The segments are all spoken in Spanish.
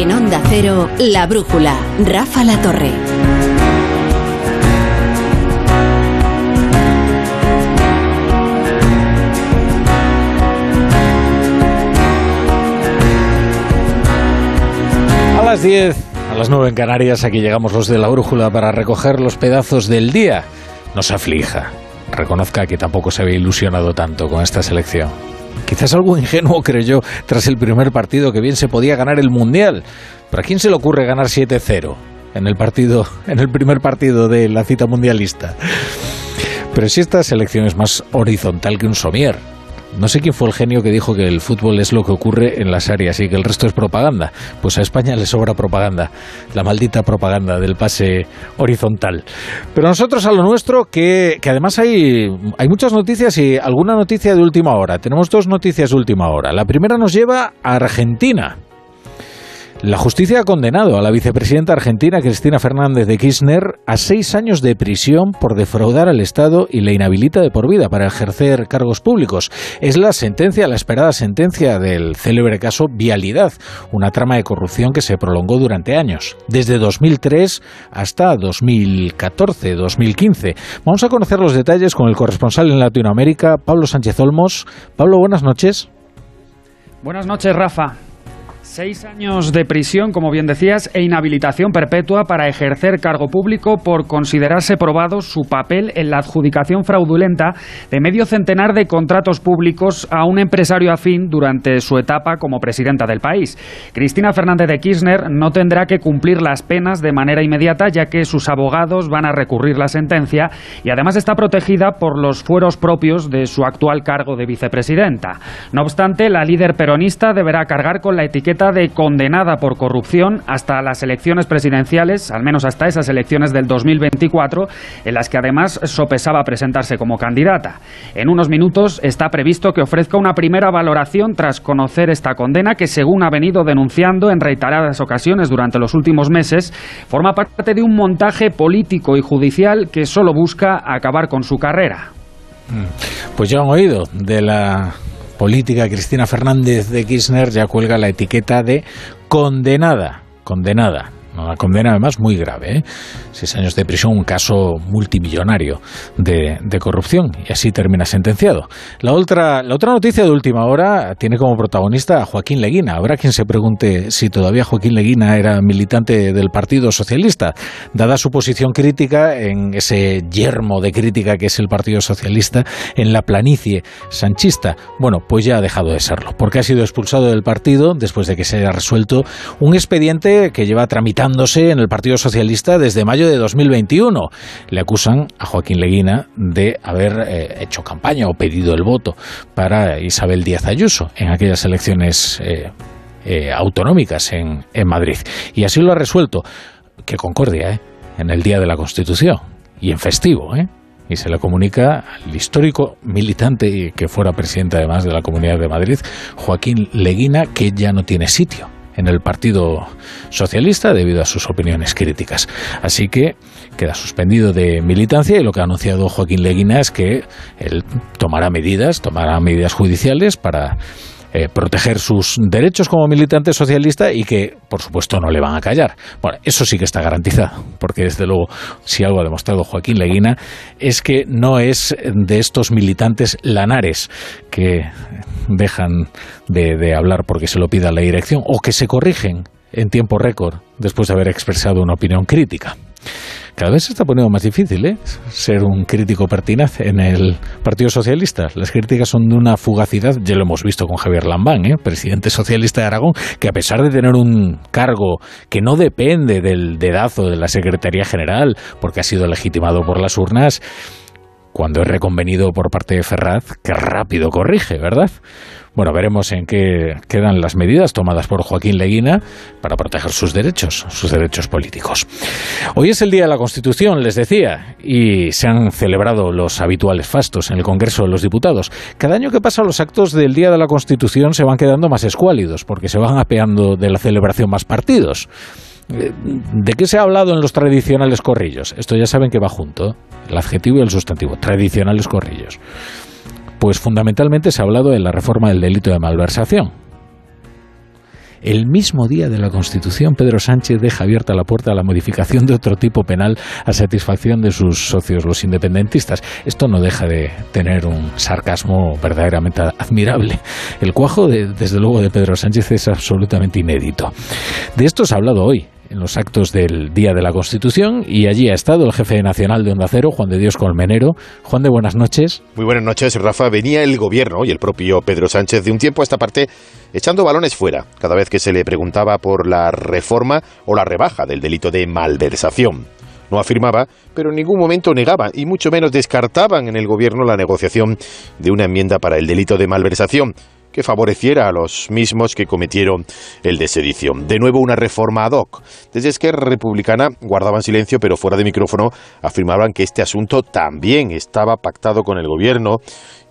En Onda Cero, La Brújula, Rafa La Torre. A las 10, a las 9 en Canarias, aquí llegamos los de la brújula para recoger los pedazos del día. No se aflija, reconozca que tampoco se había ilusionado tanto con esta selección. Quizás algo ingenuo creyó tras el primer partido que bien se podía ganar el Mundial. ¿Pero a quién se le ocurre ganar 7-0 en el partido, en el primer partido de la cita mundialista? Pero si esta selección es más horizontal que un somier. No sé quién fue el genio que dijo que el fútbol es lo que ocurre en las áreas y que el resto es propaganda. Pues a España le sobra propaganda, la maldita propaganda del pase horizontal. Pero nosotros a lo nuestro, que, que además hay, hay muchas noticias y alguna noticia de última hora. Tenemos dos noticias de última hora. La primera nos lleva a Argentina. La justicia ha condenado a la vicepresidenta argentina Cristina Fernández de Kirchner a seis años de prisión por defraudar al Estado y la inhabilita de por vida para ejercer cargos públicos. Es la sentencia, la esperada sentencia del célebre caso Vialidad, una trama de corrupción que se prolongó durante años, desde 2003 hasta 2014-2015. Vamos a conocer los detalles con el corresponsal en Latinoamérica, Pablo Sánchez Olmos. Pablo, buenas noches. Buenas noches, Rafa. Seis años de prisión, como bien decías, e inhabilitación perpetua para ejercer cargo público por considerarse probado su papel en la adjudicación fraudulenta de medio centenar de contratos públicos a un empresario afín durante su etapa como presidenta del país. Cristina Fernández de Kirchner no tendrá que cumplir las penas de manera inmediata, ya que sus abogados van a recurrir la sentencia y además está protegida por los fueros propios de su actual cargo de vicepresidenta. No obstante, la líder peronista deberá cargar con la etiqueta de condenada por corrupción hasta las elecciones presidenciales, al menos hasta esas elecciones del 2024, en las que además sopesaba presentarse como candidata. En unos minutos está previsto que ofrezca una primera valoración tras conocer esta condena que, según ha venido denunciando en reiteradas ocasiones durante los últimos meses, forma parte de un montaje político y judicial que solo busca acabar con su carrera. Pues ya han oído de la política Cristina Fernández de Kirchner ya cuelga la etiqueta de condenada, condenada. Una condena además muy grave, ¿eh? seis años de prisión, un caso multimillonario de, corrupción y así termina sentenciado. La otra, la otra noticia de última hora tiene como protagonista a Joaquín Leguina. Habrá quien se pregunte si todavía Joaquín Leguina era militante del Partido Socialista, dada su posición crítica en ese yermo de crítica que es el Partido Socialista en la planicie sanchista. Bueno, pues ya ha dejado de serlo, porque ha sido expulsado del partido después de que se haya resuelto un expediente que lleva tramitando en el Partido Socialista desde mayo de 2021. Le acusan a Joaquín Leguina de haber eh, hecho campaña o pedido el voto para Isabel Díaz Ayuso en aquellas elecciones eh, eh, autonómicas en, Madrid. Y así lo ha resuelto. Qué concordia, ¿eh? En el Día de la Constitución y en festivo, ¿eh? y se le comunica al histórico militante y que fuera presidente además de la Comunidad de Madrid, Joaquín Leguina, que ya no tiene sitio en el Partido Socialista debido a sus opiniones críticas. Así que queda suspendido de militancia y lo que ha anunciado Joaquín Leguina es que él tomará medidas, tomará medidas judiciales para eh, proteger sus derechos como militante socialista y que, por supuesto, no le van a callar. Bueno, eso sí que está garantizado, porque desde luego, si algo ha demostrado Joaquín Leguina, es que no es de estos militantes lanares que dejan de, de hablar porque se lo pida la dirección o que se corrigen en tiempo récord después de haber expresado una opinión crítica. Cada vez se está poniendo más difícil ¿eh? ser un crítico pertinaz en el Partido Socialista. Las críticas son de una fugacidad, ya lo hemos visto con Javier Lambán, ¿eh? presidente socialista de Aragón, que a pesar de tener un cargo que no depende del dedazo de la Secretaría General, porque ha sido legitimado por las urnas, cuando es reconvenido por parte de Ferraz, que rápido corrige, ¿verdad? Bueno, veremos en qué quedan las medidas tomadas por Joaquín Leguina para proteger sus derechos, sus derechos políticos. Hoy es el Día de la Constitución, les decía, y se han celebrado los habituales fastos en el Congreso de los Diputados. Cada año que pasa los actos del Día de la Constitución se van quedando más escuálidos, porque se van apeando de la celebración más partidos. ¿De qué se ha hablado en los tradicionales corrillos? Esto ya saben que va junto, el adjetivo y el sustantivo, tradicionales corrillos. Pues fundamentalmente se ha hablado de la reforma del delito de malversación. el mismo día de la Constitución, Pedro Sánchez deja abierta la puerta a la modificación de otro tipo penal a satisfacción de sus socios, los independentistas. Esto no deja de tener un sarcasmo verdaderamente admirable. El cuajo, desde luego, de Pedro Sánchez es absolutamente inédito. De esto se ha hablado hoy en los actos del Día de la Constitución y allí ha estado el jefe nacional de Onda Cero, Juan de Dios Colmenero. Juan de buenas noches. Muy buenas noches, Rafa. Venía el gobierno y el propio Pedro Sánchez de un tiempo a esta parte echando balones fuera cada vez que se le preguntaba por la reforma o la rebaja del delito de malversación. No afirmaba, pero en ningún momento negaba y mucho menos descartaban en el gobierno la negociación de una enmienda para el delito de malversación que favoreciera a los mismos que cometieron el de sedición. De nuevo una reforma ad hoc. Desde Esquerra Republicana guardaban silencio, pero fuera de micrófono afirmaban que este asunto también estaba pactado con el gobierno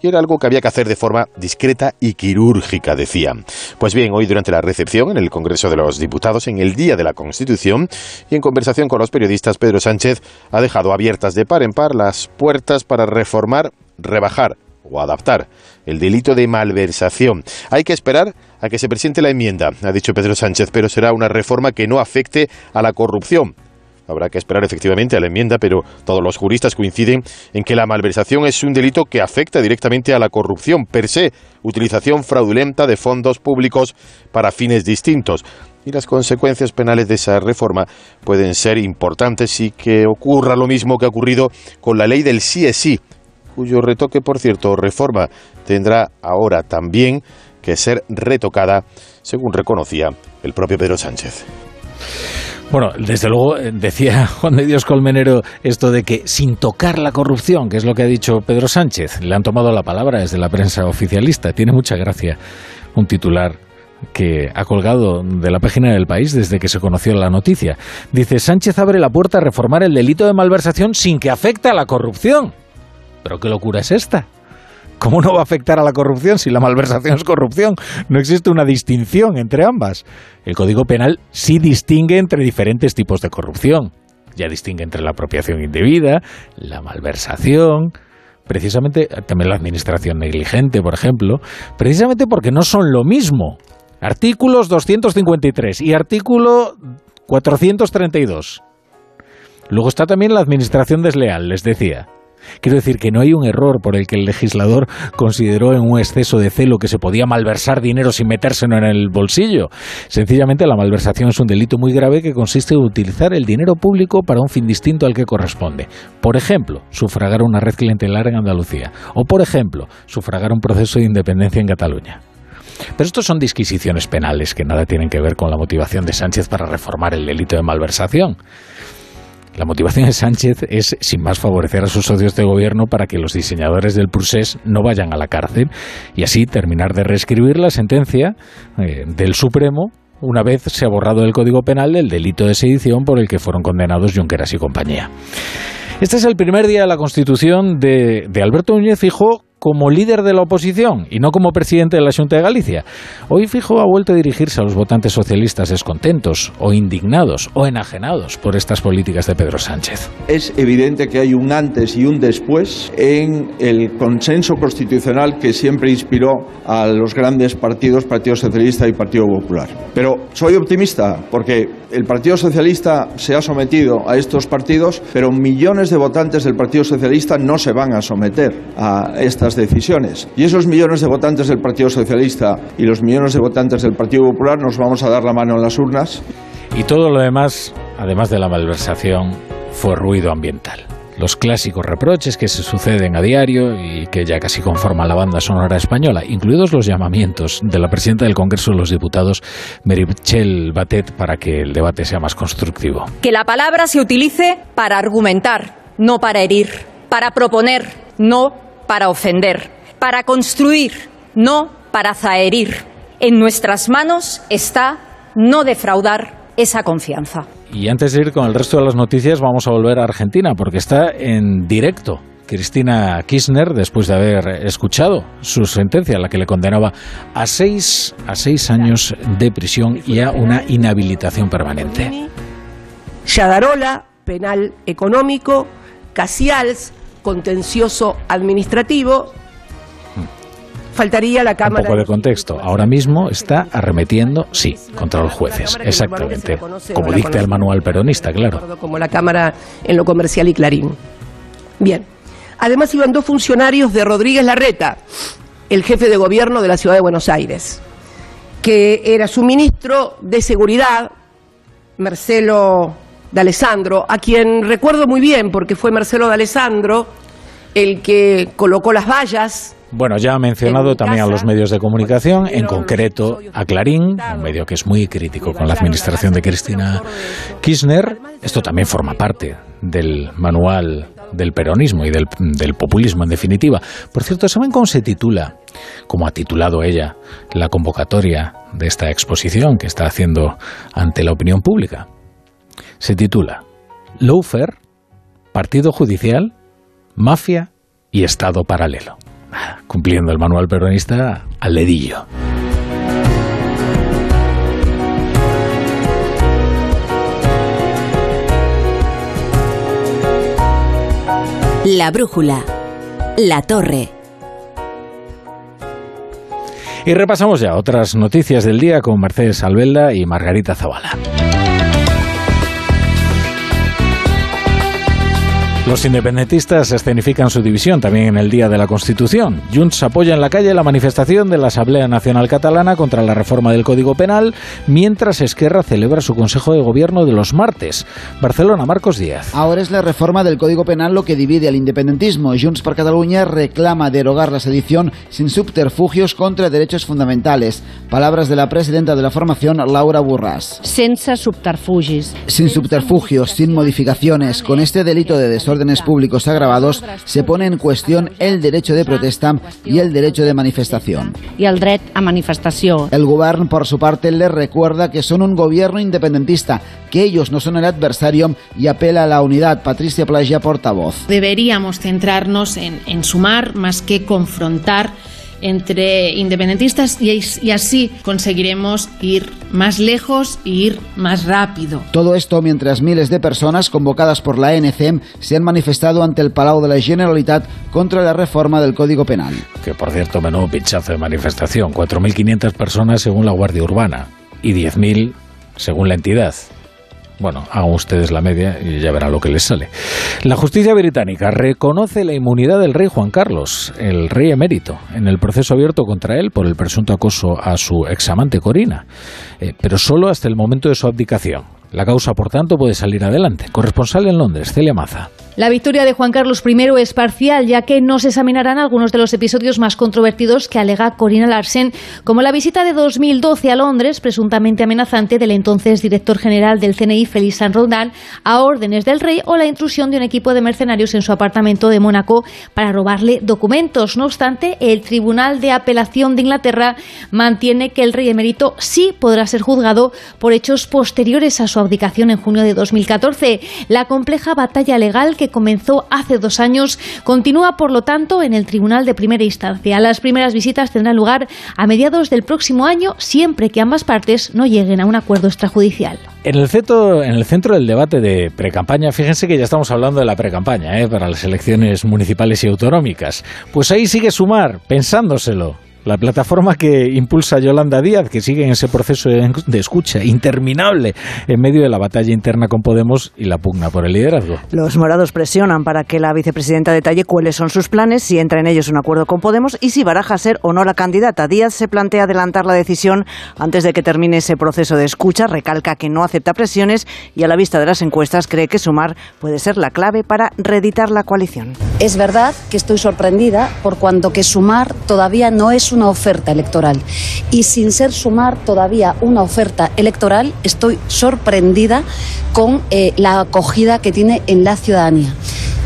y era algo que había que hacer de forma discreta y quirúrgica, decían. Pues bien, hoy durante la recepción en el Congreso de los Diputados, en el Día de la Constitución, y en conversación con los periodistas, Pedro Sánchez ha dejado abiertas de par en par las puertas para reformar, rebajar o adaptar el delito de malversación. Hay que esperar a que se presente la enmienda, ha dicho Pedro Sánchez, pero será una reforma que no afecte a la corrupción. Habrá que esperar efectivamente a la enmienda, pero todos los juristas coinciden en que la malversación es un delito que afecta directamente a la corrupción per se, utilización fraudulenta de fondos públicos para fines distintos. Y las consecuencias penales de esa reforma pueden ser importantes y que ocurra lo mismo que ha ocurrido con la ley del sí es sí, cuyo retoque, por cierto, reforma, tendrá ahora también que ser retocada, según reconocía el propio Pedro Sánchez. Bueno, desde luego eh, decía Juan de Dios Colmenero esto de que sin tocar la corrupción, que es lo que ha dicho Pedro Sánchez, le han tomado la palabra desde la prensa oficialista. Tiene mucha gracia un titular que ha colgado de la página del país desde que se conoció la noticia. Dice, Sánchez abre la puerta a reformar el delito de malversación sin que afecte a la corrupción. ¿Pero qué locura es esta? ¿Cómo no va a afectar a la corrupción si la malversación es corrupción? No existe una distinción entre ambas. El Código Penal sí distingue entre diferentes tipos de corrupción. Ya distingue entre la apropiación indebida, la malversación, precisamente también la administración negligente, por ejemplo, precisamente porque no son lo mismo. Artículos 253 y artículo 432. Luego está también la administración desleal, les decía. Quiero decir que no hay un error por el que el legislador consideró en un exceso de celo que se podía malversar dinero sin metérselo en el bolsillo. Sencillamente la malversación es un delito muy grave que consiste en utilizar el dinero público para un fin distinto al que corresponde. Por ejemplo, sufragar una red clientelar en Andalucía. O por ejemplo, sufragar un proceso de independencia en Cataluña. Pero estos son disquisiciones penales que nada tienen que ver con la motivación de Sánchez para reformar el delito de malversación. La motivación de Sánchez es, sin más, favorecer a sus socios de gobierno para que los diseñadores del procés no vayan a la cárcel y así terminar de reescribir la sentencia eh, del Supremo una vez se ha borrado el Código Penal del delito de sedición por el que fueron condenados Junqueras y compañía. Este es el primer día de la Constitución de, de Alberto Núñez Fijo como líder de la oposición y no como presidente de la Junta de Galicia. Hoy Fijo ha vuelto a dirigirse a los votantes socialistas descontentos o indignados o enajenados por estas políticas de Pedro Sánchez. Es evidente que hay un antes y un después en el consenso constitucional que siempre inspiró a los grandes partidos, Partido Socialista y Partido Popular. Pero soy optimista porque el Partido Socialista se ha sometido a estos partidos, pero millones de votantes del Partido Socialista no se van a someter a estas decisiones. Y esos millones de votantes del Partido Socialista y los millones de votantes del Partido Popular nos vamos a dar la mano en las urnas. Y todo lo demás, además de la malversación, fue ruido ambiental. Los clásicos reproches que se suceden a diario y que ya casi conforman la banda sonora española, incluidos los llamamientos de la presidenta del Congreso de los Diputados, Merichel Batet, para que el debate sea más constructivo. Que la palabra se utilice para argumentar, no para herir, para proponer, no para ofender, para construir, no para zaherir. En nuestras manos está no defraudar esa confianza. Y antes de ir con el resto de las noticias, vamos a volver a Argentina, porque está en directo Cristina Kirchner, después de haber escuchado su sentencia, la que le condenaba a seis, a seis años de prisión y a una inhabilitación permanente. Yadarola, penal económico, Casials, contencioso administrativo, faltaría la Cámara. Un poco de contexto. Ahora mismo está arremetiendo, sí, contra los jueces. Exactamente. Como dicta el manual peronista, claro. Como la Cámara en lo comercial y Clarín. Bien. Además iban dos funcionarios de Rodríguez Larreta, el jefe de gobierno de la ciudad de Buenos Aires, que era su ministro de Seguridad, Marcelo de Alessandro, a quien recuerdo muy bien porque fue Marcelo de Alessandro el que colocó las vallas bueno, ya ha mencionado también a los medios de comunicación, en concreto a Clarín, un medio que es muy crítico con la administración de Cristina Kirchner. Esto también forma parte del manual del peronismo y del, del, populismo en definitiva. Por cierto, ¿saben cómo se titula, como ha titulado ella, la convocatoria de esta exposición que está haciendo ante la opinión pública? Se titula Lawfare, Partido Judicial, Mafia y Estado Paralelo cumpliendo el manual peronista al dedillo. La brújula. La torre. Y repasamos ya otras noticias del día con Mercedes Albelda y Margarita Zavala. Los independentistas escenifican su división también en el Día de la Constitución. Junts apoya en la calle la manifestación de la Asamblea Nacional Catalana contra la reforma del Código Penal, mientras Esquerra celebra su Consejo de Gobierno de los martes. Barcelona, Marcos Díaz. Ahora es la reforma del Código Penal lo que divide al independentismo. Junts per Cataluña reclama derogar la sedición sin subterfugios contra derechos fundamentales. Palabras de la presidenta de la formación, Laura Burras. Sense subterfugis. Sin subterfugios, sin modificaciones. Con este delito de desorden órdenes públicos agravados, se pone en cuestión el derecho de protesta y el derecho de manifestación. Y el dret a manifestación. El gobierno, por su parte, le recuerda que son un gobierno independentista, que ellos no son el adversario y apela a la unidad. Patricia Playa, portavoz. Deberíamos centrarnos en, en sumar más que confrontar entre independentistas y, así conseguiremos ir más lejos e ir más rápido. Todo esto mientras miles de personas convocadas por la NCM se han manifestado ante el Palau de la Generalitat contra la reforma del Código Penal. Que por cierto, menudo pinchazo de manifestación. 4.500 personas según la Guardia Urbana y 10.000 según la entidad. Bueno, hagan ustedes la media y ya verán lo que les sale. La justicia británica reconoce la inmunidad del rey Juan Carlos, el rey emérito, en el proceso abierto contra él por el presunto acoso a su examante Corina, eh, pero solo hasta el momento de su abdicación. La causa, por tanto, puede salir adelante. Corresponsal en Londres, Celia Maza. La victoria de Juan Carlos I es parcial, ya que no se examinarán algunos de los episodios más controvertidos que alega Corina Larsen, como la visita de 2012 a Londres, presuntamente amenazante del entonces director general del CNI, Félix San Roldán, a órdenes del rey, o la intrusión de un equipo de mercenarios en su apartamento de Mónaco para robarle documentos. No obstante, el Tribunal de Apelación de Inglaterra mantiene que el rey emérito sí podrá ser juzgado por hechos posteriores a su abdicación en junio de 2014. La compleja batalla legal que comenzó hace dos años continúa, por lo tanto, en el Tribunal de Primera Instancia. Las primeras visitas tendrán lugar a mediados del próximo año, siempre que ambas partes no lleguen a un acuerdo extrajudicial. En el centro, en el centro del debate de precampaña, fíjense que ya estamos hablando de la precampaña ¿eh? para las elecciones municipales y autonómicas. Pues ahí sigue Sumar, pensándoselo. La plataforma que impulsa Yolanda Díaz, que sigue en ese proceso de escucha interminable en medio de la batalla interna con Podemos y la pugna por el liderazgo. Los morados presionan para que la vicepresidenta detalle cuáles son sus planes, si entra en ellos un acuerdo con Podemos y si baraja ser o no la candidata. Díaz se plantea adelantar la decisión antes de que termine ese proceso de escucha, recalca que no acepta presiones y a la vista de las encuestas cree que sumar puede ser la clave para reeditar la coalición. Es verdad que estoy sorprendida por cuanto que sumar todavía no es una oferta electoral. Y sin ser sumar todavía una oferta electoral, estoy sorprendida con eh, la acogida que tiene en la ciudadanía.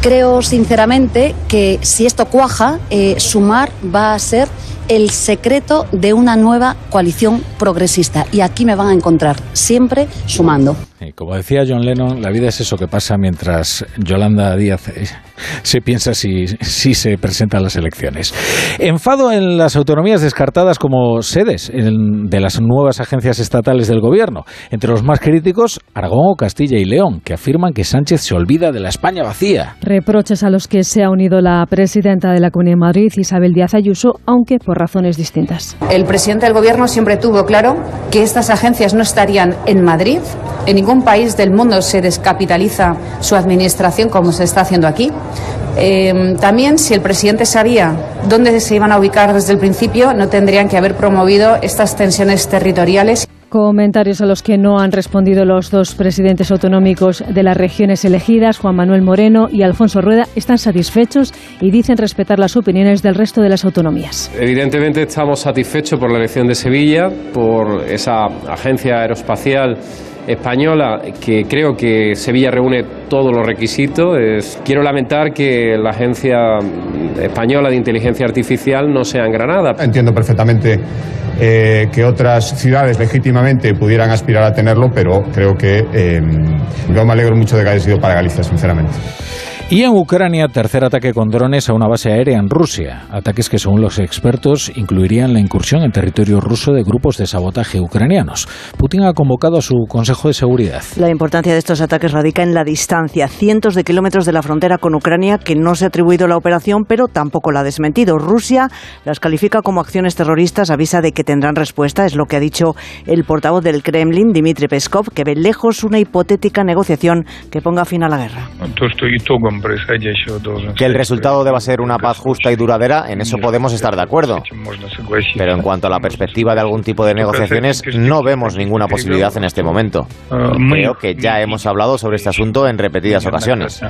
Creo sinceramente que si esto cuaja, eh, sumar va a ser el secreto de una nueva coalición progresista. Y aquí me van a encontrar, siempre sumando. Y como decía John Lennon, la vida es eso que pasa mientras Yolanda Díaz eh, se piensa si, si se presenta a las elecciones. Enfado en las autonomías descartadas como sedes en- de las nuevas agencias estatales del gobierno. Entre los más críticos, Aragón Castilla y León, que afirman que Sánchez se olvida de la España vacía. Reproches a los que se ha unido la presidenta de la Comunidad de Madrid, Isabel Díaz Ayuso, aunque por razones distintas. El presidente del Gobierno siempre tuvo claro que estas agencias no estarían en Madrid. En ningún país del mundo se descapitaliza su administración como se está haciendo aquí. Eh, también, si el presidente sabía dónde se iban a ubicar desde el principio, no tendrían que haber promovido estas tensiones territoriales. Comentarios a los que no han respondido los dos presidentes autonómicos de las regiones elegidas, Juan Manuel Moreno y Alfonso Rueda, están satisfechos y dicen respetar las opiniones del resto de las autonomías. Evidentemente estamos satisfechos por la elección de Sevilla, por esa agencia aeroespacial española que creo que Sevilla reúne todos los requisitos. Quiero lamentar que la agencia española de inteligencia artificial no sea en Granada. Entiendo perfectamente eh, que otras ciudades legítimamente pudieran aspirar a tenerlo, pero creo que eh, yo me alegro mucho de que haya sido para Galicia, sinceramente. Y en Ucrania, tercer ataque con drones a una base aérea en Rusia. Ataques que, según los expertos, incluirían la incursión en territorio ruso de grupos de sabotaje ucranianos. Putin ha convocado a su Consejo de Seguridad. La importancia de estos ataques radica en la distancia, cientos de kilómetros de la frontera con Ucrania, que no se ha atribuido la operación, pero tampoco la ha desmentido. Rusia las califica como acciones terroristas, avisa de que tendrán respuesta, es lo que ha dicho el portavoz del Kremlin, Dmitry Peskov, que ve lejos una hipotética negociación que ponga fin a la guerra. Que el resultado deba ser una paz justa y duradera, en eso podemos estar de acuerdo. Pero en cuanto a la perspectiva de algún tipo de negociaciones, no vemos ninguna posibilidad en este momento. Creo que ya hemos hablado sobre este asunto en repetidas ocasiones.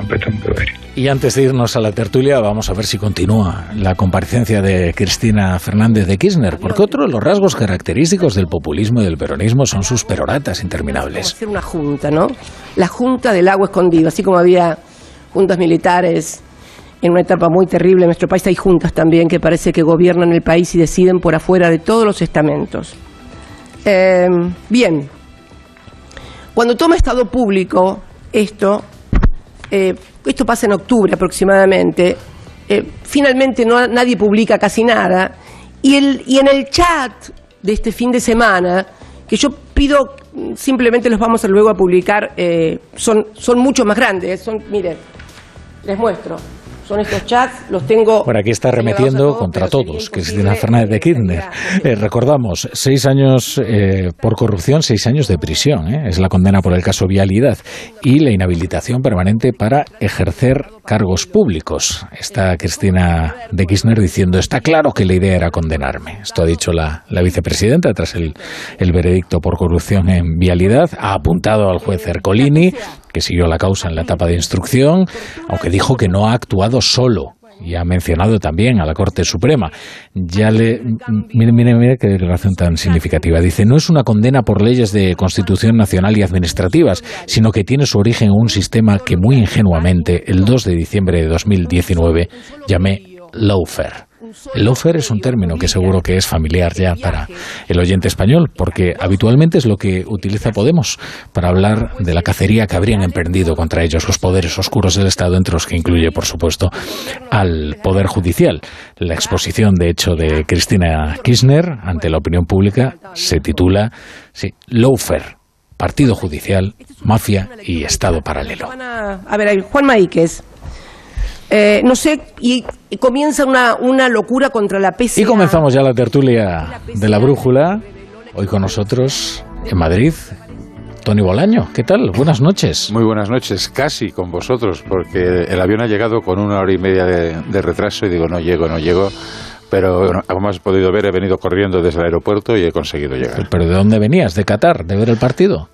Y antes de irnos a la tertulia, vamos a ver si continúa la comparecencia de Cristina Fernández de Kirchner, porque otro de los rasgos característicos del populismo y del peronismo son sus peroratas interminables. Hacer una junta, ¿no? La junta del agua escondida, así como había juntas militares en una etapa muy terrible en nuestro país, hay juntas también que parece que gobiernan el país y deciden por afuera de todos los estamentos. Eh, bien, cuando toma estado público esto, eh, esto pasa en octubre aproximadamente, eh, finalmente no, nadie publica casi nada, y, el, y en el chat de este fin de semana, que yo pido, simplemente los vamos a luego a publicar, eh, son, son mucho más grandes, son, miren, les muestro, son estos chats, los tengo... Por aquí está remetiendo contra todos, Cristina Fernández de Kirchner. Eh, recordamos, seis años eh, por corrupción, seis años de prisión. ¿eh? Es la condena por el caso Vialidad y la inhabilitación permanente para ejercer cargos públicos. Está Cristina de Kirchner diciendo, está claro que la idea era condenarme. Esto ha dicho la, la vicepresidenta tras el, el veredicto por corrupción en Vialidad. Ha apuntado al juez Ercolini, que siguió la causa en la etapa de instrucción, aunque dijo que no ha actuado solo. Y ha mencionado también a la Corte Suprema. Ya le. Mire, mire, mire qué declaración tan significativa. Dice: no es una condena por leyes de constitución nacional y administrativas, sino que tiene su origen en un sistema que muy ingenuamente, el 2 de diciembre de 2019, llamé lawfare. El lawfare es un término que seguro que es familiar ya para el oyente español, porque habitualmente es lo que utiliza Podemos para hablar de la cacería que habrían emprendido contra ellos los poderes oscuros del Estado, entre los que incluye, por supuesto, al Poder Judicial. La exposición, de hecho, de Cristina Kirchner ante la opinión pública se titula sí, Lawfare, Partido Judicial, Mafia y Estado Paralelo. A, ver, Juan Maíquez. Eh, no sé, y, y comienza una, una locura contra la PCA. Y comenzamos ya la tertulia de la brújula. Hoy con nosotros en Madrid, Tony Bolaño. ¿Qué tal? Buenas noches. Muy buenas noches, casi con vosotros, porque el avión ha llegado con una hora y media de, de retraso y digo, no llego, no llego. Pero como has podido ver, he venido corriendo desde el aeropuerto y he conseguido llegar. ¿Pero de dónde venías? ¿De Qatar? ¿De ver el partido?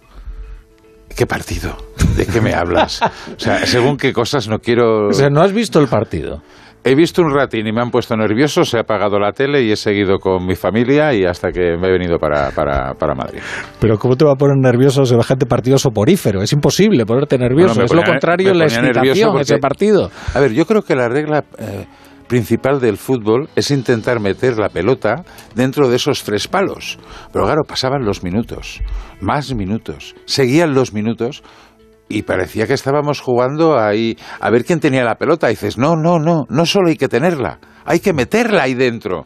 ¿Qué partido? ¿De qué me hablas? O sea, según qué cosas no quiero... O sea, ¿no has visto el partido? He visto un ratín y me han puesto nervioso, se ha apagado la tele y he seguido con mi familia y hasta que me he venido para, para, para Madrid. Pero ¿cómo te va a poner nervioso semejante partido soporífero? Es imposible ponerte nervioso. Bueno, es lo contrario la excitación, ese partido. A ver, yo creo que la regla eh, principal del fútbol es intentar meter la pelota dentro de esos tres palos. Pero claro, pasaban los minutos, más minutos, seguían los minutos y parecía que estábamos jugando ahí a ver quién tenía la pelota. Y dices, no, no, no, no solo hay que tenerla, hay que meterla ahí dentro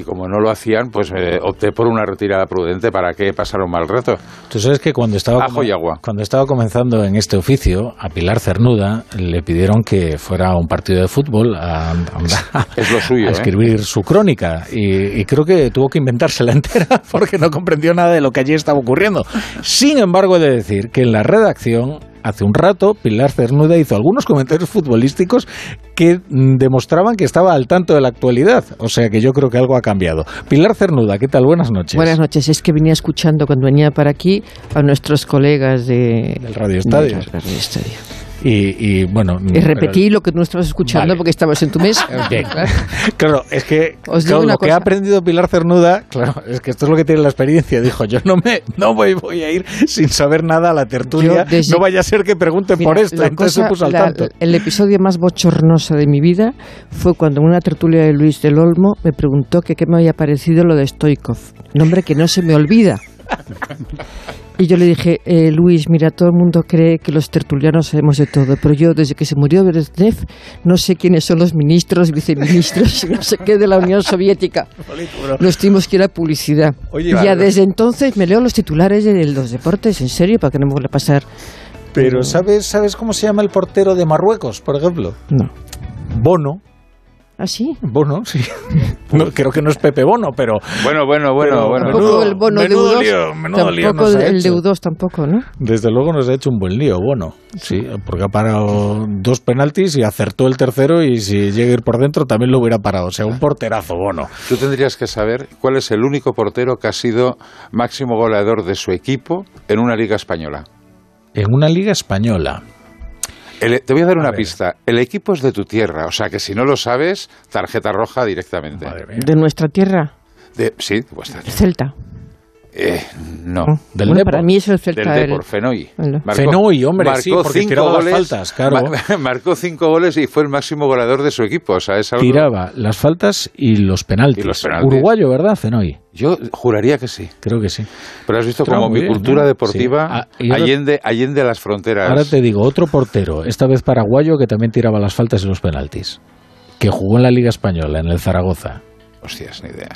y como no lo hacían, pues eh, opté por una retirada prudente para que pasara un mal rato. Tú sabes que cuando estaba, Ajo y agua. cuando estaba comenzando en este oficio, a Pilar Cernuda le pidieron que fuera a un partido de fútbol a, a- Es lo suyo, a ¿eh? escribir su crónica y, y creo que tuvo que inventársela entera porque no comprendió nada de lo que allí estaba ocurriendo. Sin embargo, he de decir que en la redacción hace un rato Pilar Cernuda hizo algunos comentarios futbolísticos que mm, demostraban que estaba al tanto de la actualidad. O sea que yo creo que algo ha cambiado. Pilar Cernuda, ¿qué tal? Buenas noches. Buenas noches. Es que venía escuchando cuando venía para aquí a nuestros colegas de, del Radio Estadio. del Radio Estadio. Y, y, bueno. Y repetí lo que tú no estabas escuchando Vale. porque estabas en tu mesa. Claro, es que Os digo claro, una lo que cosa. ha aprendido Pilar Cernuda, claro, es que esto es lo que tiene la experiencia. Dijo, yo no me no voy, voy a ir sin saber nada a la tertulia. Desde- No vaya a ser que pregunten Mira, por esto. Entonces cosa- se puso al la- tanto. el episodio más bochornoso de mi vida fue cuando en una tertulia de Luis del Olmo me preguntó que qué me había parecido lo de Stoikov. Nombre que no se me olvida. Y yo le dije, eh, Luis, mira, todo el mundo cree que los tertulianos sabemos de todo, pero yo desde que se murió Brezhnev no sé quiénes son los ministros, viceministros, no sé qué de la Unión Soviética. Nos tuvimos que ir a publicidad. Oye, y ya desde entonces me leo los titulares de los deportes, en serio, para que no me vuelva a pasar. Pero ¿sabes, ¿sabes cómo se llama el portero de Marruecos, por ejemplo? No. Bono. ¿Ah, sí? Bono, sí. No, creo que no es Pepe Bono, pero... Bueno, bueno, bueno, bueno. Tampoco el bono de menudo U2, lío, menudo lío tampoco nos ha el hecho. de U2 tampoco, ¿no? Desde luego nos ha hecho un buen lío, bueno, sí, porque ha parado dos penaltis y acertó el tercero y si llega a ir por dentro también lo hubiera parado, o sea, un porterazo, bueno. Tú tendrías que saber cuál es el único portero que ha sido máximo goleador de su equipo en una liga española. En una liga española. El- te voy a dar una pista. El equipo es de tu tierra, o sea que si no lo sabes, tarjeta roja directamente. De nuestra tierra, De- sí, de vuestra tierra. Celta. Eh, no. Del Bueno, Depor. para mí es el Celta. Del el- Depor, Fenoy. Bueno. Fenoy, hombre, sí, porque cinco tiraba las goles, faltas, claro. ma- marcó cinco goles y fue el máximo goleador de su equipo. O sea, es algo... Tiraba las faltas y los penaltis. Y los penaltis. Uruguayo, ¿verdad, Fenoy? Yo juraría que sí. Creo que sí. Pero has visto Pero como mi bien, cultura ¿no? deportiva Sí. Ah, ahora- allende, allende las fronteras. Ahora te digo, otro portero, esta vez paraguayo, que también tiraba las faltas y los penaltis, que jugó en la Liga Española, en el Zaragoza. Hostias, ni idea.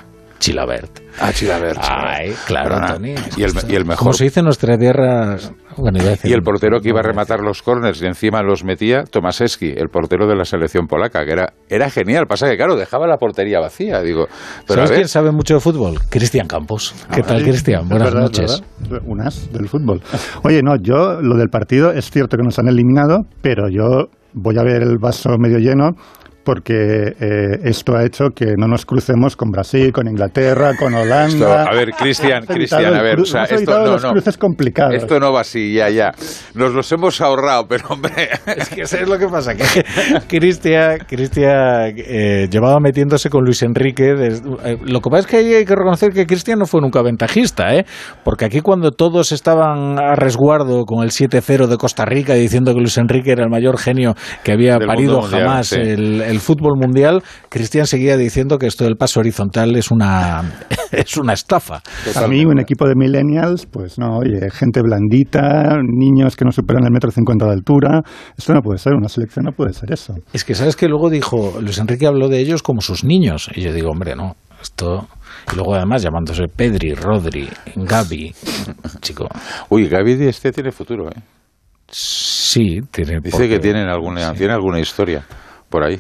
Chilabert. Ah, Chilabert. Ay, claro, Perdona. Tony. Y el, y el mejor. Como se dice en nuestra tierra... bueno, Y el portero que iba a rematar los corners y encima los metía, Tomaseski, el portero de la selección polaca, que era, era genial. Pasa que, claro, dejaba la portería vacía. Digo, pero a ¿Sabes ver, quién sabe mucho de fútbol? Cristian Campos. ¿Qué Ah, tal, sí, Cristian? Buenas verdad, noches. verdad. Unas del fútbol. Oye, no, yo lo del partido es cierto que nos han eliminado, pero yo voy a ver el vaso medio lleno porque eh, esto ha hecho que no nos crucemos con Brasil, con Inglaterra, con Holanda. Esto, a ver, Cristian, Cristian, a ver, o sea, esto no, los no. cruces complicados. Esto no va así, ya, ya. Nos los hemos ahorrado, pero hombre, Es que ¿sabes lo que pasa? Que Cristian, Cristian eh, llevaba metiéndose con Luis Enrique. eh, lo que pasa es que ahí hay que reconocer que Cristian no fue nunca ventajista, ¿eh? Porque aquí cuando todos estaban a resguardo con el 7-0 de Costa Rica diciendo que Luis Enrique era el mayor genio que había Del parido mundial, jamás sí. el, el fútbol mundial, Cristian seguía diciendo que esto del paso horizontal es una, es una estafa. A mí, un equipo de millennials, pues no, oye, gente blandita, niños que no superan el metro cincuenta de altura. Esto no puede ser, una selección no puede ser eso. Es que, ¿sabes que Luego dijo, Luis Enrique habló de ellos como sus niños. Y yo digo, hombre, no, esto... Y luego además llamándose Pedri, Rodri, Gaby, chico. Uy, Gaby este tiene futuro, ¿eh? Sí, tiene... Dice porque- que tienen alguna, tiene alguna historia por ahí.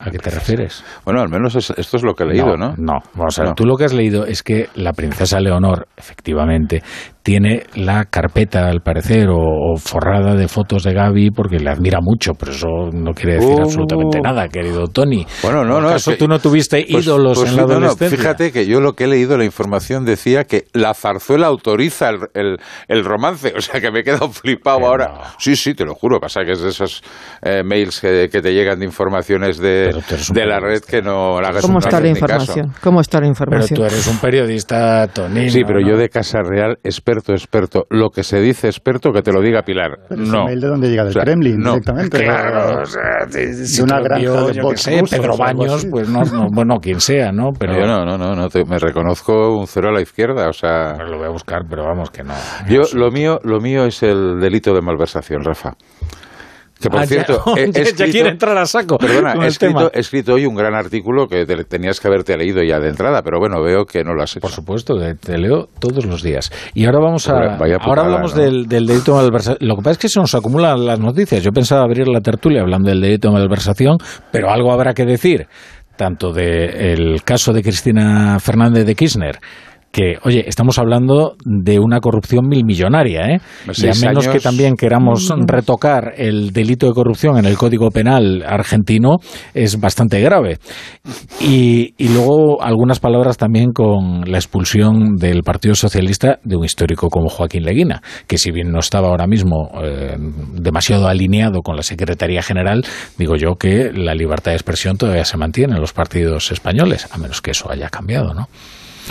¿A qué te refieres? Bueno, al menos es- esto es lo que he leído, ¿no? No, vamos a ver, No. tú lo que has leído es que la princesa Leonor, efectivamente, tiene la carpeta, al parecer, o, o forrada de fotos de Gaby porque le admira mucho, pero eso no quiere decir Oh. absolutamente nada, querido Tony. Bueno, no, no. ¿Acaso es que- tú no tuviste pues- ídolos pues en la no, no, adolescencia? fíjate que yo lo que he leído, la información decía que la zarzuela autoriza el, el- el romance. O sea, que me he quedado flipado ahora. Sí, sí, te lo juro. Pasa que es de esos eh, mails que, que te llegan de informaciones de, de la red que no la hagas ¿Cómo está la información? ¿Cómo está la Pero información? tú eres un periodista, Tony. Sí, pero yo de Casa Real, experto, experto. Lo que se dice experto, que te lo diga Pilar. Pero no. mail de dónde llega, del O sea, Kremlin, no. directamente. Claro, o sea, de, si de una granja de yo sé, Pedro Baños, pues no, no, bueno, quien sea, ¿no? Pero Pero no, no, no, no te- me reconozco un cero a la izquierda, o sea... lo voy a buscar, pero vamos que no. Yo, lo mío, lo mío es el delito de malversación, Rafa. Que por Ah, ya- cierto, he- he ya escrito- quiere entrar a saco Perdona, he escrito, he hoy un gran artículo que te- tenías que haberte leído ya de entrada, pero bueno, veo que no lo has hecho. Por supuesto, te, te leo todos los días. Y ahora vamos a. Vaya- vaya ahora hablamos ¿no? del, del delito de malversación. Lo que pasa es que se nos acumulan las noticias. Yo pensaba abrir la tertulia hablando del delito de malversación, pero algo habrá que decir, tanto del caso de Cristina Fernández de Kirchner. Que, oye, estamos hablando de una corrupción milmillonaria, ¿eh? Y a menos años. que también queramos Mm. retocar el delito de corrupción en el Código Penal argentino, es bastante grave. Y, y luego algunas palabras también con la expulsión del Partido Socialista de un histórico como Joaquín Leguina, que si bien no estaba ahora mismo eh, demasiado alineado con la Secretaría General, digo yo que la libertad de expresión todavía se mantiene en los partidos españoles, a menos que eso haya cambiado, ¿no?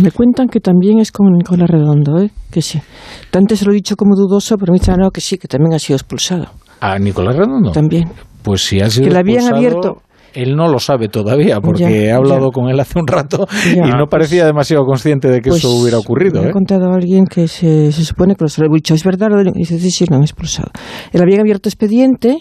Me cuentan que también es con Nicolás Redondo, ¿eh? que sí. Antes lo he dicho como dudoso, pero me dicen no, que sí, que también ha sido expulsado. ¿A Nicolás Redondo? También. Pues si ha sido Que la habían expulsado, abierto. Él no lo sabe todavía, porque Ya, he hablado ya. con él hace un rato Ya, y no pues- parecía demasiado consciente de que Pues, eso hubiera ocurrido. Me ¿eh? ha contado alguien que se, se supone que lo he dicho, ¿es verdad? lo Y dice, sí, sí, lo han expulsado. Él habían abierto expediente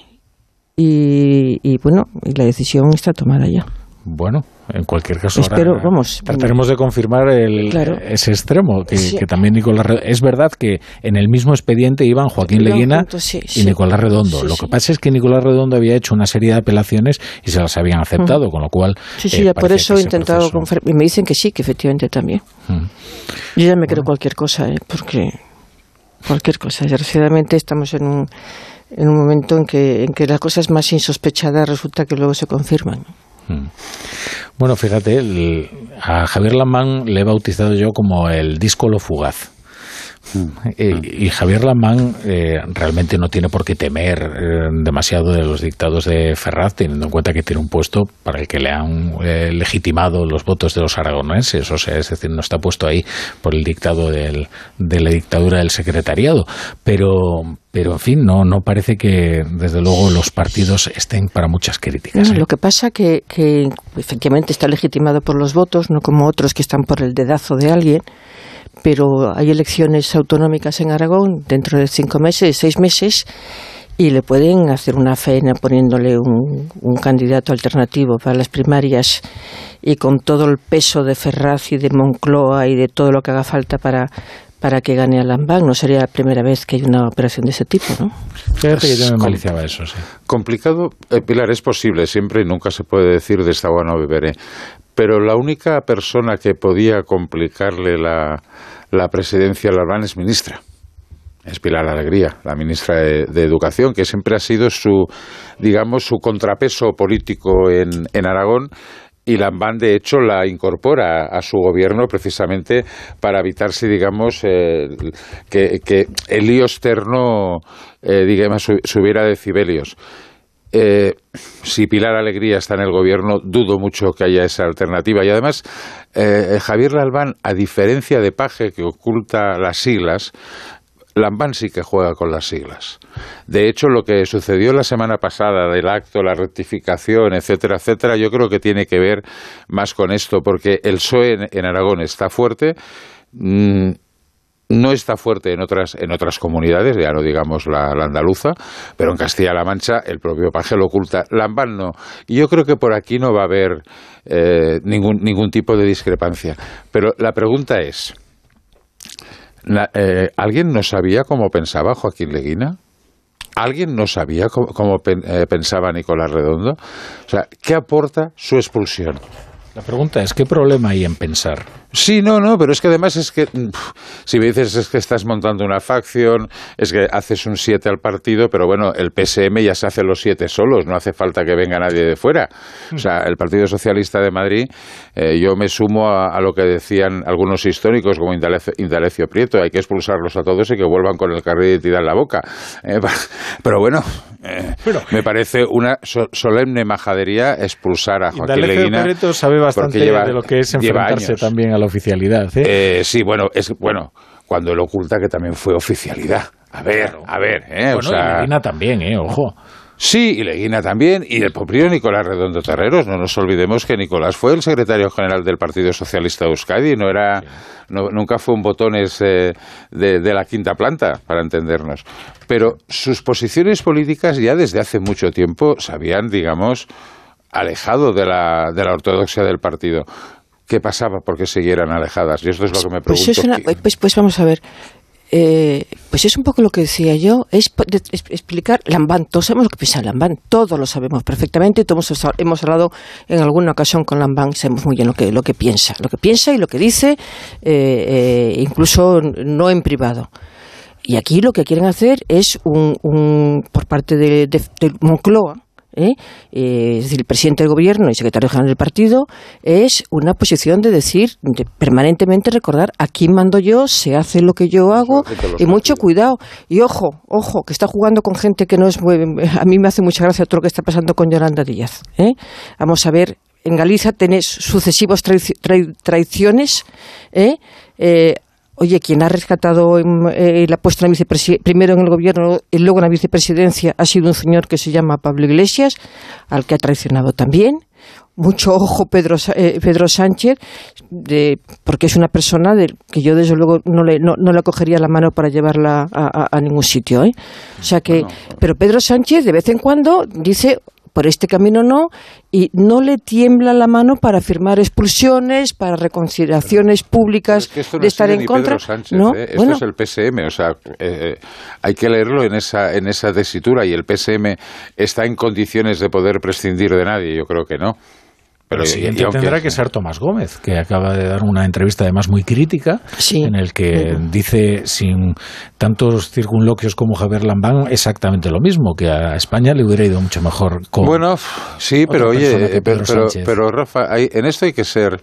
y, y, bueno, y la decisión está tomada ya. Bueno, en cualquier caso, Espero, ahora vamos, trataremos de confirmar el, Claro. ese extremo, que, Sí. que también Nicolás Redondo. Es verdad que en el mismo expediente iban Joaquín Leguina sí, y sí. Nicolás Redondo. Lo que pasa es que Nicolás Redondo había hecho una serie de apelaciones y se las habían aceptado, con lo cual. Sí, sí, eh, ya por eso he intentado proceso- confirmar. Y me dicen que sí, que efectivamente también. Mm. Yo ya me creo cualquier cosa, ¿eh? porque cualquier cosa. Desgraciadamente estamos en un, en un momento en que, en que las cosas más insospechadas resulta que luego se confirman. Mm. Bueno, fíjate, el- a Javier Lamán le he bautizado yo como el díscolo fugaz. Eh, y Javier Lamán eh, realmente no tiene por qué temer eh, demasiado de los dictados de Ferraz, teniendo en cuenta que tiene un puesto para el que le han eh, legitimado los votos de los aragoneses, o sea, es decir, no está puesto ahí por el dictado del- de la dictadura del secretariado. Pero, pero en fin, no, no parece que desde luego los partidos estén para muchas críticas. No, ¿eh? Lo que pasa que, que efectivamente está legitimado por los votos, no como otros que están por el dedazo de alguien, pero hay elecciones autonómicas en Aragón dentro de cinco meses, seis meses, y le pueden hacer una faena poniéndole un, un candidato alternativo para las primarias. Y con todo el peso de Ferraz y de Moncloa y de todo lo que haga falta para para que gane a Lambán. No sería la primera vez que hay una operación de ese tipo, ¿no? Fíjate que yo me maliciaba eso, sí. Complicado, eh, Pilar, es posible siempre y nunca se puede decir de esta agua no beberé. Pero la única persona que podía complicarle la, la presidencia a Larbán es ministra. Es Pilar Alegría, la ministra de, de Educación, que siempre ha sido su, digamos, su contrapeso político en, en Aragón. Y Lambán, de hecho, la incorpora a su gobierno precisamente para evitarse, digamos, eh, que, el lío externo, eh, digamos, su- subiera decibelios. Eh, si Pilar Alegría está en el gobierno, dudo mucho que haya esa alternativa. Y además, eh, Javier Lalbán, a diferencia de Paje, que oculta las siglas, Lambán sí que juega con las siglas. De hecho, lo que sucedió la semana pasada del acto, la rectificación, etcétera, etcétera, yo creo que tiene que ver más con esto, porque el PSOE en, Aragón está fuerte. mm, no está fuerte en otras, en otras comunidades, ya no digamos la, la andaluza, pero en Castilla-La Mancha el propio Paje lo oculta. Lambán no. Y yo creo que por aquí no va a haber eh, ningún, ningún tipo de discrepancia. Pero la pregunta es, eh, ¿alguien no sabía cómo pensaba Joaquín Leguina? ¿Alguien no sabía cómo, eh, pensaba Nicolás Redondo? O sea, ¿qué aporta su expulsión? La pregunta es, ¿qué problema hay en pensar? Sí, no, no, pero es que además es que si me dices es que estás montando una facción, es que haces un 7 al partido, pero bueno, el PSM ya se hace los 7 solos, no hace falta que venga nadie de fuera. O sea, el Partido Socialista de Madrid, eh, yo me sumo a, lo que decían algunos históricos como Indalecio, Prieto, hay que expulsarlos a todos y que vuelvan con el carril de en la boca. Eh, pero bueno, eh, me parece una solemne majadería expulsar a Joaquín Leguina. Prieto sabe bastante de lo que es enfrentarse también a la oficialidad. ¿eh? ¿eh? sí, bueno, es bueno cuando él oculta que también fue oficialidad. A ver, a ver, ¿eh? o sea, también, ¿eh? Ojo. Sí, y Leguina también, y el propio Nicolás Redondo Terreros. No nos olvidemos que Nicolás fue el secretario general del Partido Socialista de Euskadi, no era, nunca fue un botones de, de, la quinta planta, para entendernos. Pero sus posiciones políticas ya desde hace mucho tiempo se habían, digamos, alejado de la, de la ortodoxia del partido. ¿Qué pasaba porque siguieran alejadas? Y esto es lo que me pues pregunto. Pues, pues, pues, vamos a ver. Eh, pues es un poco lo que decía yo, es, explicar Lambán, todos sabemos lo que piensa Lambán, todos lo sabemos perfectamente, todos hemos hablado en alguna ocasión con Lambán, sabemos muy bien lo que, lo que piensa, lo que piensa y lo que dice, eh, eh, incluso no en privado. Y aquí lo que quieren hacer es un, por parte de, de Moncloa, ¿eh? ¿eh? es decir, el presidente del gobierno y secretario general del partido, es una posición de decir, de permanentemente recordar aquí mando yo, se hace lo que yo hago, y mucho cuidado. Y ojo, ojo, que está jugando con gente que no es muy. A mí me hace mucha gracia todo lo que está pasando con Yolanda Díaz. ¿eh? Vamos a ver, en Galicia tenés sucesivas traiciones. ¿eh? eh Oye, quien ha rescatado eh, la puesta en primero en el gobierno y luego en la vicepresidencia ha sido un señor que se llama Pablo Iglesias, al que ha traicionado también. Mucho ojo Pedro, eh, Pedro Sánchez, de, porque es una persona de, que yo desde luego no le, no, le cogería la mano para llevarla a, ningún sitio. ¿eh? O sea que, pero Pedro Sánchez de vez en cuando dice, por este camino no, y no le tiembla la mano para firmar expulsiones, para reconciliaciones públicas de estar en contra. ¿no? ¿eh? Esto es el PSM, o sea, eh, hay que leerlo en esa, en esa tesitura y el PSM está en condiciones de poder prescindir de nadie, yo creo que no. Pero el siguiente tendrá que ser Tomás Gómez, que acaba de dar una entrevista además muy crítica, en el que dice sin tantos circunloquios como Javier Lambán exactamente lo mismo, que a España le hubiera ido mucho mejor con Bueno, sí, pero oye, pero, pero, Rafa, en esto hay que ser,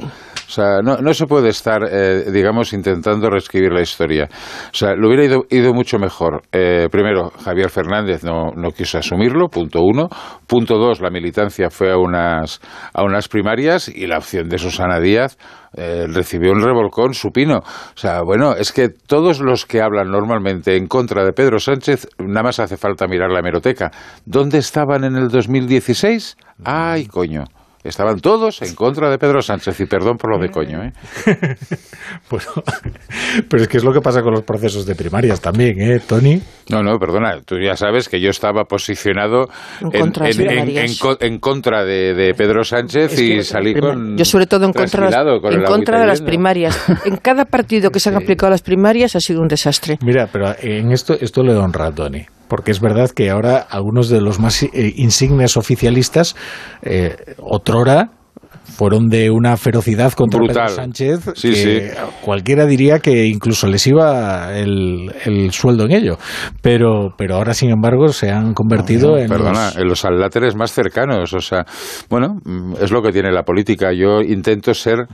o sea, no, se puede estar, eh, digamos, intentando reescribir la historia. O sea, le hubiera ido, ido mucho mejor. Eh, primero, Javier Fernández no, no quiso asumirlo, punto uno. Punto dos, la militancia fue a unas, a unas primarias y la opción de Susana Díaz eh, recibió un revolcón supino. O sea, bueno, es que todos los que hablan normalmente en contra de Pedro Sánchez, nada más hace falta mirar la hemeroteca. ¿Dónde estaban en el 2016? ¡Ay, coño! Estaban todos en contra de Pedro Sánchez y perdón por lo de coño. ¿eh? pero es que es lo que pasa con los procesos de primarias también, ¿eh, Tony? No, no, perdona, tú ya sabes que yo estaba posicionado en contra, en, contra de, Pedro Sánchez y salí con... Yo sobre todo en contra, en contra de las primarias. en cada partido que se han aplicado las primarias ha sido un desastre. Mira, pero en esto, esto le honra a Tony porque es verdad que ahora algunos de los más eh, insignes oficialistas, eh, otrora, fueron de una ferocidad contra Pedro Sánchez que cualquiera diría que incluso les iba el, sueldo en ello. Pero, pero ahora, sin embargo, se han convertido en, perdona, los... en los aláteres más cercanos. O sea, bueno, es lo que tiene la política. Yo intento ser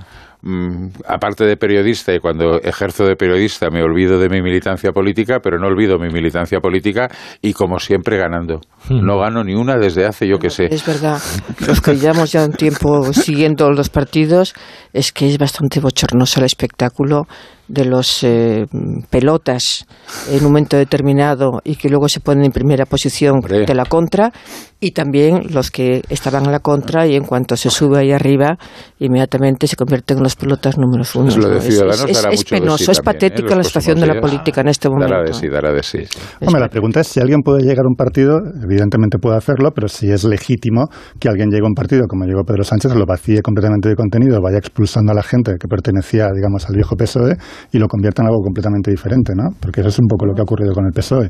aparte de periodista y cuando ejerzo de periodista me olvido de mi militancia política, pero no olvido mi militancia política y como siempre ganando. Hmm. No gano ni una desde hace yo que sé. Es verdad. Los que llevamos ya un tiempo siguiendo los partidos es que es bastante bochornoso el espectáculo de los eh, pelotas en un momento determinado y que luego se ponen en primera posición de la contra y también los que estaban en la contra y en cuanto se sube ahí arriba inmediatamente se convierten en los pelotas número uno. Es, penoso, es patética ¿eh? la situación de la política en este momento. Dará de sí, dará de sí. Hombre, la pregunta es si alguien puede llegar a un partido, evidentemente puede hacerlo, pero si es legítimo que alguien llegue a un partido como llegó Pedro Sánchez, lo vacíe completamente de contenido, vaya expulsando a la gente que pertenecía, digamos, al viejo PSOE y lo convierta en algo completamente diferente, ¿no? Porque eso es un poco lo que ha ocurrido con el PSOE.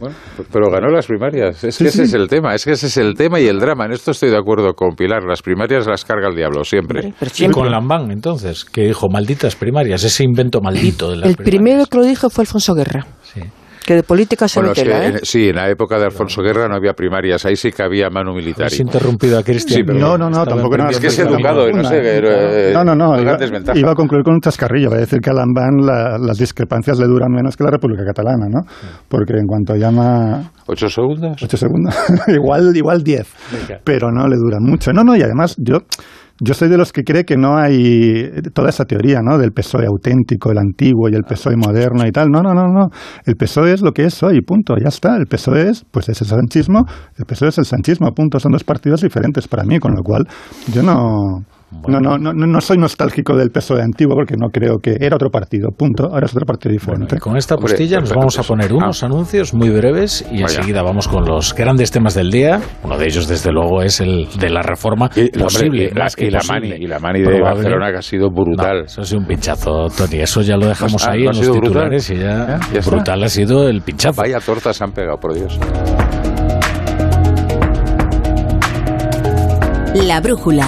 pero ganó las primarias. Es que ese es el tema. Es que ese es el tema y el drama. En esto estoy de acuerdo con Pilar. Las primarias las carga el diablo, siempre. Y con Lambán, entonces, que dijo malditas primarias, ese invento maldito de las El primero que lo dijo fue Alfonso Guerra. Sí que de política se bueno, ¿eh? Sí, en la época de Alfonso Guerra no había primarias, ahí sí que había mano militar. Has interrumpido a Cristian. no, no, no, tampoco era. Es que es educado, no sé. Eh, no, no, no. Iba, iba, a concluir con un chascarrillo, va a decir que a Lambán las discrepancias le duran menos que la República Catalana, ¿no? Porque en cuanto llama... ¿Ocho segundos? Ocho segundos. igual, igual diez. Pero no le duran mucho. No, no, y además yo yo soy de los que cree que no hay toda esa teoría, ¿no? Del PSOE auténtico, el antiguo y el PSOE moderno y tal. No, no, no, no. El PSOE es lo que es hoy, punto. Ya está. El PSOE es, pues es el sanchismo. El PSOE es el sanchismo, punto. Son dos partidos diferentes para mí, con lo cual yo no no, no, no, no soy nostálgico del PSOE antiguo porque no creo que era otro partido, punto. Ahora es otro partido diferente. con esta postilla nos vamos a poner unos anuncios muy breves y enseguida vamos con los grandes temas del día. Uno de ellos, desde luego, es el de la reforma posible. y, la, mani, y la mani de Barcelona que ha sido brutal. eso ha sido un pinchazo, Tony. Eso ya lo dejamos ahí en los titulares y ya, brutal ha sido el pinchazo. Vaya tortas han pegado, por Dios. La brújula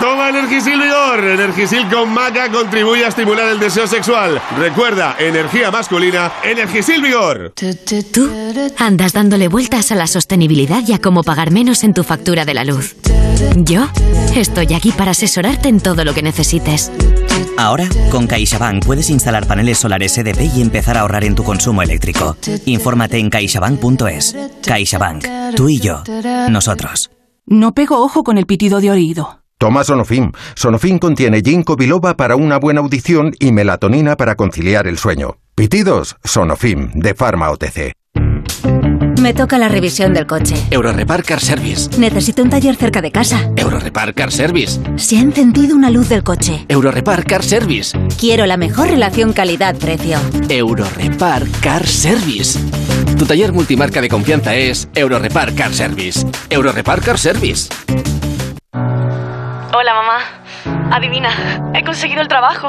Toma Energisil Vigor. Energisil con maca contribuye a estimular el deseo sexual. Recuerda, energía masculina, Energisil Vigor. Tú andas dándole vueltas a la sostenibilidad y a cómo pagar menos en tu factura de la luz. Yo estoy aquí para asesorarte en todo lo que necesites. Ahora, con CaixaBank puedes instalar paneles solares EDP y empezar a ahorrar en tu consumo eléctrico. Infórmate en caixabank.es. CaixaBank. Tú y yo. Nosotros. No pego ojo con el pitido de oído. Toma Sonofim. Sonofim contiene ginkgo biloba para una buena audición y melatonina para conciliar el sueño. Pitidos, Sonofim, de Pharma OTC. Me toca la revisión del coche. Eurorepar Car Service. Necesito un taller cerca de casa. Eurorepar Car Service. Se ha encendido una luz del coche. Eurorepar Car Service. Quiero la mejor relación calidad-precio. Eurorepar Car Service. Tu taller multimarca de confianza es Eurorepar Car Service. Eurorepar Car Service. Adivina, he conseguido el trabajo.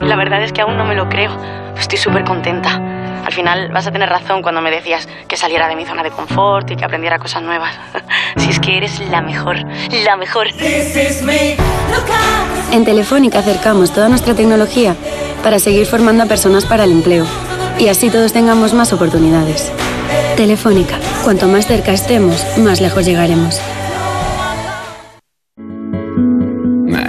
La verdad es que aún no me lo creo. Estoy súper contenta. Al final vas a tener razón cuando me decías que saliera de mi zona de confort y que aprendiera cosas nuevas. si es que eres la mejor, la mejor. En Telefónica acercamos toda nuestra tecnología para seguir formando a personas para el empleo y así todos tengamos más oportunidades. Telefónica, cuanto más cerca estemos, más lejos llegaremos.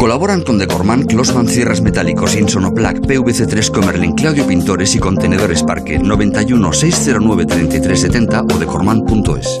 Colaboran con Decorman, Closman Cierres Metálicos, Insonoplac, PVC3 Comerlin, Claudio Pintores y Contenedores Parque 91 609 3370 o decorman.es.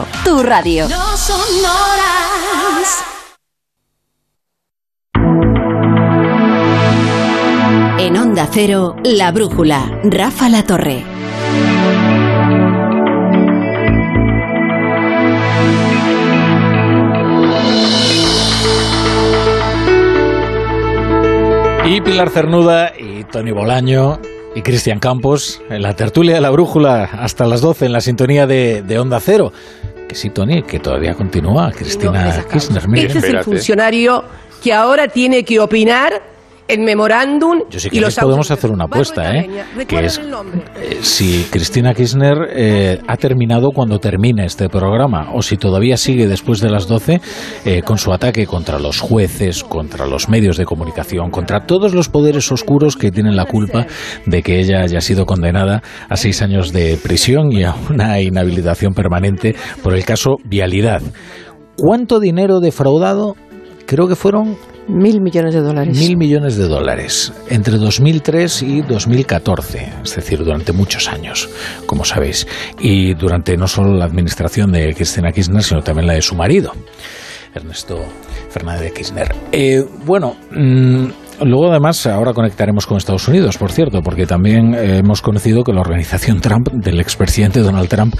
tu radio. No son horas. En Onda Cero, La Brújula. Rafa La Torre. Y Pilar Cernuda y Tony Bolaño y Cristian Campos en la tertulia de la brújula hasta las 12 en la sintonía de, de Onda Cero. Que sí, Tony, que todavía continúa. Cristina Kirchner. mira. Este es el funcionario que ahora tiene que opinar el memorándum Yo sí y los podemos hacer una apuesta, ¿eh? Que es eh, si Cristina Kirchner eh, ha terminado cuando termine este programa o si todavía sigue después de las 12 eh, con su ataque contra los jueces, contra los medios de comunicación, contra todos los poderes oscuros que tienen la culpa de que ella haya sido condenada a seis años de prisión y a una inhabilitación permanente por el caso Vialidad. ¿Cuánto dinero defraudado? Creo que fueron Mil millones de dólares. Mil millones de dólares entre 2003 y 2014, es decir, durante muchos años, como sabéis. Y durante no solo la administración de Cristina Kirchner, sino también la de su marido, Ernesto Fernández de Kirchner. Eh, bueno, mm, luego además, ahora conectaremos con Estados Unidos, por cierto, porque también eh, hemos conocido que la organización Trump, del expresidente Donald Trump,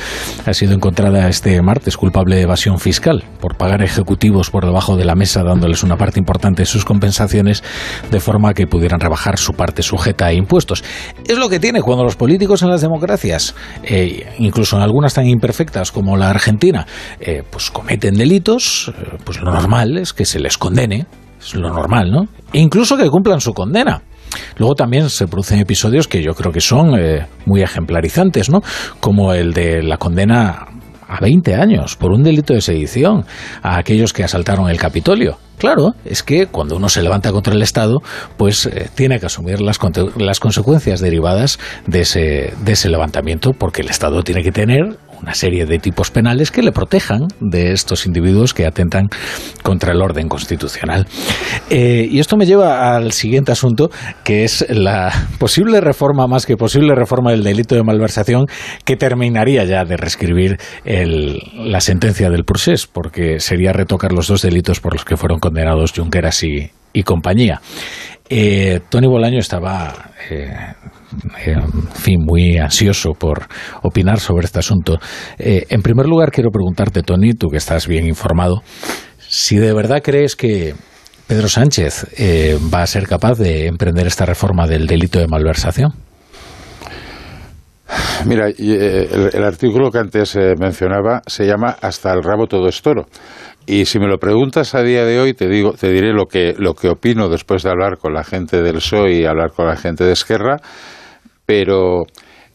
ha sido encontrada este martes culpable de evasión fiscal por pagar ejecutivos por debajo de la mesa, dándoles una parte importante de sus compensaciones, de forma que pudieran rebajar su parte sujeta a impuestos. Es lo que tiene cuando los políticos en las democracias, eh, incluso en algunas tan imperfectas como la Argentina, eh, pues cometen delitos, eh, pues lo normal es que se les condene, es lo normal, ¿no? Incluso que cumplan su condena. Luego también se producen episodios que yo creo que son eh, muy ejemplarizantes, ¿no? Como el de la condena a 20 años por un delito de sedición a aquellos que asaltaron el Capitolio. Claro, es que cuando uno se levanta contra el Estado, pues eh, tiene que asumir las, las consecuencias derivadas de ese, de ese levantamiento, porque el Estado tiene que tener una serie de tipos penales que le protejan de estos individuos que atentan contra el orden constitucional. Eh, y esto me lleva al siguiente asunto, que es la posible reforma, más que posible reforma del delito de malversación, que terminaría ya de reescribir la sentencia del procés, porque sería retocar los dos delitos por los que fueron condenados Junqueras y, y compañía. Eh, Tony Bolaño estaba, eh, eh, en fin, muy ansioso por opinar sobre este asunto. Eh, en primer lugar, quiero preguntarte, Tony, tú que estás bien informado, si de verdad crees que Pedro Sánchez eh, va a ser capaz de emprender esta reforma del delito de malversación. Mira, eh, el, artículo que antes mencionaba se llama Hasta el rabo todo es toro. Y si me lo preguntas a día de hoy, te digo, te diré lo que, lo que opino después de hablar con la gente del PSOE y hablar con la gente de Esquerra, pero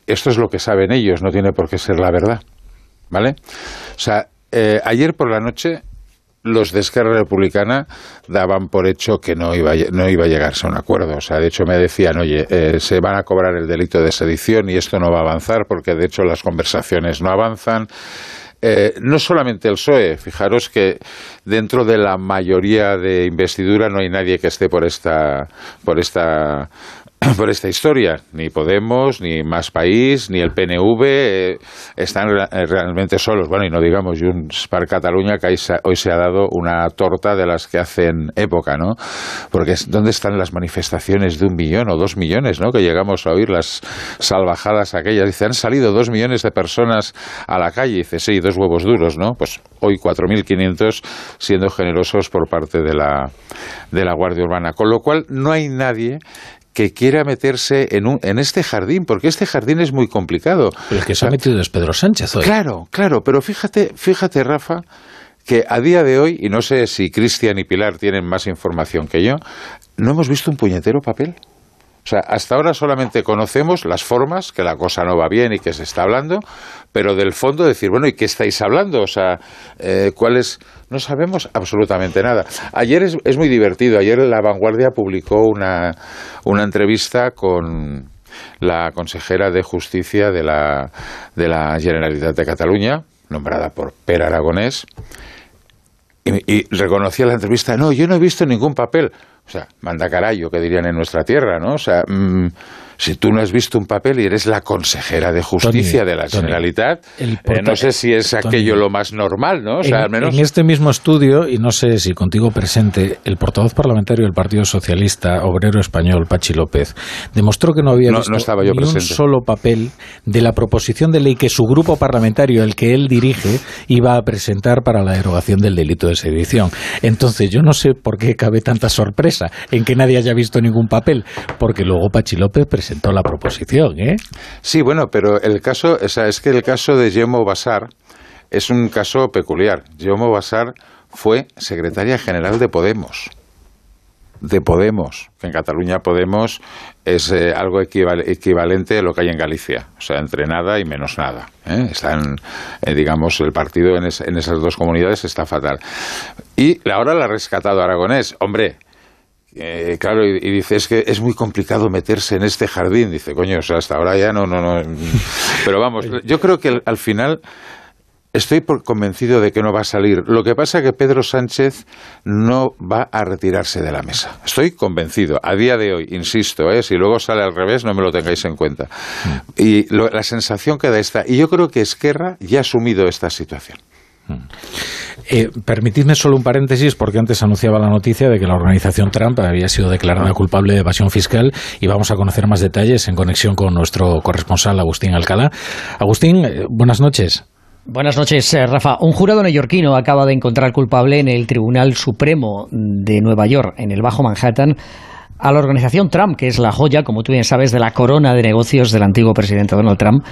esto es lo que saben ellos, no tiene por qué ser la verdad. ¿Vale? O sea, eh, ayer por la noche los de Esquerra Republicana daban por hecho que no iba, a no iba a llegarse a un acuerdo. O sea, de hecho me decían, oye, eh, se van a cobrar el delito de sedición y esto no va a avanzar porque de hecho las conversaciones no avanzan. eh, no solamente el PSOE, fijaros que dentro de la mayoría de investidura no hay nadie que esté por esta, por esta por esta historia. Ni Podemos, ni Más País, ni el PNV eh, están eh, realmente solos. Bueno, y no digamos Junts per Cataluña, que hoy se ha dado una torta de las que hacen época, ¿no? Porque ¿dónde están las manifestaciones de un millón o dos millones, ¿no? Que llegamos a oír las salvajadas aquellas. Dice, han salido dos millones de personas a la calle. Dice, sí, dos huevos duros, ¿no? Pues hoy 4.500 siendo generosos por parte de la, de la Guardia Urbana. Con lo cual, no hay nadie que quiera meterse en, un, en este jardín, porque este jardín es muy complicado. el que se ha metido es Pedro Sánchez hoy. Claro, claro, pero fíjate, fíjate, Rafa, que a día de hoy, y no sé si Cristian y Pilar tienen más información que yo, no hemos visto un puñetero papel. O sea, hasta ahora solamente conocemos las formas, que la cosa no va bien y que se está hablando, pero del fondo decir, bueno, ¿y qué estáis hablando? O sea, eh. No sabemos absolutamente nada. Ayer es, es muy divertido. Ayer La Vanguardia publicó una, una entrevista con la consejera de Justicia de la, de la Generalitat de Cataluña, nombrada por Per Aragonés, y, y reconocía la entrevista, no, yo no he visto ningún papel. O sea, manda carayo, que dirían en nuestra tierra, ¿no? O sea, mmm, si tú no has visto un papel y eres la consejera de justicia Tony, de la Tony, Generalitat, eh, no sé si es Tony, aquello lo más normal, ¿no? O sea, en, al menos... en este mismo estudio, y no sé si contigo presente, el portavoz parlamentario del Partido Socialista Obrero Español, Pachi López, demostró que no había No- visto no estaba yo ni un solo papel de la proposición de ley que su grupo parlamentario, el que él dirige, iba a presentar para la derogación del delito de sedición. Entonces, yo no sé por qué cabe tanta sorpresa en que nadie haya visto ningún papel, porque luego Pachi López presentó la proposición, ¿eh? Sí, bueno, pero el caso, o sea, es que el caso de Yemo Basar es un caso peculiar. Yemo Basar fue secretaria general de Podemos. De Podemos, que en Cataluña Podemos es eh, algo equival- equivalente a lo que hay en Galicia, o sea, entre nada y menos nada. ¿eh? Están, eh, digamos, el partido en, es- en esas dos comunidades está fatal. Y ahora la ha rescatado Aragonés. Hombre, eh, claro, y, y dice, es que es muy complicado meterse en este jardín. Dice, coño, o sea, hasta ahora ya no, no, no. Pero vamos, yo creo que al- al final estoy por convencido de que no va a salir. Lo que pasa es que Pedro Sánchez no va a retirarse de la mesa. Estoy convencido. A día de hoy, insisto, ¿eh? si luego sale al revés, no me lo tengáis en cuenta. Y lo- la sensación que da esta. Y yo creo que Esquerra ya ha asumido esta situación. Eh, permitidme solo un paréntesis porque antes anunciaba la noticia de que la organización Trump había sido declarada culpable de evasión fiscal y vamos a conocer más detalles en conexión con nuestro corresponsal Agustín Alcalá. Agustín, eh, buenas noches. Buenas noches, eh, Rafa. Un jurado neoyorquino acaba de encontrar culpable en el Tribunal Supremo de Nueva York, en el Bajo Manhattan, a la organización Trump, que es la joya, como tú bien sabes, de la corona de negocios del antiguo presidente Donald Trump.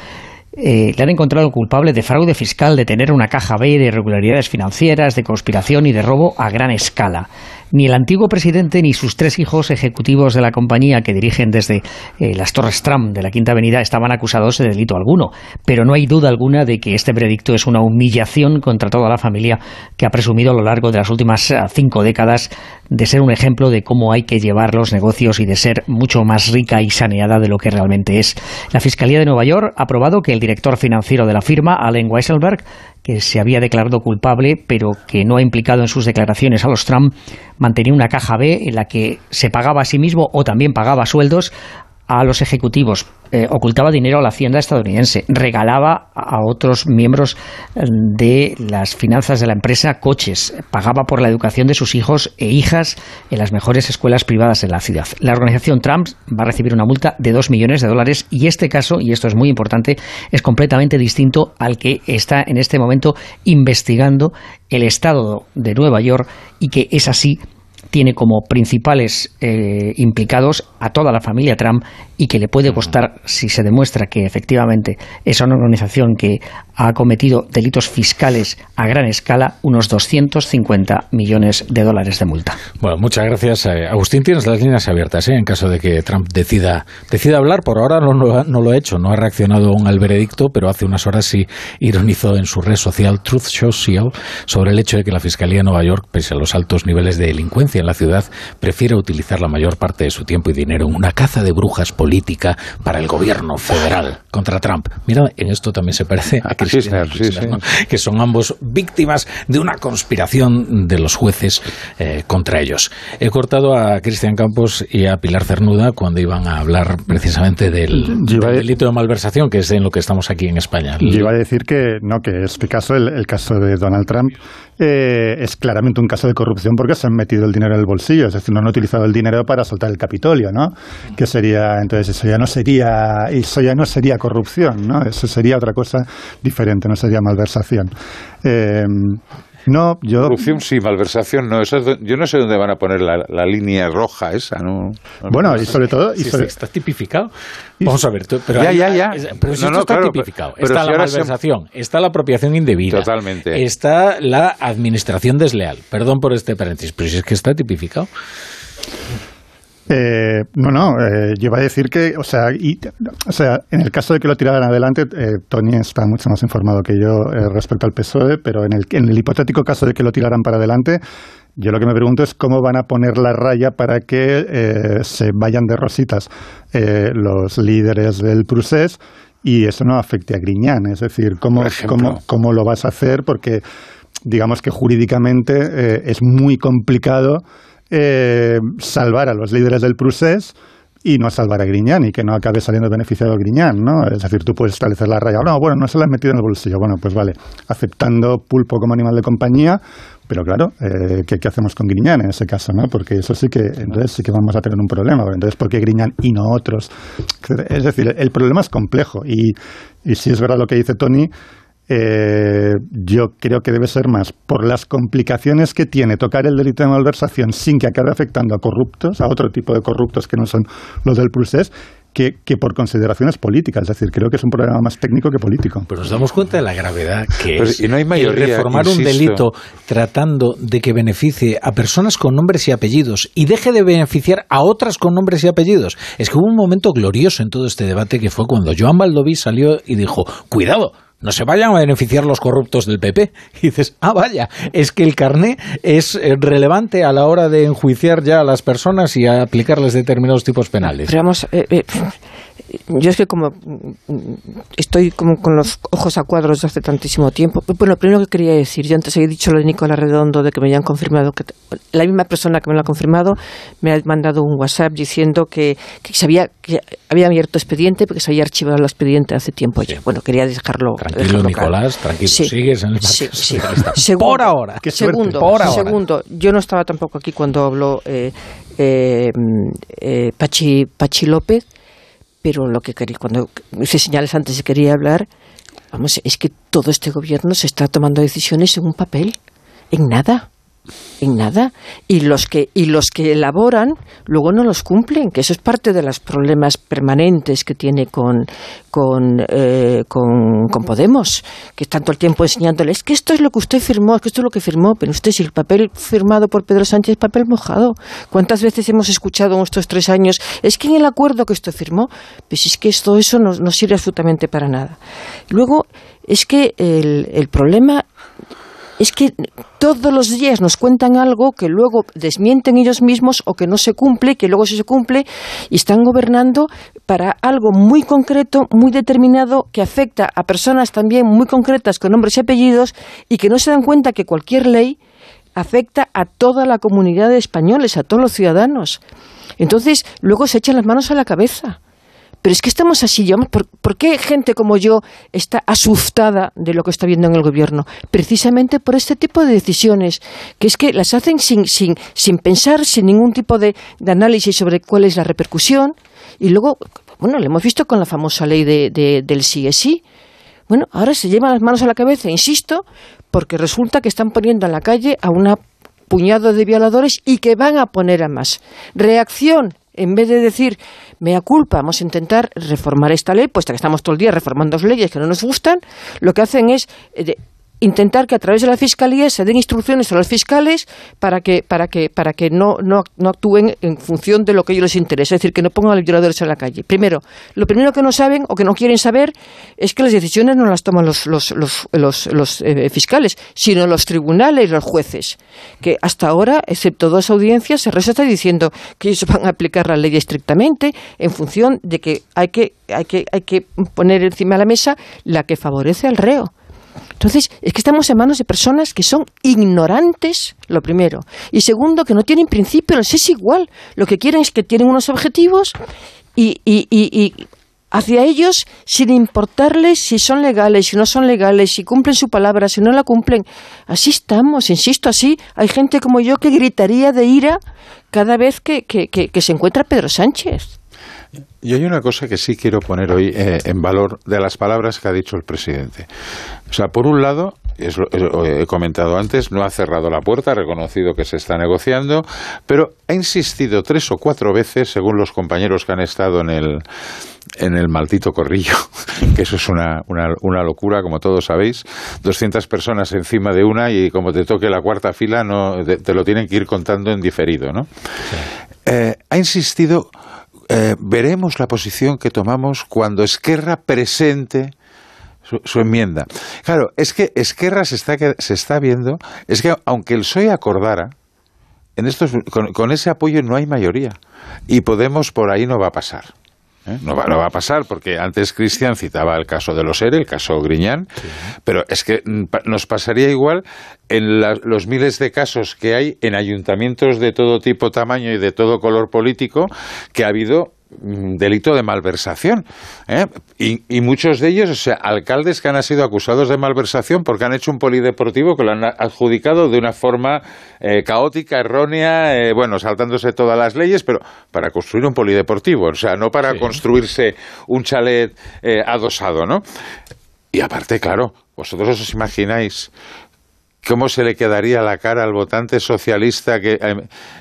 Eh, le han encontrado culpable de fraude fiscal, de tener una caja B, de irregularidades financieras, de conspiración y de robo a gran escala. Ni el antiguo presidente ni sus tres hijos ejecutivos de la compañía que dirigen desde eh, las Torres Trump de la Quinta Avenida estaban acusados de delito alguno. Pero no hay duda alguna de que este veredicto es una humillación contra toda la familia que ha presumido a lo largo de las últimas eh, cinco décadas de ser un ejemplo de cómo hay que llevar los negocios y de ser mucho más rica y saneada de lo que realmente es. La Fiscalía de Nueva York ha probado que el director financiero de la firma, Allen Weisselberg, que se había declarado culpable, pero que no ha implicado en sus declaraciones a los Trump, mantenía una caja B en la que se pagaba a sí mismo o también pagaba sueldos a los ejecutivos, eh, ocultaba dinero a la hacienda estadounidense, regalaba a otros miembros eh, de las finanzas de la empresa coches, pagaba por la educación de sus hijos e hijas en las mejores escuelas privadas de la ciudad. La organización Trump va a recibir una multa de 2 millones de dólares y este caso, y esto es muy importante, es completamente distinto al que está en este momento investigando el Estado de Nueva York y que es así tiene como principales eh, implicados a toda la familia Trump y que le puede costar, si se demuestra que efectivamente es una organización que ha cometido delitos fiscales a gran escala, unos 250 millones de dólares de multa. Bueno, muchas gracias. eh, Agustín, tienes las líneas abiertas ¿eh? en caso de que Trump decida, decida hablar. Por ahora no, ha- no lo ha hecho, no ha reaccionado aún al veredicto, pero hace unas horas sí ironizó en su red social Truth Social sobre el hecho de que la Fiscalía de Nueva York, pese a los altos niveles de delincuencia en la ciudad, prefiere utilizar la mayor parte de su tiempo y dinero en una caza de brujas política para el gobierno federal contra Trump. Mira, en esto también se parece a Cristina, Kirchner, ¿no? que son ambos víctimas de una conspiración de los jueces eh, contra ellos. He cortado a Cristian Campos y a Pilar Cernuda cuando iban a hablar precisamente del, delito de malversación, que es en lo que estamos aquí en España. Yo iba a decir que no, que este caso, el, el caso de Donald Trump, eh, es claramente un caso de corrupción porque se han metido el dinero en el bolsillo, es decir, no han utilizado el dinero para soltar el Capitolio, ¿no? Que sería, entonces eso ya no sería, eso ya no sería corrupción, ¿no? Eso sería otra cosa diferente, no sería malversación. Eh, no, yo. Corrupción sí, malversación no. Eso es yo no sé dónde van a poner la, la línea roja esa, ¿no? No Bueno, y sobre todo. Y Sí, sobre- está tipificado. Vamos a ver, tú- pero Ya, hay- ya, ya. es- Pero si No, esto no, está claro, tipificado. pero está la se- malversación, está la apropiación indebida. Totalmente. Está la administración desleal. Perdón por este paréntesis, pero si es que está tipificado. Eh, no, no, eh, yo iba a decir que, o sea, y, o sea, en el caso de que lo tiraran adelante, eh, Tony está mucho más informado que yo eh, respecto al PSOE, pero en el, en el hipotético caso de que lo tiraran para adelante, yo lo que me pregunto es cómo van a poner la raya para que eh, se vayan de rositas eh, los líderes del procés y eso no afecte a Griñán. Es decir, cómo, cómo, cómo lo vas a hacer, porque digamos que jurídicamente es muy complicado eh, salvar a los líderes del procés y no salvar a Griñán y que no acabe saliendo beneficiado Griñán, ¿no? Es decir, tú puedes establecer la raya. No, bueno, no se la han metido en el bolsillo. Bueno, pues vale, aceptando pulpo como animal de compañía, pero claro, eh, ¿qué, hacemos con Griñán en ese caso, no? Porque eso sí que, entonces sí que vamos a tener un problema. Entonces, ¿por qué Griñán y no otros? Es decir, el problema es complejo y, y si es verdad lo que dice Tony, eh, yo creo que debe ser más por las complicaciones que tiene tocar el delito de malversación sin que acabe afectando a corruptos, a otro tipo de corruptos que no son los del procés, que, que por consideraciones políticas. Es decir, creo que es un problema más técnico que político. Pero nos damos cuenta de la gravedad que Pero- es y no hay el mayoría, reformar un delito tratando de que beneficie a personas con nombres y apellidos y deje de beneficiar a otras con nombres y apellidos. Es que hubo un momento glorioso en todo este debate que fue cuando Joan Baldoví salió y dijo, cuidado, no se vayan a beneficiar los corruptos del PP. Y dices, ah, vaya, es que el carné es eh, relevante a la hora de enjuiciar ya a las personas y a aplicarles determinados tipos penales. Pero vamos, eh, eh, yo es que como mm, estoy como con los ojos a cuadros desde hace tantísimo tiempo. Bueno, lo primero que quería decir, yo antes he dicho lo de Nicolás Redondo, de que me habían confirmado, que la misma persona que me lo ha confirmado me ha mandado un WhatsApp diciendo que, que, se había, que había abierto expediente porque se había archivado el expediente hace tiempo ya. Bueno, quería dejarlo. Tranquilo, dejarlo claro. Tranquilidad, tranquilo, Sí. sigues en el Sí. Segundo, Por ahora. Qué. Segundo, Por ahora. segundo, yo no estaba tampoco aquí cuando habló eh, eh, eh, Pachi, Pachi López, pero lo que quería, cuando hice señales antes que quería hablar, vamos, es que todo este gobierno se está tomando decisiones en un papel, en nada. En nada. Y los que, y los que elaboran luego no los cumplen, que eso es parte de los problemas permanentes que tiene con, con, eh, con, con Podemos, que están todo el tiempo enseñándoles que esto es lo que usted firmó, que esto es lo que firmó, pero usted si el papel firmado por Pedro Sánchez es papel mojado. ¿Cuántas veces hemos escuchado en estos tres años? Es que en el acuerdo que usted firmó, pues es que todo eso no, no sirve absolutamente para nada. Luego, es que el, el problema es que todos los días nos cuentan algo que luego desmienten ellos mismos o que no se cumple, que luego sí se cumple y están gobernando para algo muy concreto, muy determinado, que afecta a personas también muy concretas con nombres y apellidos y que no se dan cuenta que cualquier ley afecta a toda la comunidad de españoles, a todos los ciudadanos. Entonces, luego se echan las manos a la cabeza. Pero es que estamos así. Yo, ¿por, ¿Por qué gente como yo está asustada de lo que está viendo en el gobierno? Precisamente por este tipo de decisiones, que es que las hacen sin, sin, sin pensar, sin ningún tipo de, análisis sobre cuál es la repercusión. Y luego, bueno, lo hemos visto con la famosa ley de, del sí es sí. Bueno, ahora se llevan las manos a la cabeza, insisto, porque resulta que están poniendo en la calle a una puñado de violadores y que van a poner a más. Reacción, en vez de decir, mea culpa, vamos a intentar reformar esta ley, puesto que estamos todo el día reformando leyes que no nos gustan, lo que hacen es eh, intentar que a través de la fiscalía se den instrucciones a los fiscales para que para que para que no, no, no actúen en función de lo que ellos les interesa, es decir, que no pongan a los violadores en la calle. Primero, lo primero que no saben o que no quieren saber es que las decisiones no las toman los, los, los, los, eh, fiscales, sino los tribunales los jueces, que hasta ahora, excepto dos audiencias, se está diciendo que ellos van a aplicar la ley estrictamente en función de que hay que, hay que, hay que poner encima de la mesa la que favorece al reo. Entonces, es que estamos en manos de personas que son ignorantes, lo primero. Y segundo, que no tienen principios, es igual. Lo que quieren es que tienen unos objetivos y, y, y, hacia ellos sin importarles si son legales, si no son legales, si cumplen su palabra, si no la cumplen. Así estamos, insisto, así. Hay gente como yo que gritaría de ira cada vez que, que, que se encuentra Pedro Sánchez. Y hay una cosa que sí quiero poner hoy eh, en valor de las palabras que ha dicho el presidente. O sea, por un lado, es he comentado antes, no ha cerrado la puerta, ha reconocido que se está negociando, pero ha insistido tres o cuatro veces, según los compañeros que han estado en el, en el maldito corrillo, que eso es una, una, locura, como todos sabéis, 200 personas encima de una y como te toque la cuarta fila, no, te, lo tienen que ir contando en diferido, ¿no? Eh, ha insistido eh, veremos la posición que tomamos cuando Esquerra presente su, enmienda. Claro, es que Esquerra se está, se está viendo, es que aunque el PSOE acordara, en estos, con, ese apoyo no hay mayoría. Y Podemos por ahí no va a pasar. ¿Eh? No, va, no, va, a pasar porque antes Cristian citaba el caso de los ERE, el caso Griñán, pero es que mm, nos pasaría igual en los miles de casos que hay en ayuntamientos de todo tipo, tamaño y de todo color político que ha habido delito de malversación. ¿eh? Y, muchos de ellos, o sea, alcaldes que han sido acusados de malversación porque han hecho un polideportivo que lo han adjudicado de una forma eh, caótica, errónea, eh, bueno, saltándose todas las leyes, pero para construir un polideportivo, o sea, no para construirse un chalet adosado, ¿no? Y aparte, claro, vosotros os imagináis ¿Cómo se le quedaría la cara al votante socialista que eh,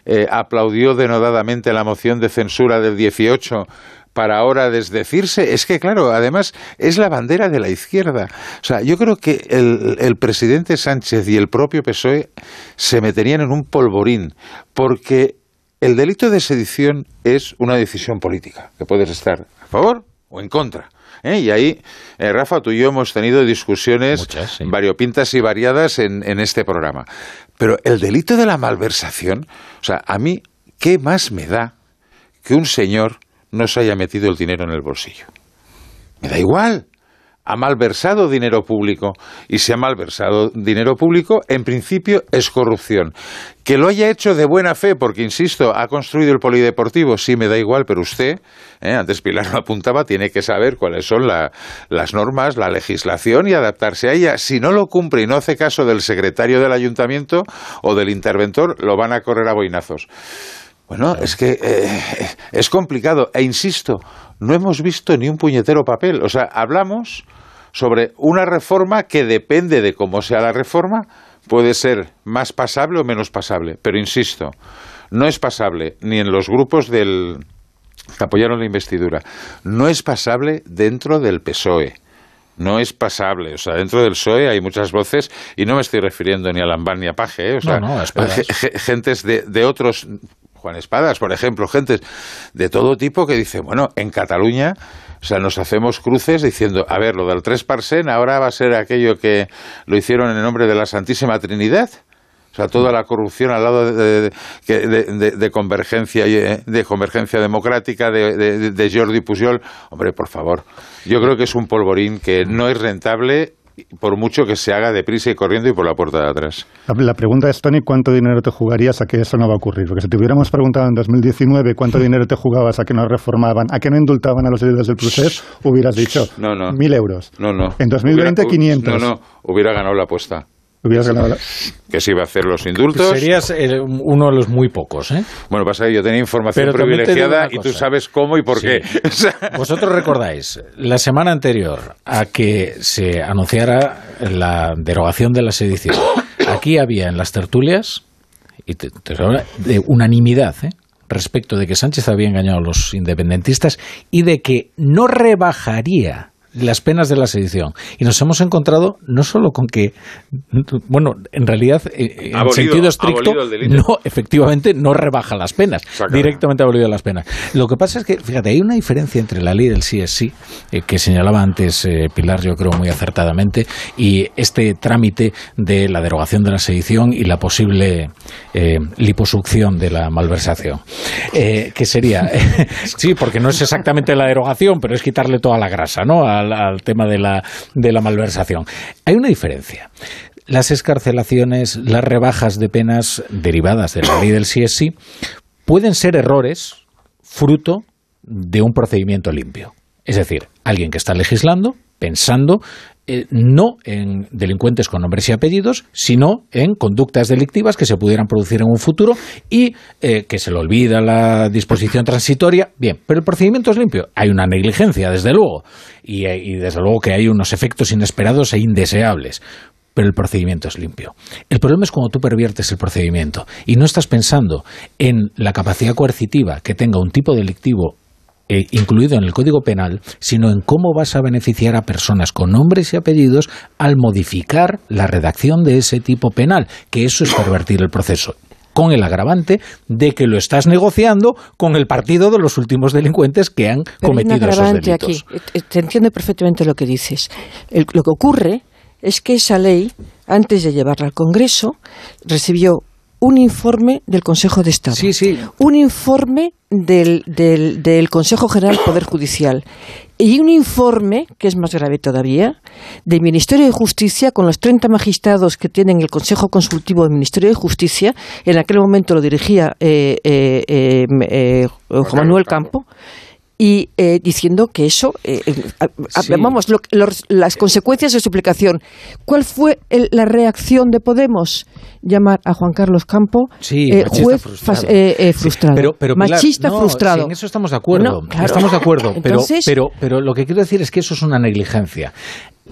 eh, aplaudió denodadamente la moción de censura del 18 para ahora desdecirse? Es que, claro, además es la bandera de la izquierda. O sea, yo creo que el, el presidente Sánchez y el propio PSOE se meterían en un polvorín, porque el delito de sedición es una decisión política, que puedes estar a favor o en contra. ¿Eh? Y ahí, eh, Rafa, tú y yo hemos tenido discusiones variopintas y variadas en, en este programa. Pero el delito de la malversación, o sea, a mí, ¿qué más me da que un señor no se haya metido el dinero en el bolsillo? Me da igual ha malversado dinero público y si ha malversado dinero público, en principio es corrupción. Que lo haya hecho de buena fe, porque insisto, ha construido el polideportivo, sí me da igual, pero usted, ¿eh? antes Pilar lo apuntaba, tiene que saber cuáles son las normas, la legislación y adaptarse a ella. Si no lo cumple y no hace caso del secretario del ayuntamiento o del interventor, lo van a correr a boinazos. Bueno, es que eh, es complicado. E insisto, no hemos visto ni un puñetero papel. O sea, hablamos sobre una reforma que depende de cómo sea la reforma, puede ser más pasable o menos pasable. Pero insisto, no es pasable ni en los grupos del que apoyaron la investidura, no es pasable dentro del PSOE. No es pasable, o sea, dentro del PSOE hay muchas voces y no me estoy refiriendo ni a Lambán ni a Paje, ¿eh? o sea, gentes de, de otros Juan Espadas, por ejemplo, gente de todo tipo que dice, bueno, en Cataluña, o sea, nos hacemos cruces diciendo, a ver, lo del tres parsen ahora va a ser aquello que lo hicieron en nombre de la Santísima Trinidad. O sea, toda la corrupción al lado de, de, convergencia de convergencia democrática de, de Jordi Pujol. Hombre, por favor. Yo creo que es un polvorín que no es rentable por mucho que se haga deprisa y corriendo y por la puerta de atrás. La, pregunta es, Tony, ¿cuánto dinero te jugarías a que eso no va a ocurrir? Porque si te hubiéramos preguntado en 2019 cuánto dinero te jugabas a que no reformaban, a que no indultaban a los líderes del procés, hubieras dicho no, no. mil euros. No, no. En 2020, 500. No, no, hubiera ganado la apuesta. Ganado Que se iba a hacer los indultos. Serías uno de los muy pocos, ¿eh? Bueno, pasa que yo tenía información privilegiada y tú sabes cómo y por qué. Vosotros recordáis, la semana anterior a que se anunciara la derogación de la sedición, aquí había en las tertulias, y de unanimidad, ¿eh? respecto de que Sánchez había engañado a los independentistas y de que no rebajaría las penas de la sedición. Y nos hemos encontrado no solo con que, bueno, en realidad, eh, en Abolido- sentido estricto, no, efectivamente, no rebaja las penas. Directamente ha abolido las penas. Lo que pasa es que, fíjate, hay una diferencia entre la ley del CSI, eh, que señalaba antes eh, Pilar, yo creo muy acertadamente, y este trámite de la derogación de la sedición y la posible eh, liposucción de la malversación. Eh, que sería, sí, porque no es exactamente la derogación, pero es quitarle toda la grasa, ¿no? Al, tema de la, de la malversación. Hay una diferencia. Las escarcelaciones, las rebajas de penas derivadas de la ley del CSI pueden ser errores fruto de un procedimiento limpio. Es decir, alguien que está legislando pensando eh, no en delincuentes con nombres y apellidos, sino en conductas delictivas que se pudieran producir en un futuro y eh, que se le olvida la disposición transitoria. Bien, pero el procedimiento es limpio. Hay una negligencia, desde luego, y, eh, y desde luego que hay unos efectos inesperados e indeseables pero el procedimiento es limpio. El problema es cuando tú perviertes el procedimiento y no estás pensando en la capacidad coercitiva que tenga un tipo delictivo eh, incluido en el Código Penal, sino en cómo vas a beneficiar a personas con nombres y apellidos al modificar la redacción de ese tipo penal, que eso es pervertir el proceso con el agravante de que lo estás negociando con el partido de los últimos delincuentes que han Pero cometido esos agravante delitos. aquí. Eh, Te entiendo perfectamente lo que dices. El- lo que ocurre es que esa ley, antes de llevarla al Congreso, recibió un informe del Consejo de Estado. Un informe del, del, del Consejo General del Poder Judicial. Y un informe, que es más grave todavía, del Ministerio de Justicia con los 30 magistrados que tienen el Consejo Consultivo del Ministerio de Justicia. En aquel momento lo dirigía eh, eh, eh, eh, Juan Manuel Campo y eh, diciendo que eso, eh, eh, Sí. vamos, lo- los- las consecuencias de su aplicación. ¿Cuál fue el- la reacción de Podemos? Llamar a Juan Carlos Campo Sí, eh, juez frustrado. eh, Sí, frustrado. pero, pero, Pilar, machista no, frustrado. sí, en eso estamos de acuerdo. Claro. Estamos de acuerdo. Pero, Entonces- pero, pero lo que quiero decir es que eso es una negligencia.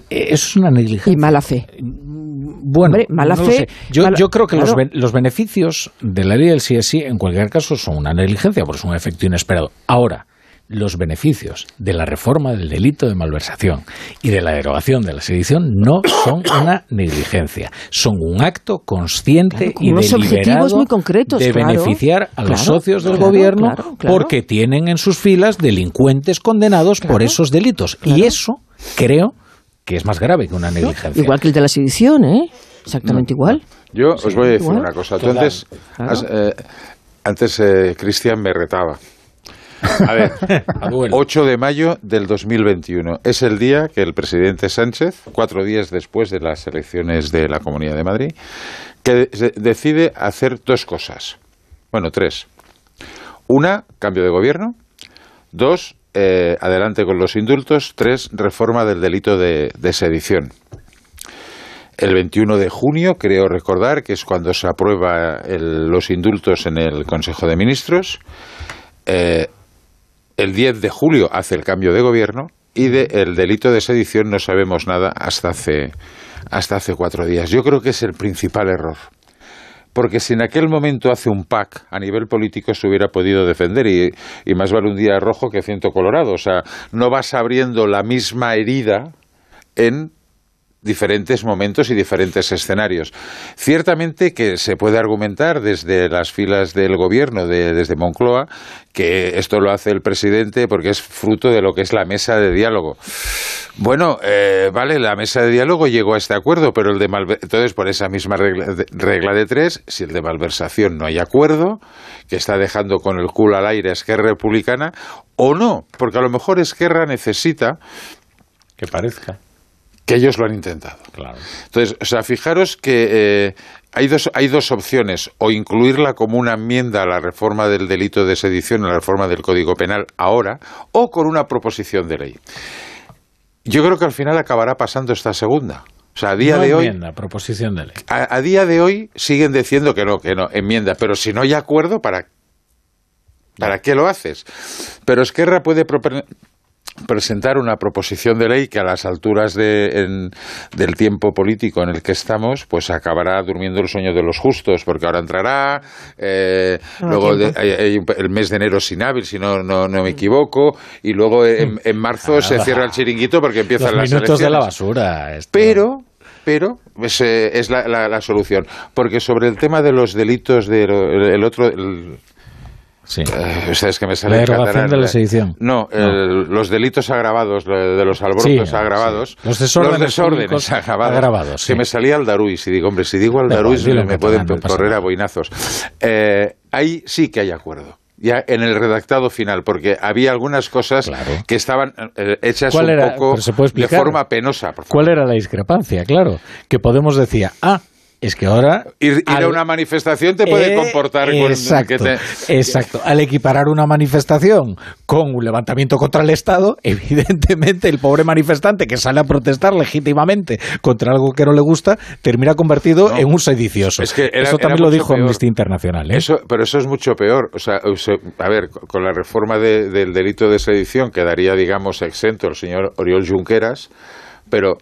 Eso es una negligencia. Y mala fe. Bueno, Hombre, mala no lo fe, sé. Yo, mala- yo creo que los, claro. los beneficios de la ley del CSI, en cualquier caso, son una negligencia, porque es un efecto inesperado. Ahora, los beneficios de la reforma del delito de malversación y de la derogación de la sedición no son una negligencia, son un acto consciente con y unos deliberado muy concretos, de claro. beneficiar a los socios del claro, gobierno claro, claro. porque tienen en sus filas delincuentes condenados por esos delitos. Y eso creo que es más grave que una negligencia. Igual que el de la sedición, ¿eh? Exactamente igual. Yo os voy a decir igual. una cosa. Tú antes, Claro. has, eh, antes eh, Cristian me retaba. A ver, 8 de mayo del 2021 es el día que el presidente Sánchez, cuatro días después de las elecciones de la Comunidad de Madrid, que de- decide hacer dos cosas. Bueno, tres. Una, cambio de gobierno. Dos, eh, adelante con los indultos. Tres, reforma del delito de, de sedición. El 21 de junio, creo recordar, que es cuando se aprueba el- los indultos en el Consejo de Ministros. Eh, el 10 de julio hace el cambio de gobierno y del delito de sedición no sabemos nada hasta hace, hasta hace cuatro días. Yo creo que es el principal error. Porque si en aquel momento hace un PAC a nivel político se hubiera podido defender y, y más vale un día rojo que ciento colorado. O sea, no vas abriendo la misma herida en diferentes momentos y diferentes escenarios. Ciertamente que se puede argumentar desde las filas del gobierno, de- desde Moncloa, que esto lo hace el presidente porque es fruto de lo que es la mesa de diálogo. Bueno, eh, vale, la mesa de diálogo llegó a este acuerdo, pero el de entonces por esa misma regla de, regla de tres, si el de malversación no hay acuerdo, que está dejando con el culo al aire a Esquerra Republicana, o no, porque a lo mejor Esquerra necesita que parezca que ellos lo han intentado. Claro. Entonces, o sea, fijaros que eh, hay, dos, hay dos opciones, o incluirla como una enmienda a la reforma del delito de sedición, a la reforma del Código Penal ahora, o con una proposición de ley. Yo creo que al final acabará pasando esta segunda. O sea, a día No de hoy, enmienda, proposición de ley. a, a día de hoy siguen diciendo que no, que no, enmienda, pero si no hay acuerdo, ¿para, ¿para qué lo haces? Pero Esquerra puede proponer, presentar una proposición de ley que a las alturas de, en- del tiempo político en el que estamos, pues acabará durmiendo el sueño de los justos, porque ahora entrará, eh, No, luego de- hay- hay un- el mes de enero sin hábil, si no, no, no me equivoco, y luego en, en marzo se cierra el chiringuito porque empiezan Los las minutos de la basura. esto. Pero, pero es, eh, es la, la- la solución. Porque sobre el tema de los delitos de lo- el, eh, que me La en derogación catalán, de la eh, sedición. No, el- los delitos agravados, de los alborotos Sí, agravados. sí. Los desórdenes desórdenes públicos agravados. agravados. Que me salía Aldaruis. Y digo, hombre, si digo Da Aldaruis igual, dilo me, en pueden no correr a boinazos. Eh, ahí sí que hay acuerdo. Ya en el redactado final, porque había algunas cosas que estaban eh, hechas ¿Cuál un era? poco Pero se puede de forma penosa. por ¿Cuál era la discrepancia? Claro, que Podemos decía, ah, es que ahora... Ir, ir al- a una manifestación te puede Eh, comportar con exacto, que te- exacto. Al equiparar una manifestación con un levantamiento contra el Estado, evidentemente el pobre manifestante que sale a protestar legítimamente contra algo que no le gusta, termina convertido en un sedicioso. Es que era- Eso también lo dijo. Amnistía Internacional. ¿eh? Eso, pero eso es mucho peor. O sea, a ver, con- con la reforma de- del delito de sedición quedaría, digamos, exento el señor Oriol Junqueras, pero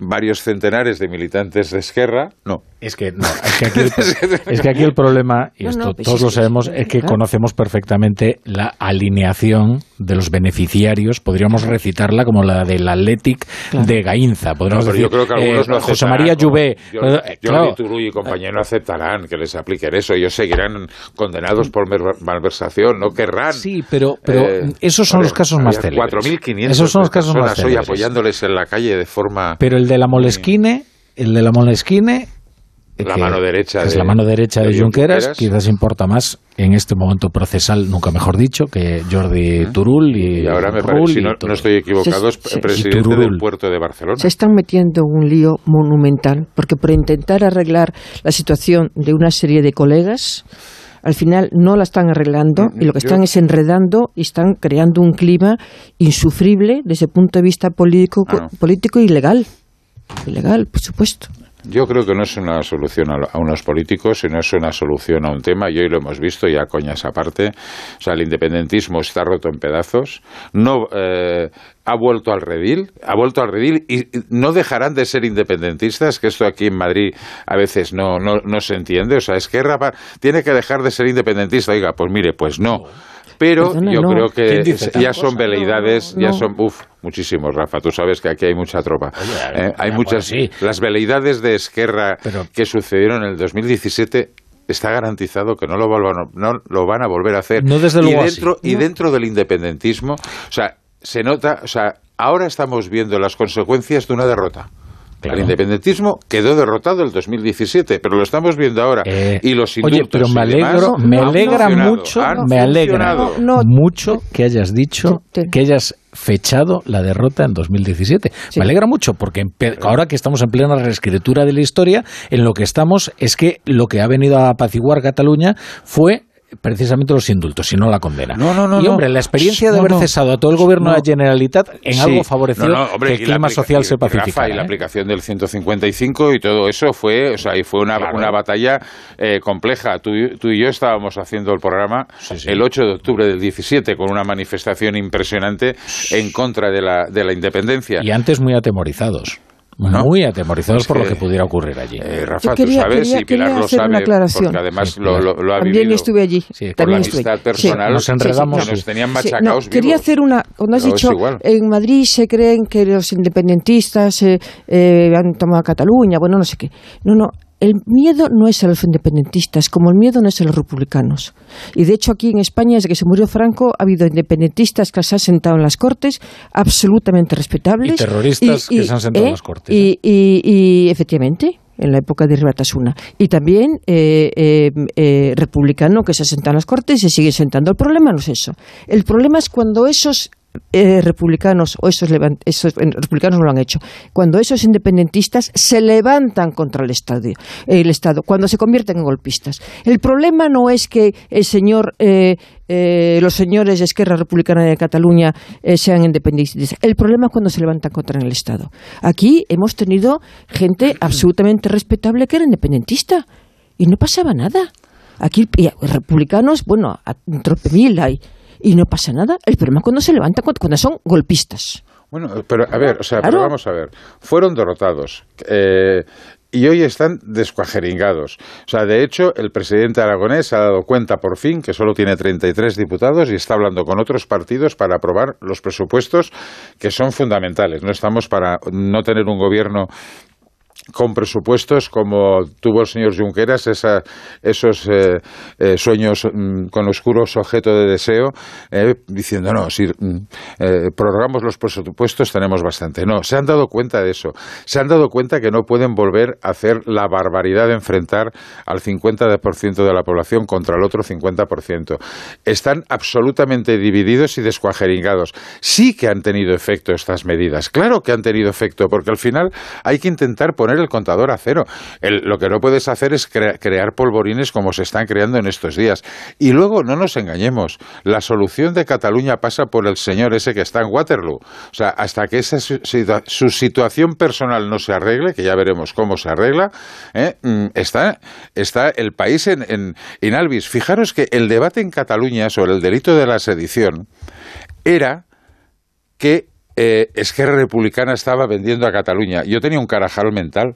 varios centenares de militantes de Esquerra, no. Es que, no, es que aquí el, es que aquí el problema, y No, esto no, pues todos es lo que- sabemos, es que claro. conocemos perfectamente la alineación de los beneficiarios. Podríamos recitarla como la del Athletic de Gainza. Podríamos No, pero decir, yo creo que algunos eh, no José María. Lluvé. Jordi, eh, Jordi claro, Turull y compañía no aceptarán que les apliquen eso. Ellos seguirán condenados por malversación, no querrán. Sí, pero, pero Eh, esos son los casos más célebres. 4.500 Esos son los casos más personas hoy apoyándoles en la calle de forma... Pero el de la Moleskine, el de la Moleskine... La mano derecha es de- la mano derecha de, de Junqueras, Junqueras. quizás importa más en este momento procesal, nunca mejor dicho, que Jordi Turull y, Y ahora me Rull parece, si no, no estoy equivocado, es presidente del puerto de Barcelona. Se están metiendo en un lío monumental, porque por intentar arreglar la situación de una serie de colegas, al final no la están arreglando y lo que están es enredando y están creando un clima insufrible desde el punto de vista político, Ah, no. político y legal. Ilegal, por supuesto. Yo creo que no es una solución a, unos políticos, sino es una solución a un tema, y hoy lo hemos visto, ya coñas aparte. O sea, el independentismo está roto en pedazos, no eh, ha vuelto al redil, ha vuelto al redil, y no dejarán de ser independentistas, que esto aquí en Madrid a veces no, no, no se entiende. O sea, Esquerra tiene que dejar de ser independentista. Oiga, pues mire, pues no. Pero Perdona, yo no. creo que ¿Quién dice ya son cosa? veleidades, No, ya son, uff, muchísimos, Rafa. Tú sabes que aquí hay mucha tropa. Eh, hay muchas, sí. las veleidades de Esquerra que sucedieron en el 2017 está garantizado que no lo, volvan- no lo van a volver a hacer. No, desde y luego así. dentro, y No. dentro del independentismo, o sea, se nota, o sea, ahora estamos viendo las consecuencias de una derrota. Claro. El independentismo quedó derrotado el 2017, pero lo estamos viendo ahora. y los Oye, pero me demás alegro, me alegra mucho, me alegra mucho que hayas dicho que hayas fechado la derrota en 2017. Me alegra mucho porque ahora que estamos en plena reescritura de la historia, en lo que estamos es que lo que ha venido a apaciguar Cataluña fue precisamente los indultos y no la condena. No, no, no, y hombre, la experiencia de haber no. cesado a todo el gobierno de la Generalitat en Sí. algo favoreció No, no, hombre, que el clima social y- se pacificara. y la ¿eh? aplicación del 155 y todo eso fue, o sea, y fue una, una batalla eh, compleja. Tú, y- tú y yo estábamos haciendo el programa el 8 de octubre del 17 con una manifestación impresionante en contra de la, de la independencia. Y antes muy atemorizados. ¿No? Muy atemorizados Es por lo que- que pudiera ocurrir allí. Eh, Rafa, Yo quería- tú sabes, quería- y Pilar quería lo hacer sabe, una aclaración. porque además Sí, lo, lo- lo ha También vivido. estuve allí. por también la estuve. amistad Sí. personal. Nos enredamos. que nos tenían Sí, machacados no, quería hacer una. Cuando has No, dicho, en Madrid se creen que los independentistas eh, eh, han tomado Cataluña, bueno, no sé qué. No, no. El miedo no es a los independentistas, como el miedo no es a los republicanos. Y de hecho, aquí en España, desde que se murió Franco, ha habido independentistas que se han sentado en las cortes, absolutamente respetables. Y terroristas que se han sentado en las cortes, Y, y- y, efectivamente, en la época de Ribatasuna. Y también eh, eh, eh, republicano que se ha sentado en las cortes y se sigue sentando. El problema no es eso. El problema es cuando esos eh, republicanos o esos, esos republicanos no lo han hecho. Cuando esos independentistas se levantan contra el Estado, el Estado cuando se convierten en golpistas. El problema no es que el señor, eh, eh, los señores de Esquerra Republicana de Cataluña eh, sean independentistas. El problema es cuando se levantan contra el Estado. Aquí hemos tenido gente absolutamente respetable que era independentista y no pasaba nada. Aquí republicanos, bueno, a mil hay. Y no pasa nada. El problema es cuando se levantan, cuando, son golpistas. Bueno, pero a ver, o sea, Claro. pero vamos a ver. Fueron derrotados. eh, y hoy están descuajeringados. O sea, de hecho, el presidente aragonés ha dado cuenta por fin que solo tiene 33 diputados y está hablando con otros partidos para aprobar los presupuestos que son fundamentales. No estamos para no tener un gobierno con presupuestos como tuvo el señor Junqueras, esa- esos eh, eh, sueños mm, con oscuros objeto de deseo, eh, diciendo, no, si mm, prorrogamos los presupuestos tenemos bastante. No, se han dado cuenta de eso. Se han dado cuenta que no pueden volver a hacer la barbaridad de enfrentar al 50% de la población contra el otro 50%. Están absolutamente divididos y descuajeringados. Sí que han tenido efecto estas medidas. Claro que han tenido efecto, porque al final hay que intentar poner el contador a cero. Lo que no puedes hacer es crea- crear polvorines como se están creando en estos días. Y luego, no nos engañemos, la solución de Cataluña pasa por el señor ese que está en Waterloo. O sea, hasta que esa su, situa- su situación personal no se arregle, que ya veremos cómo se arregla, ¿eh? Mm, está, está el país en, en, in albis. Fijaros que el debate en Cataluña sobre el delito de la sedición era que eh, Esquerra Republicana estaba vendiendo a Cataluña. Yo tenía un carajal mental,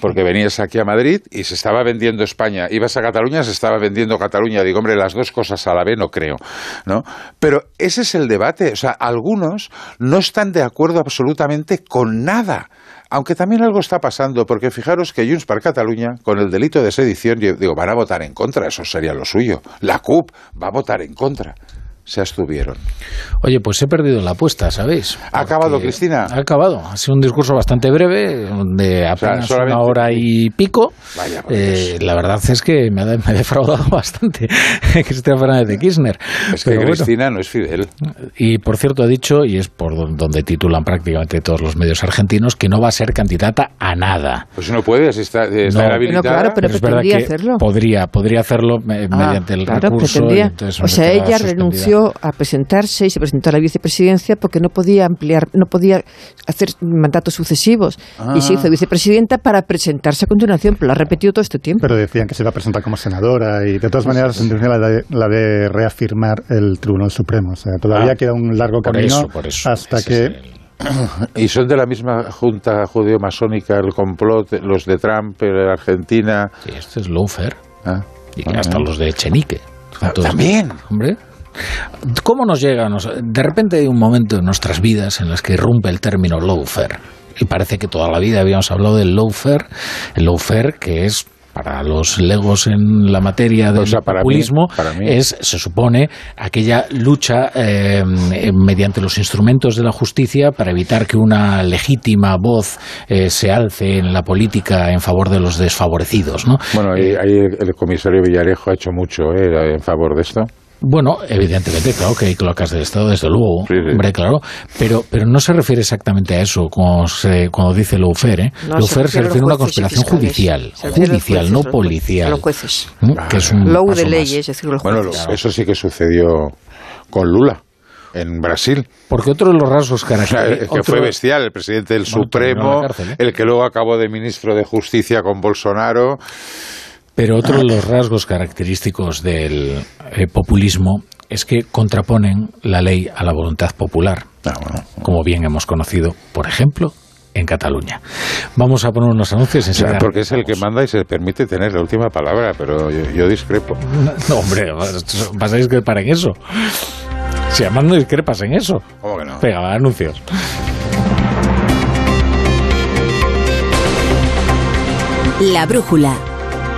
porque venías aquí a Madrid y se estaba vendiendo España. Ibas a Cataluña, se estaba vendiendo Cataluña. Digo, hombre, las dos cosas a la vez no creo. ¿no? Pero ese es el debate. O sea, algunos no están de acuerdo absolutamente con nada. Aunque también algo está pasando, porque fijaros que Junts per Cataluña, con el delito de sedición, digo, van a votar en contra, eso sería lo suyo. La CUP va a votar en contra. Se abstuvieron. Oye, pues he perdido la apuesta, ¿sabéis? ¿Ha acabado, Cristina? Ha acabado. Ha sido un discurso bastante breve, de apenas solamente- una hora y pico. Vaya, por Eh, la verdad es que me ha, me ha defraudado bastante Cristina Fernández de Kirchner. Es que Pero bueno. Cristina no es fidel. Y por cierto ha dicho, y es por don- donde titulan prácticamente todos los medios argentinos, que no va a ser candidata a nada. Pues no puede, si está, está No, inhabilitada. claro, pero es verdad que hacerlo. podría podría hacerlo eh, Ah, mediante el claro, recurso. entonces O sea, ella suspendida. Renunció a presentarse y se presentó a la vicepresidencia porque no podía ampliar, no podía hacer mandatos sucesivos. Y se Ah. hizo vicepresidenta para presentarse a continuación, pero lo ha repetido todo este tiempo. Pero decían que se iba a presentar como senadora y de todas maneras la de, la de reafirmar el Tribunal Supremo. O sea, todavía Ah, queda un largo por camino eso, por eso. hasta Ese que... Y son de la misma junta judeo-masónica, el complot, los de Trump, eh, Argentina. Sí, este es Lawfare. Ah, Y hasta los de Echenique. También. Hombre. ¿Cómo nos llega? De repente hay un momento en nuestras vidas en las que irrumpe el término lawfare. Y parece que toda la vida habíamos hablado del lawfare. El lawfare, que es para los legos en la materia del O sea, para mí- populismo, para mí. es, se supone, aquella lucha eh, eh, mediante los instrumentos de la justicia para evitar que una legítima voz eh, se alce en la política en favor de los desfavorecidos, ¿no? Bueno, ahí, ahí el, el comisario Villarejo ha hecho mucho eh, en favor de esto. Bueno, evidentemente, claro que hay cloacas del Estado, desde luego, hombre, claro, pero, pero no se refiere exactamente a eso cuando, se, cuando dice lawfare, ¿eh? No, se refiere a una conspiración judicial, judicial, no policial. los jueces. Que es un paso de leyes, es decir, los Bueno, jueces. lo- eso sí que sucedió con Lula en Brasil. Porque otro de los rasgos que fue bestial, el presidente del Bueno, Supremo, cárcel, ¿eh? el que luego acabó de ministro de Justicia con Bolsonaro. Pero otro de los rasgos característicos del eh, populismo es que contraponen la ley a la voluntad popular, como bien hemos conocido, por ejemplo, en Cataluña. Vamos a poner unos anuncios enseguida. porque es el que manda y se permite tener la última palabra, pero yo, yo discrepo. No, hombre, vas a discrepar en eso. Si además no discrepas en eso. ¿Cómo que no? Venga, va, anuncios. La brújula.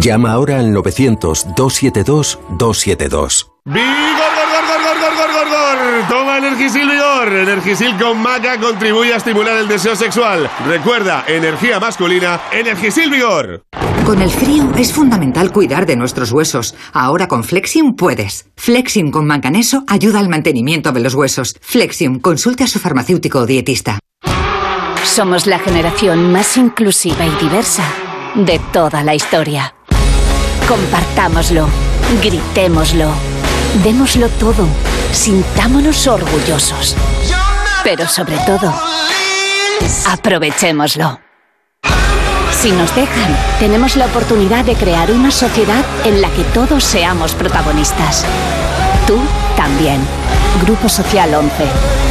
Llama ahora al 900-272-272. ¡Vigor, gor, gor, gor, gor, gor, gor, gor! Toma Energisil Vigor. Energisil con maca contribuye a estimular el deseo sexual. Recuerda, energía masculina, Energisil Vigor. Con el frío es fundamental cuidar de nuestros huesos. Ahora con Flexium puedes. Flexium con manganeso ayuda al mantenimiento de los huesos. Flexium, consulte a su farmacéutico o dietista. Somos la generación más inclusiva y diversa de toda la historia. Compartámoslo, gritémoslo, démoslo todo, sintámonos orgullosos. Pero sobre todo, aprovechémoslo. Si nos dejan, tenemos la oportunidad de crear una sociedad en la que todos seamos protagonistas. Tú también. Grupo Social 11.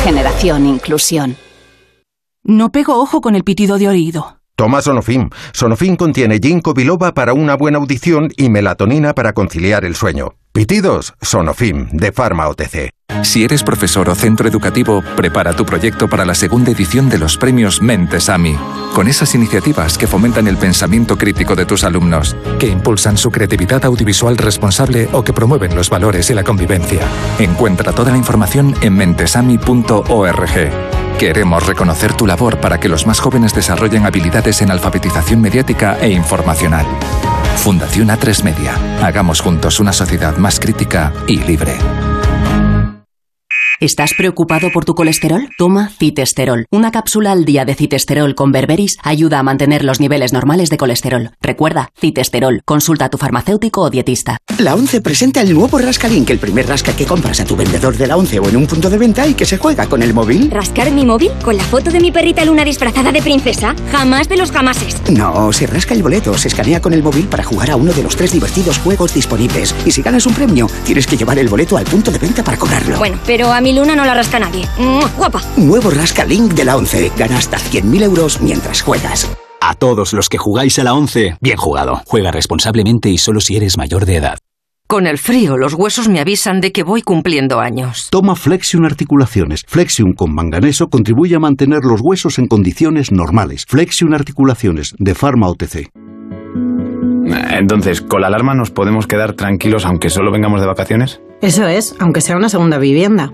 Generación Inclusión. No pego ojo con el pitido de oído. Toma Sonofim. Sonofim contiene ginkgo biloba para una buena audición y melatonina para conciliar el sueño. Pitidos, Sonofim, de Pharma OTC. Si eres profesor o centro educativo, prepara tu proyecto para la segunda edición de los premios Mentes AMI, con esas iniciativas que fomentan el pensamiento crítico de tus alumnos, que impulsan su creatividad audiovisual responsable o que promueven los valores y la convivencia. Encuentra toda la información en mentesami.org. Queremos reconocer tu labor para que los más jóvenes desarrollen habilidades en alfabetización mediática e informacional. Fundación A3 Media. Hagamos juntos una sociedad más crítica y libre. ¿Estás preocupado por tu colesterol? Toma citesterol. Una cápsula al día de citesterol con berberis ayuda a mantener los niveles normales de colesterol. Recuerda, citesterol. Consulta a tu farmacéutico o dietista. La ONCE presenta el nuevo Rascalink, el primer rasca que compras a tu vendedor de la ONCE o en un punto de venta y que se juega con el móvil. ¿Rascar mi móvil? ¿Con la foto de mi perrita Luna disfrazada de princesa? Jamás de los jamases. No, se rasca el boleto, se escanea con el móvil para jugar a uno de los tres divertidos juegos disponibles. Y si ganas un premio, tienes que llevar el boleto al punto de venta para cobrarlo. Bueno, pero a mi Luna no la rasca nadie. ¡Guapa! Nuevo Rasca Link de la ONCE. Gana hasta 100.000 euros mientras juegas. A todos los que jugáis a la 11, bien jugado. Juega responsablemente y solo si eres mayor de edad. Con el frío, los huesos me avisan de que voy cumpliendo años. Toma Flexion Articulaciones. Flexion con manganeso contribuye a mantener los huesos en condiciones normales. Flexion Articulaciones, de Pharma OTC. Entonces, ¿con la alarma nos podemos quedar tranquilos aunque solo vengamos de vacaciones? Eso es, aunque sea una segunda vivienda.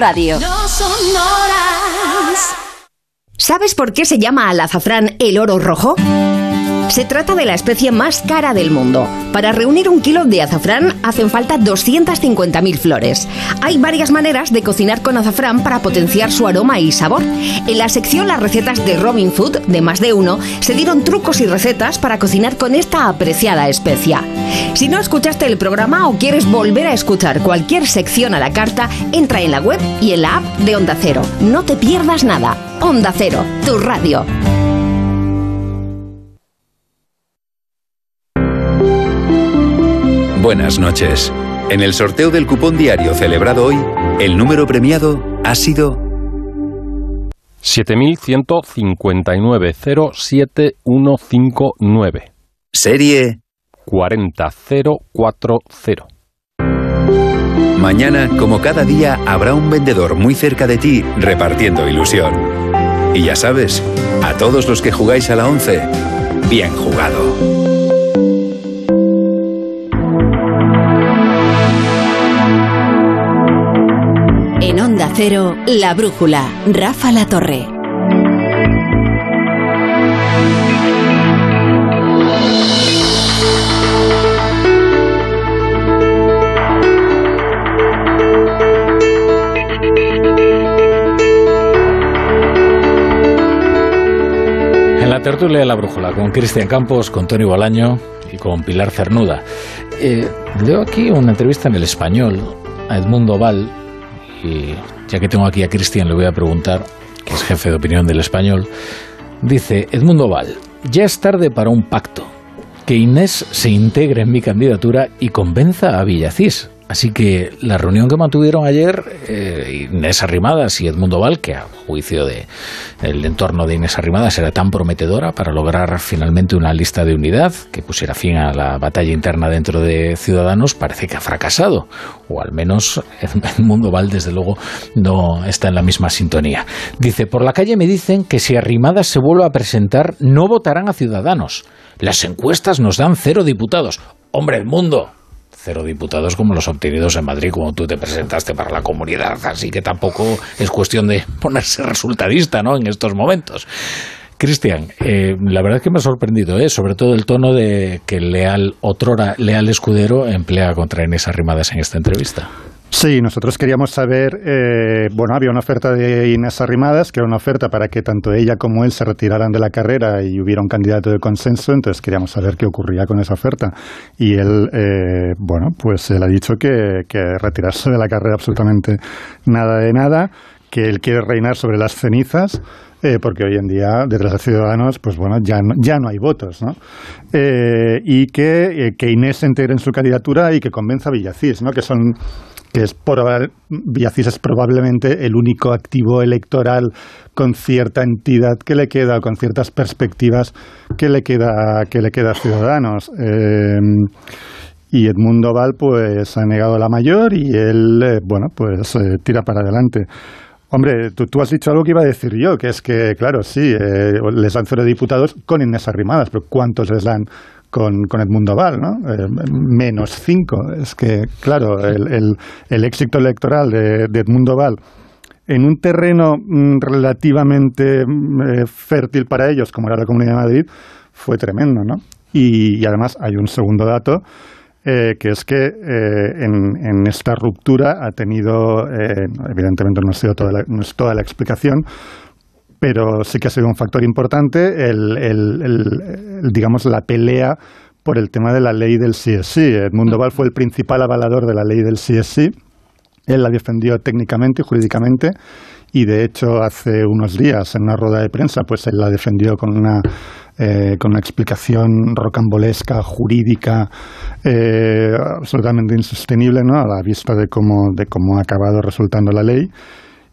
radio. No son horas. ¿Sabes por qué se llama al azafrán el oro rojo? Se trata de la especie más cara del mundo. Para reunir un kilo de azafrán hacen falta 250.000 flores. Hay varias maneras de cocinar con azafrán para potenciar su aroma y sabor. En la sección Las recetas de Robin Food, de más de uno, se dieron trucos y recetas para cocinar con esta apreciada especia. Si no escuchaste el programa o quieres volver a escuchar cualquier sección a la carta, entra en la web y en la app de Onda Cero. No te pierdas nada. Onda Cero, tu radio. Buenas noches. En el sorteo del cupón diario celebrado hoy, el número premiado ha sido 7159-07159. Serie 40040. Mañana, como cada día, habrá un vendedor muy cerca de ti repartiendo ilusión. Y ya sabes, a todos los que jugáis a la 11, bien jugado. En Onda Cero, La Brújula, Rafa La Torre. En la tertulia de la brújula, con Cristian Campos, con Tony Bolaño y con Pilar Cernuda. Eh, leo aquí una entrevista en el español a Edmundo Val, y ya que tengo aquí a Cristian, le voy a preguntar, que es jefe de opinión del español. Dice Edmundo Val: Ya es tarde para un pacto. Que Inés se integre en mi candidatura y convenza a Villacís. Así que la reunión que mantuvieron ayer eh, Inés Arrimadas y Edmundo Val, que a juicio de el entorno de Inés Arrimadas era tan prometedora para lograr finalmente una lista de unidad que pusiera fin a la batalla interna dentro de Ciudadanos, parece que ha fracasado. O al menos Edmundo Val, desde luego, no está en la misma sintonía. Dice, por la calle me dicen que si Arrimadas se vuelve a presentar, no votarán a Ciudadanos. Las encuestas nos dan cero diputados. Hombre, el mundo, cero diputados como los obtenidos en Madrid, como tú te presentaste para la comunidad. Así que tampoco es cuestión de ponerse resultadista ¿no? en estos momentos. Cristian, eh, la verdad es que me ha sorprendido, ¿eh? sobre todo el tono de que Leal, otrora Leal Escudero, emplea contra Inés Arrimadas en esta entrevista. Sí, nosotros queríamos saber, eh, bueno, había una oferta de Inés Arrimadas, que era una oferta para que tanto ella como él se retiraran de la carrera y hubiera un candidato de consenso, entonces queríamos saber qué ocurría con esa oferta. Y él, eh, bueno, pues él ha dicho que, que retirarse de la carrera absolutamente nada de nada, que él quiere reinar sobre las cenizas, eh, porque hoy en día detrás de Ciudadanos, pues bueno, ya no, ya no hay votos, ¿no? Eh, y que, eh, que Inés se integre en su candidatura y que convenza a Villacís, ¿no? Que son que es proba- Villacís es probablemente el único activo electoral con cierta entidad que le queda, con ciertas perspectivas que le queda, que le queda a Ciudadanos. Eh, y Edmundo Val pues ha negado la mayor y él, eh, bueno, pues eh, tira para adelante. Hombre, tú, tú has dicho algo que iba a decir yo, que es que, claro, sí, eh, les dan cero diputados con Inés Arrimadas, pero ¿cuántos les dan con, con Edmundo Val, ¿no? Eh, menos cinco. Es que, claro, el, el, éxito electoral de, de Edmundo Val en un terreno mm, relativamente eh, fértil para ellos, como era la Comunidad de Madrid, fue tremendo, ¿no? Y, además hay un segundo dato, eh, que es que en, en esta ruptura ha tenido, evidentemente no, ha sido toda no es toda la explicación, pero sí que ha sido un factor importante el, el- digamos, la pelea por el tema de la ley del CSI. Edmundo Val fue el principal avalador de la ley del CSI. Él la defendió técnicamente y jurídicamente y de hecho hace unos días en una rueda de prensa pues él la defendió con una eh, con una explicación rocambolesca jurídica eh, absolutamente insostenible ¿no? a la vista de cómo de cómo ha acabado resultando la ley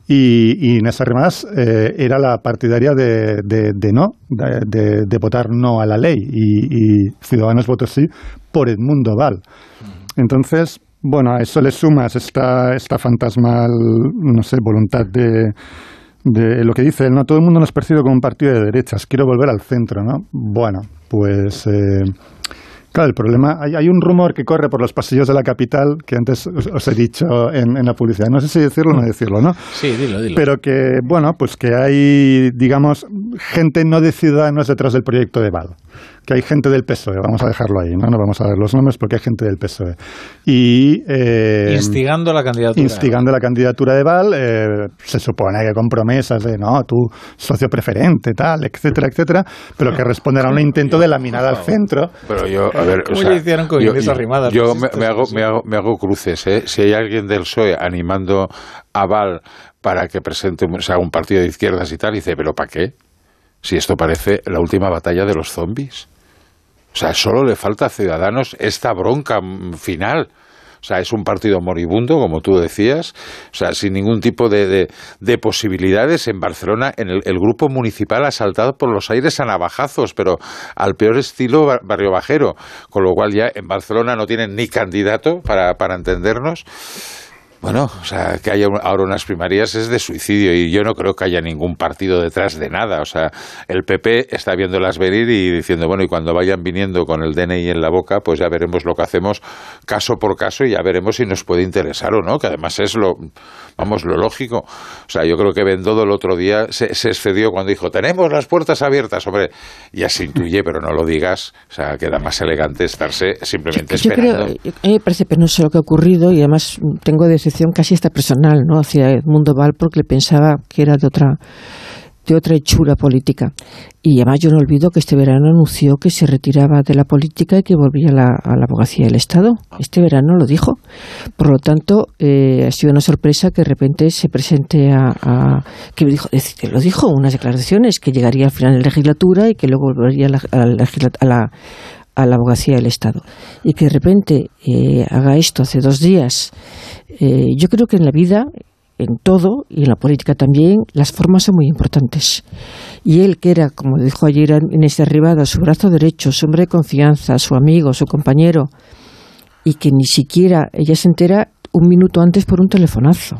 y, y Inés Arrimadas eh, era la partidaria de, de- de no, de, de- de votar no a la ley y, y Ciudadanos votó sí por Edmundo Val. Entonces, bueno, a eso le sumas esta, esta fantasmal, no sé, voluntad de, de lo que dice él, ¿no? Todo el mundo nos percibe como un partido de derechas, quiero volver al centro, ¿no? Bueno, pues... eh, Claro, el problema, hay, hay un rumor que corre por los pasillos de la capital, que antes os, os he dicho en, en la publicidad, no sé si decirlo o no decirlo, ¿no? Sí, dilo, dilo. Pero que, bueno, pues que hay, digamos, gente no de ciudadanos detrás del proyecto de Val. Que hay gente del PSOE, vamos a dejarlo ahí, ¿no? No vamos a ver los nombres porque hay gente del PSOE. Y, eh, Instigando la candidatura. instigando la candidatura de Val, eh, se supone que con promesas de, no, tú, socio preferente, tal, etcétera, etcétera, pero que responden a un intento de laminada al centro. Pero yo, a ver, ¿Cómo o sea, le hicieron con yo, yo- Arrimadas? Yo me, hago, me, hago, me hago cruces, ¿eh? Si hay alguien del PSOE animando a Val para que presente o sea, un partido de izquierdas y tal, dice, ¿pero para qué? Si esto parece la última batalla de los zombies. O sea, solo le falta a Ciudadanos esta bronca final. O sea, es un partido moribundo, como tú decías, o sea, sin ningún tipo de, de, posibilidades. En Barcelona, en el, grupo municipal ha saltado por los aires a navajazos, pero al peor estilo barrio bajero, con lo cual ya en Barcelona no tienen ni candidato para, para entendernos. Bueno, o sea, que haya ahora unas primarias es de suicidio y yo no creo que haya ningún partido detrás de nada. O sea, el PP está viéndolas venir y diciendo, bueno, y cuando vayan viniendo con el DNI en la boca, pues ya veremos lo que hacemos caso por caso y ya veremos si nos puede interesar o no, que además es lo, vamos, lo lógico. O sea, yo creo que Bendodo el otro día se, se excedió cuando dijo, tenemos las puertas abiertas, hombre, ya se intuye, pero no lo digas. O sea, queda más elegante estarse simplemente esperando. Yo creo, a mí me parece penoso lo que ha ocurrido y además tengo casi hasta personal, ¿no? Hacia Edmundo Val porque le pensaba que era de otra de otra hechura política. Y además yo no olvido que este verano anunció que se retiraba de la política y que volvía a la, abogacía del Estado. Este verano lo dijo. Por lo tanto, eh, ha sido una sorpresa que de repente se presente a... que dijo, lo dijo, unas declaraciones, que llegaría al final de la legislatura y que luego volvería a la, a la, a la abogacía del Estado. Y que de repente eh, haga esto hace dos días. Eh, yo creo que en la vida en todo y en la política también, las formas son muy importantes. Y él, que era, como dijo ayer Inés Arribada, su brazo derecho, su hombre de confianza, su amigo, su compañero, y que ni siquiera ella se entera un minuto antes por un telefonazo.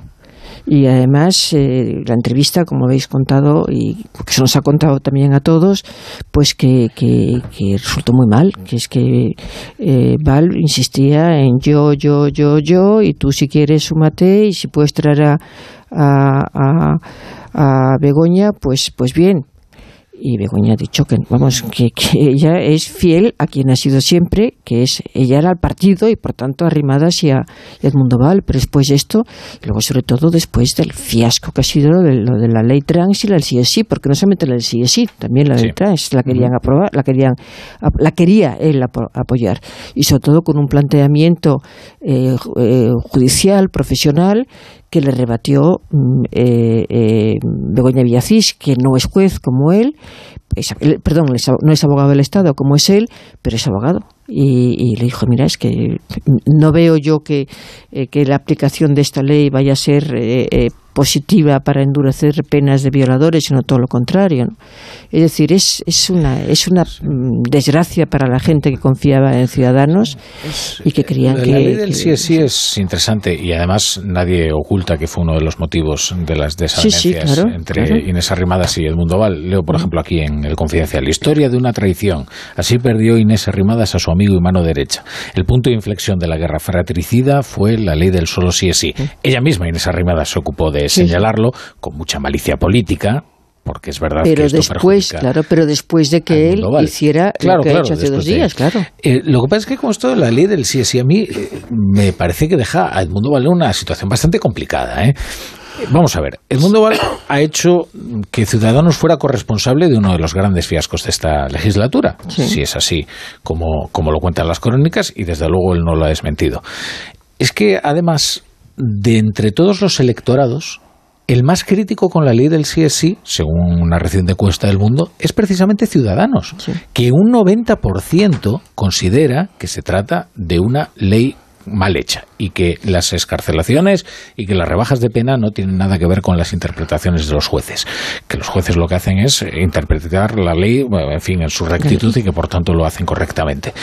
Y además, eh, la entrevista, como habéis contado, y que se nos ha contado también a todos, pues que, que, resultó muy mal, que es que eh, Val insistía en yo, yo, yo, yo, y tú si quieres súmate, y si puedes traer a, a, a Begoña, pues, pues bien, y Begoña ha dicho que vamos que, ella es fiel a quien ha sido siempre que es ella era el partido y por tanto arrimada hacia Edmundo Val. Pero después de esto y luego sobre todo después del fiasco que ha sido lo de, la ley trans y la del CSI porque no solamente la del CSI también la ley trans la querían aprobar la querían la quería él apoyar. Y sobre todo con un planteamiento eh, eh, judicial profesional que le rebatió mm, eh, eh, Begoña Villacís, que no es juez como él, perdón, no es abogado del Estado como es él, pero es abogado. Y, le dijo, mira, es que no veo yo que, eh, que la aplicación de esta ley vaya a ser positiva para endurecer penas de violadores, sino todo lo contrario. Es decir, es, es, una, es una mm, desgracia para la gente que confiaba en ciudadanos y que creían que... La ley del sí es sí es interesante y además nadie oculta que fue uno de los motivos de las desavenencias entre Inés Arrimadas y Edmundo Val. Leo, por ejemplo, aquí en El Confidencial, historia de una traición. Así perdió Inés Arrimadas a su amigo y mano derecha. El punto de inflexión de la guerra fratricida fue la ley del solo sí es sí. Ella misma, Inés Arrimadas, se ocupó de señalarlo con mucha malicia política, porque es verdad pero que esto después claro pero después de que él hiciera lo que ha hecho hace dos días claro eh, lo que pasa es que con esto de la ley del sí sí a mí eh, me parece que deja a Edmundo Val una situación bastante complicada ¿eh? Vamos a ver, Edmundo Val ha hecho que Ciudadanos fuera corresponsable de uno de los grandes fiascos de esta legislatura, si es así como, como lo cuentan las crónicas, y desde luego él no lo ha desmentido. Es que además, de entre todos los electorados, el más crítico con la ley del CSI, según una reciente encuesta del mundo, es precisamente Ciudadanos, que un 90% considera que se trata de una ley mal hecha y que las escarcelaciones y que las rebajas de pena no tienen nada que ver con las interpretaciones de los jueces, que los jueces lo que hacen es interpretar la ley, en fin, en su rectitud y que por tanto lo hacen correctamente.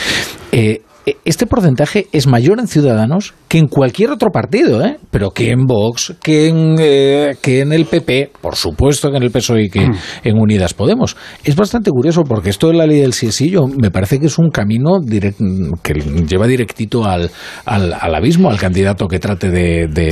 Eh, este porcentaje es mayor en Ciudadanos que en cualquier otro partido, ¿eh? pero que en Vox, que en, eh, que en el PP, por supuesto que en el PSOE y que mm. en Unidas Podemos. Es bastante curioso porque esto de la ley del sí yo me parece que es un camino que lleva directito al, al, abismo, al candidato que trate de, de,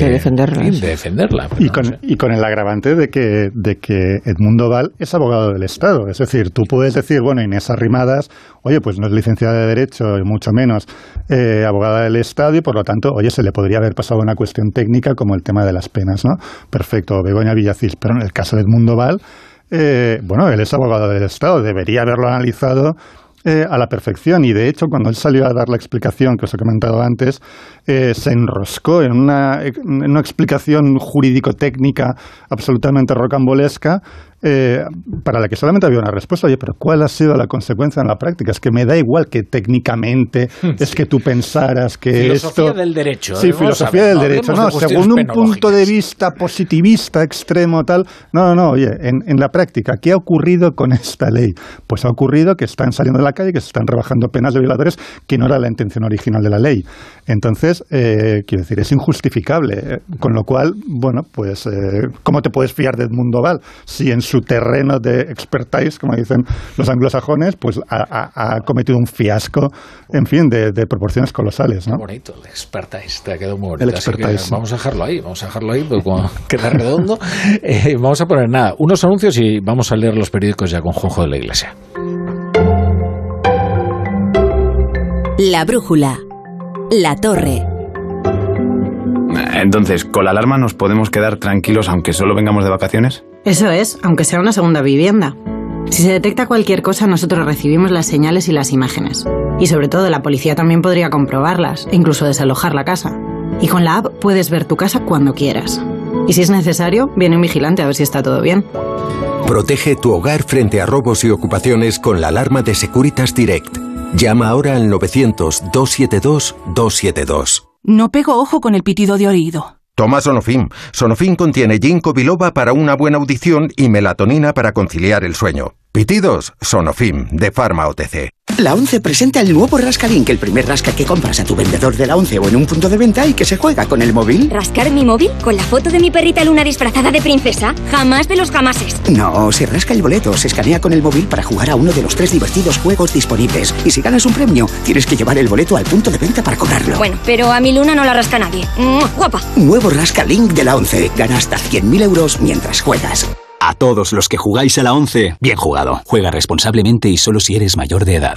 defenderla. y, con, y con el agravante de que, de que Edmundo Val es abogado del Estado. Es decir, tú puedes decir, bueno, Inés Arrimadas, oye, pues no es licenciada de Derecho, y mucho menos eh, abogada del Estado, y por lo tanto, oye, se le podría haber pasado una cuestión técnica como el tema de las penas, ¿no? Perfecto, Begoña Villacís, pero en el caso de Edmundo Val, eh, bueno, él es abogado del Estado, debería haberlo analizado eh, a la perfección. Y de hecho, cuando él salió a dar la explicación que os he comentado antes, se enroscó en una, en una explicación jurídico-técnica absolutamente rocambolesca eh, para la que solamente había una respuesta, oye, pero ¿cuál ha sido la consecuencia en la práctica? Es que me da igual que técnicamente es que tú pensaras que filosofía esto... del derecho. Sí, ¿eh? A filosofía del no derecho. No, de según un punto de vista positivista extremo tal. No, no, no, oye, en, en la práctica, ¿qué ha ocurrido con esta ley? Pues ha ocurrido que están saliendo de la calle, que se están rebajando penas de violadores, que no era la intención original de la ley. Entonces, eh, quiero decir, es injustificable. eh, Con lo cual, bueno, pues, eh, ¿cómo te puedes fiar de Edmundo Val si en su terreno de expertise, como dicen los anglosajones, pues ha, ha- ha cometido un fiasco, en fin, de, de proporciones colosales, ¿no? bonito, el expertise, te ha quedado muy El bonito. Así que expertise. vamos a dejarlo ahí, vamos a dejarlo ahí, porque como queda redondo. Eh, vamos a poner nada, unos anuncios y vamos a leer los periódicos ya con Juanjo de la Iglesia. La brújula. La torre. Entonces, ¿con la alarma nos podemos quedar tranquilos aunque solo vengamos de vacaciones? Eso es, aunque sea una segunda vivienda. Si se detecta cualquier cosa, nosotros recibimos las señales y las imágenes. Y sobre todo, la policía también podría comprobarlas e incluso desalojar la casa. Y con la app puedes ver tu casa cuando quieras. Y si es necesario, viene un vigilante a ver si está todo bien. Protege tu hogar frente a robos y ocupaciones con la alarma de Securitas Direct. Llama ahora al 900-272-272. No pego ojo con el pitido de oído. Toma Sonofim. Sonofim contiene ginkgo biloba para una buena audición y melatonina para conciliar el sueño. Pitidos, Sonofim, de Pharma OTC. La ONCE presenta el nuevo Rascalink, el primer rasca que compras a tu vendedor de la ONCE o en un punto de venta y que se juega con el móvil. ¿Rascar mi móvil? ¿Con la foto de mi perrita Luna disfrazada de princesa? Jamás de los jamases. No, se rasca el boleto, se escanea con el móvil para jugar a uno de los tres divertidos juegos disponibles. Y si ganas un premio, tienes que llevar el boleto al punto de venta para cobrarlo. Bueno, pero a mi Luna no la rasca nadie. ¡Mua! ¡Guapa! Nuevo Rascalink de la ONCE. Gana hasta 100.000 euros mientras juegas. A todos los que jugáis a la 11, bien jugado. Juega responsablemente y solo si eres mayor de edad.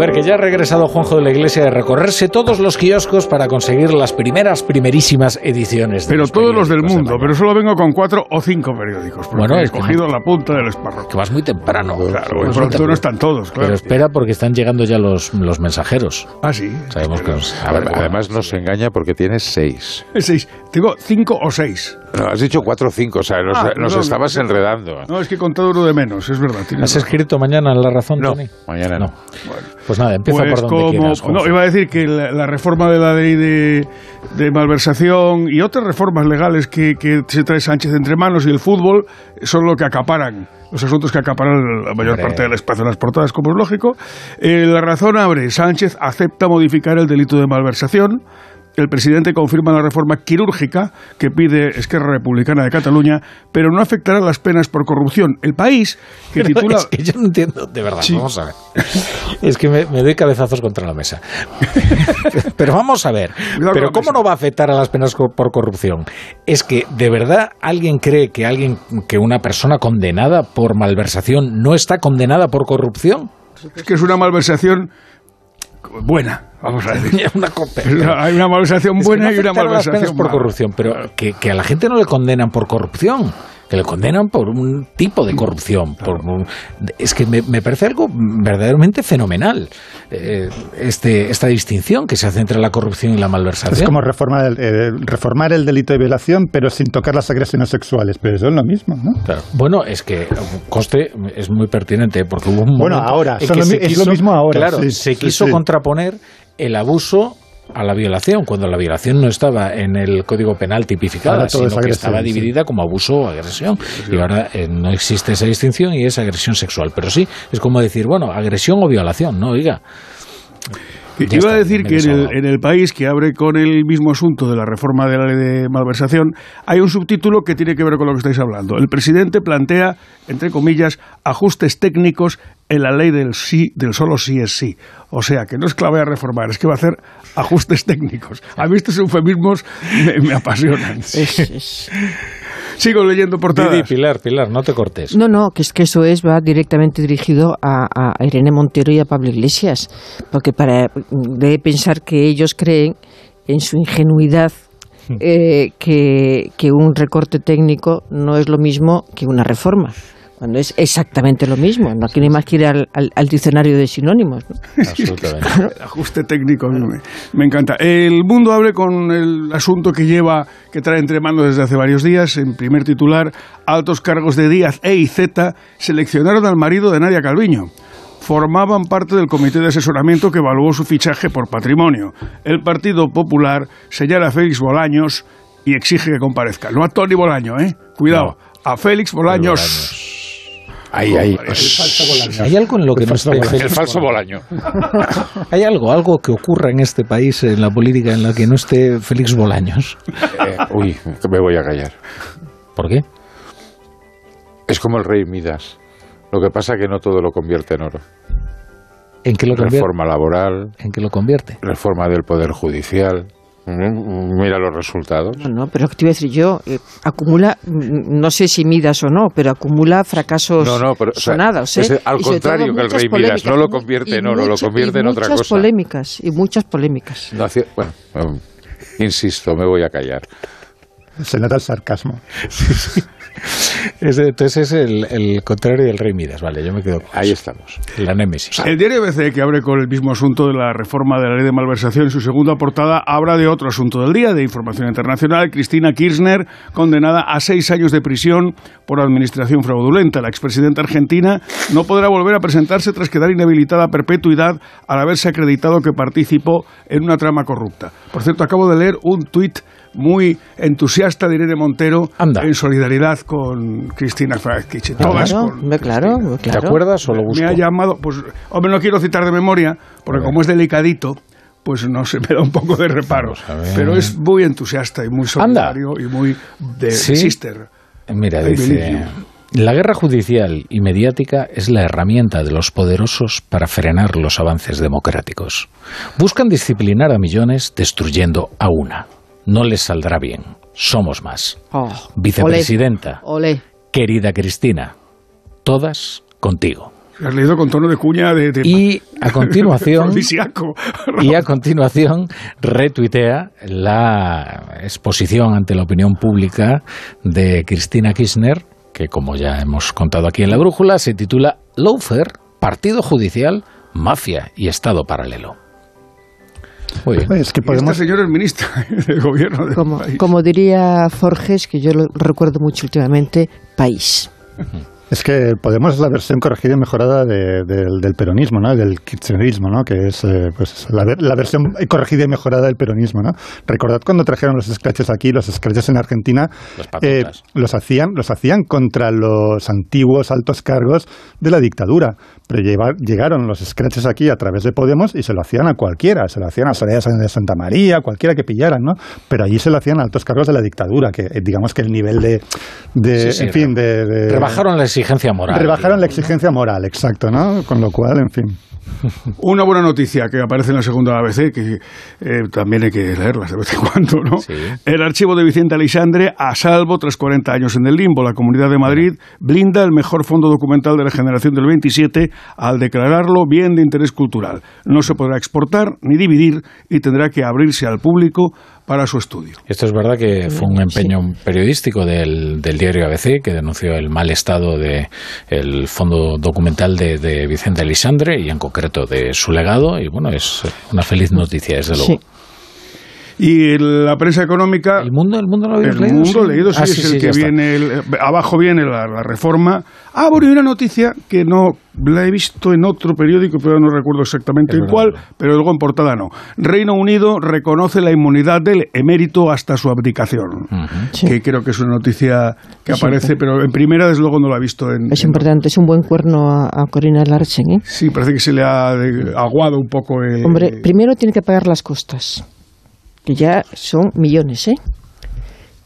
Ver, que ya ha regresado Juanjo de la Iglesia de recorrerse todos los kioscos para conseguir las primeras, primerísimas ediciones. De Pero los todos los del periódicos de mundo, pero solo vengo con cuatro o cinco periódicos. Porque Bueno, he es que la punta del esparro. Que vas muy temprano. Claro, muy pronto temprano. no están todos, claro. Pero espera porque están llegando ya los, los mensajeros. Ah, sí. Sabemos que... A ver, Además nos engaña porque tienes seis. Seis. Tengo cinco o seis. No, has dicho cuatro o cinco, o sea, nos, Ah, nos estabas enredando. No, es que he contado uno de menos, es verdad. ¿Has razón. escrito mañana en La Razón, No, Tony? mañana no. Pues nada, empieza Pues por donde como, quieras, Juanjo. no, iba a decir que la, la reforma de la ley de, de malversación y otras reformas legales que, que se trae Sánchez entre manos y el fútbol son lo que acaparan, los asuntos que acaparan la mayor Hombre. parte del espacio en las portadas, como es lógico. Eh, la razón abre, Sánchez acepta modificar el delito de malversación. El presidente confirma la reforma quirúrgica que pide Esquerra Republicana de Cataluña, pero no afectará las penas por corrupción. El país, que Pero titula... Es que yo no entiendo, de verdad, Sí. vamos a ver. Es que me, me doy cabezazos contra la mesa. Pero vamos a ver. Pero ¿cómo no va a afectar a las penas por corrupción? Es que, ¿de verdad alguien cree que alguien, que una persona condenada por malversación no está condenada por corrupción? Es que es una malversación buena, vamos a decir. Una Hay una malversación Es que buena no y una malversación por mala. corrupción, pero que, que a la gente no le condenan por corrupción, que le condenan por un tipo de corrupción. Por un- es que me, me parece algo verdaderamente fenomenal eh, este, esta distinción que se hace entre la corrupción y la malversación. Es como reformar el, eh, reformar el delito de violación, pero sin tocar las agresiones sexuales. Pero eso es lo mismo, ¿no? Claro. Bueno, es que coste es muy pertinente porque hubo un Bueno, momento ahora, en son que lo se es lo mismo ahora, Claro, sí, se sí, quiso sí. contraponer el abuso a la violación, cuando la violación no estaba en el Código Penal tipificada, sino es que estaba sí. dividida como abuso o agresión. Y ahora eh, no existe esa distinción y es agresión sexual. Pero sí, es como decir, bueno, agresión o violación, ¿no? Oiga. Iba a decir que en el, país que abre con el mismo asunto de la reforma de la ley de malversación, hay un subtítulo que tiene que ver con lo que estáis hablando. El presidente plantea, entre comillas, ajustes técnicos en la ley del sí, del solo sí es sí. O sea, que no es vaya a reformar, es que va a hacer ajustes técnicos. A mí estos eufemismos me, apasionan. Sigo leyendo portadas. Pilar, Pilar, no te cortes. No, no, que es que eso es, va directamente dirigido a, Irene Montero y a Pablo Iglesias, porque para debe pensar que ellos creen en su ingenuidad hmm. eh, que, que un recorte técnico no es lo mismo que una reforma cuando es exactamente lo mismo. No hay más que ir al, diccionario de sinónimos. Absolutamente. Ajuste técnico, me, encanta. El mundo abre con el asunto que lleva, que trae entre manos desde hace varios días. En primer titular, altos cargos de Díaz E y Z seleccionaron al marido de Nadia Calviño formaban parte del comité de asesoramiento que evaluó su fichaje por patrimonio. El Partido Popular señala a Félix Bolaños y exige que comparezca. No a Tony Bolaño, ¿eh? Cuidado, a Félix Bolaños. Ahí, ahí. Hay algo en lo que no está El falso Bolaño. Hay algo, algo que ocurra en este país, en la política, en la que no esté Félix Bolaños. Eh, uy, me voy a callar. ¿Por qué? Es como el rey Midas. Lo que pasa es que no todo lo convierte en oro. ¿En qué lo convierte? Reforma laboral. ¿En qué lo convierte? Reforma del Poder Judicial. Mira los resultados. No, no, pero te iba a decir yo, eh, acumula, no sé si Midas o no, pero acumula fracasos no, no, pero, sonados. ¿eh? al contrario que el rey Midas, no lo convierte en oro, lo convierte en otra cosa. Muchas polémicas, y muchas polémicas. bueno, insisto, me voy a callar. Se nota el sarcasmo. entonces es el, contrario del Rey Midas, vale, yo me quedo Ahí estamos. La némesis. El diario ABC, que abre con el mismo asunto de la reforma de la ley de malversación, en su segunda portada habla de otro asunto del día, de información internacional. Cristina Kirchner, condenada a seis años de prisión por administración fraudulenta. La expresidenta argentina no podrá volver a presentarse tras quedar inhabilitada a perpetuidad al haberse acreditado que participó en una trama corrupta. Por cierto, acabo de leer un tuit muy entusiasta de Irene Montero en solidaridad con Cristina Fernández Todas claro, claro, ¿Te acuerdas o lo busco? Me ha llamado, pues, hombre, no quiero citar de memoria, porque como es delicadito, pues no se me da un poco de reparo. Pero es muy entusiasta y muy solidario y muy de sister. Mira, dice... La guerra judicial y mediática es la herramienta de los poderosos para frenar los avances democráticos. Buscan disciplinar a millones destruyendo a una no les saldrá bien. Somos más. Oh, Vicepresidenta. Querida Cristina, todas contigo. Has leído con tono de cuña de... y a continuación... y a continuación retuitea la exposición ante la opinión pública de Cristina Kirchner, que como ya hemos contado aquí en la brújula, se titula Lawfare, Partido Judicial, Mafia y Estado Paralelo. Es que podemos... Esta señora es ministra del gobierno del como, país. Como diría Forges, que yo lo recuerdo mucho últimamente, país. Es que Podemos es la versión corregida y mejorada del peronismo, ¿no? del kirchnerismo, ¿no? que es eh, pues, la, versión corregida y mejorada del peronismo. ¿no? Recordad cuando trajeron los scratches aquí, los scratches en Argentina, eh, los, hacían, los hacían contra los antiguos altos cargos de la dictadura. Pero llegaron los scratches aquí a través de Podemos y se lo hacían a cualquiera, se lo hacían a Soraya de Santa María, cualquiera que pillaran, ¿no? Pero allí se lo hacían a altos cargos de la dictadura, que eh, digamos que el nivel de, en fin, de, rebajaron la exigencia moral. Rebajaron la exigencia moral, exacto, ¿no? Con lo cual, en fin. Una buena noticia que aparece en la segunda ABC, que eh, también hay que leerla de vez en cuando, ¿no? El archivo de Vicente Alexandre a salvo tras 40 años en el limbo. La Comunidad de Madrid blinda el mejor fondo documental de la generación del 27 al declararlo bien de interés cultural. No se podrá exportar ni dividir y tendrá que abrirse al público para su estudio. Esto es verdad que fue un empeño periodístico del, diario ABC que denunció el mal estado del fondo documental de, Vicente Elisandre y en concreto de su legado y bueno, es una feliz noticia desde luego. Y la prensa económica... ¿El mundo, el mundo lo El leído? mundo leído, sí, Ah, es el que viene... el- abajo viene la, la reforma. Ah, bueno, y una noticia que no la he visto en otro periódico, pero no recuerdo exactamente en cuál, pero luego en portada no. Reino Unido reconoce la inmunidad del emérito hasta su abdicación. Que creo que es una noticia que Sí, aparece, pero en primera, desde luego, no la he visto en... Es importante, es un buen cuerno a, a Corina Larsen. ¿eh? Sí, parece que se le ha aguado un poco el... Hombre, primero tiene que pagar las costas, que ya son millones, ¿eh?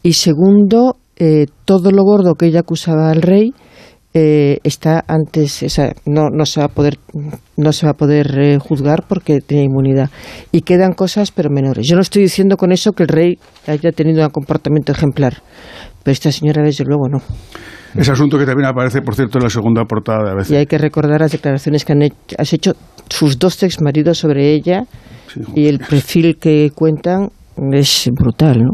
Y segundo, eh, todo lo gordo que ella acusaba al rey eh, está antes, o sea, no, no se va a poder, no se va a poder eh, juzgar porque tiene inmunidad. Y quedan cosas, pero menores. Yo no estoy diciendo con eso que el rey haya tenido un comportamiento ejemplar, pero esta señora, desde luego, no. Ese asunto que también aparece, por cierto, en la segunda portada de ABC. Y hay que recordar las declaraciones que han hecho, has hecho sus dos exmaridos sobre ella y el perfil que cuentan es brutal, ¿no?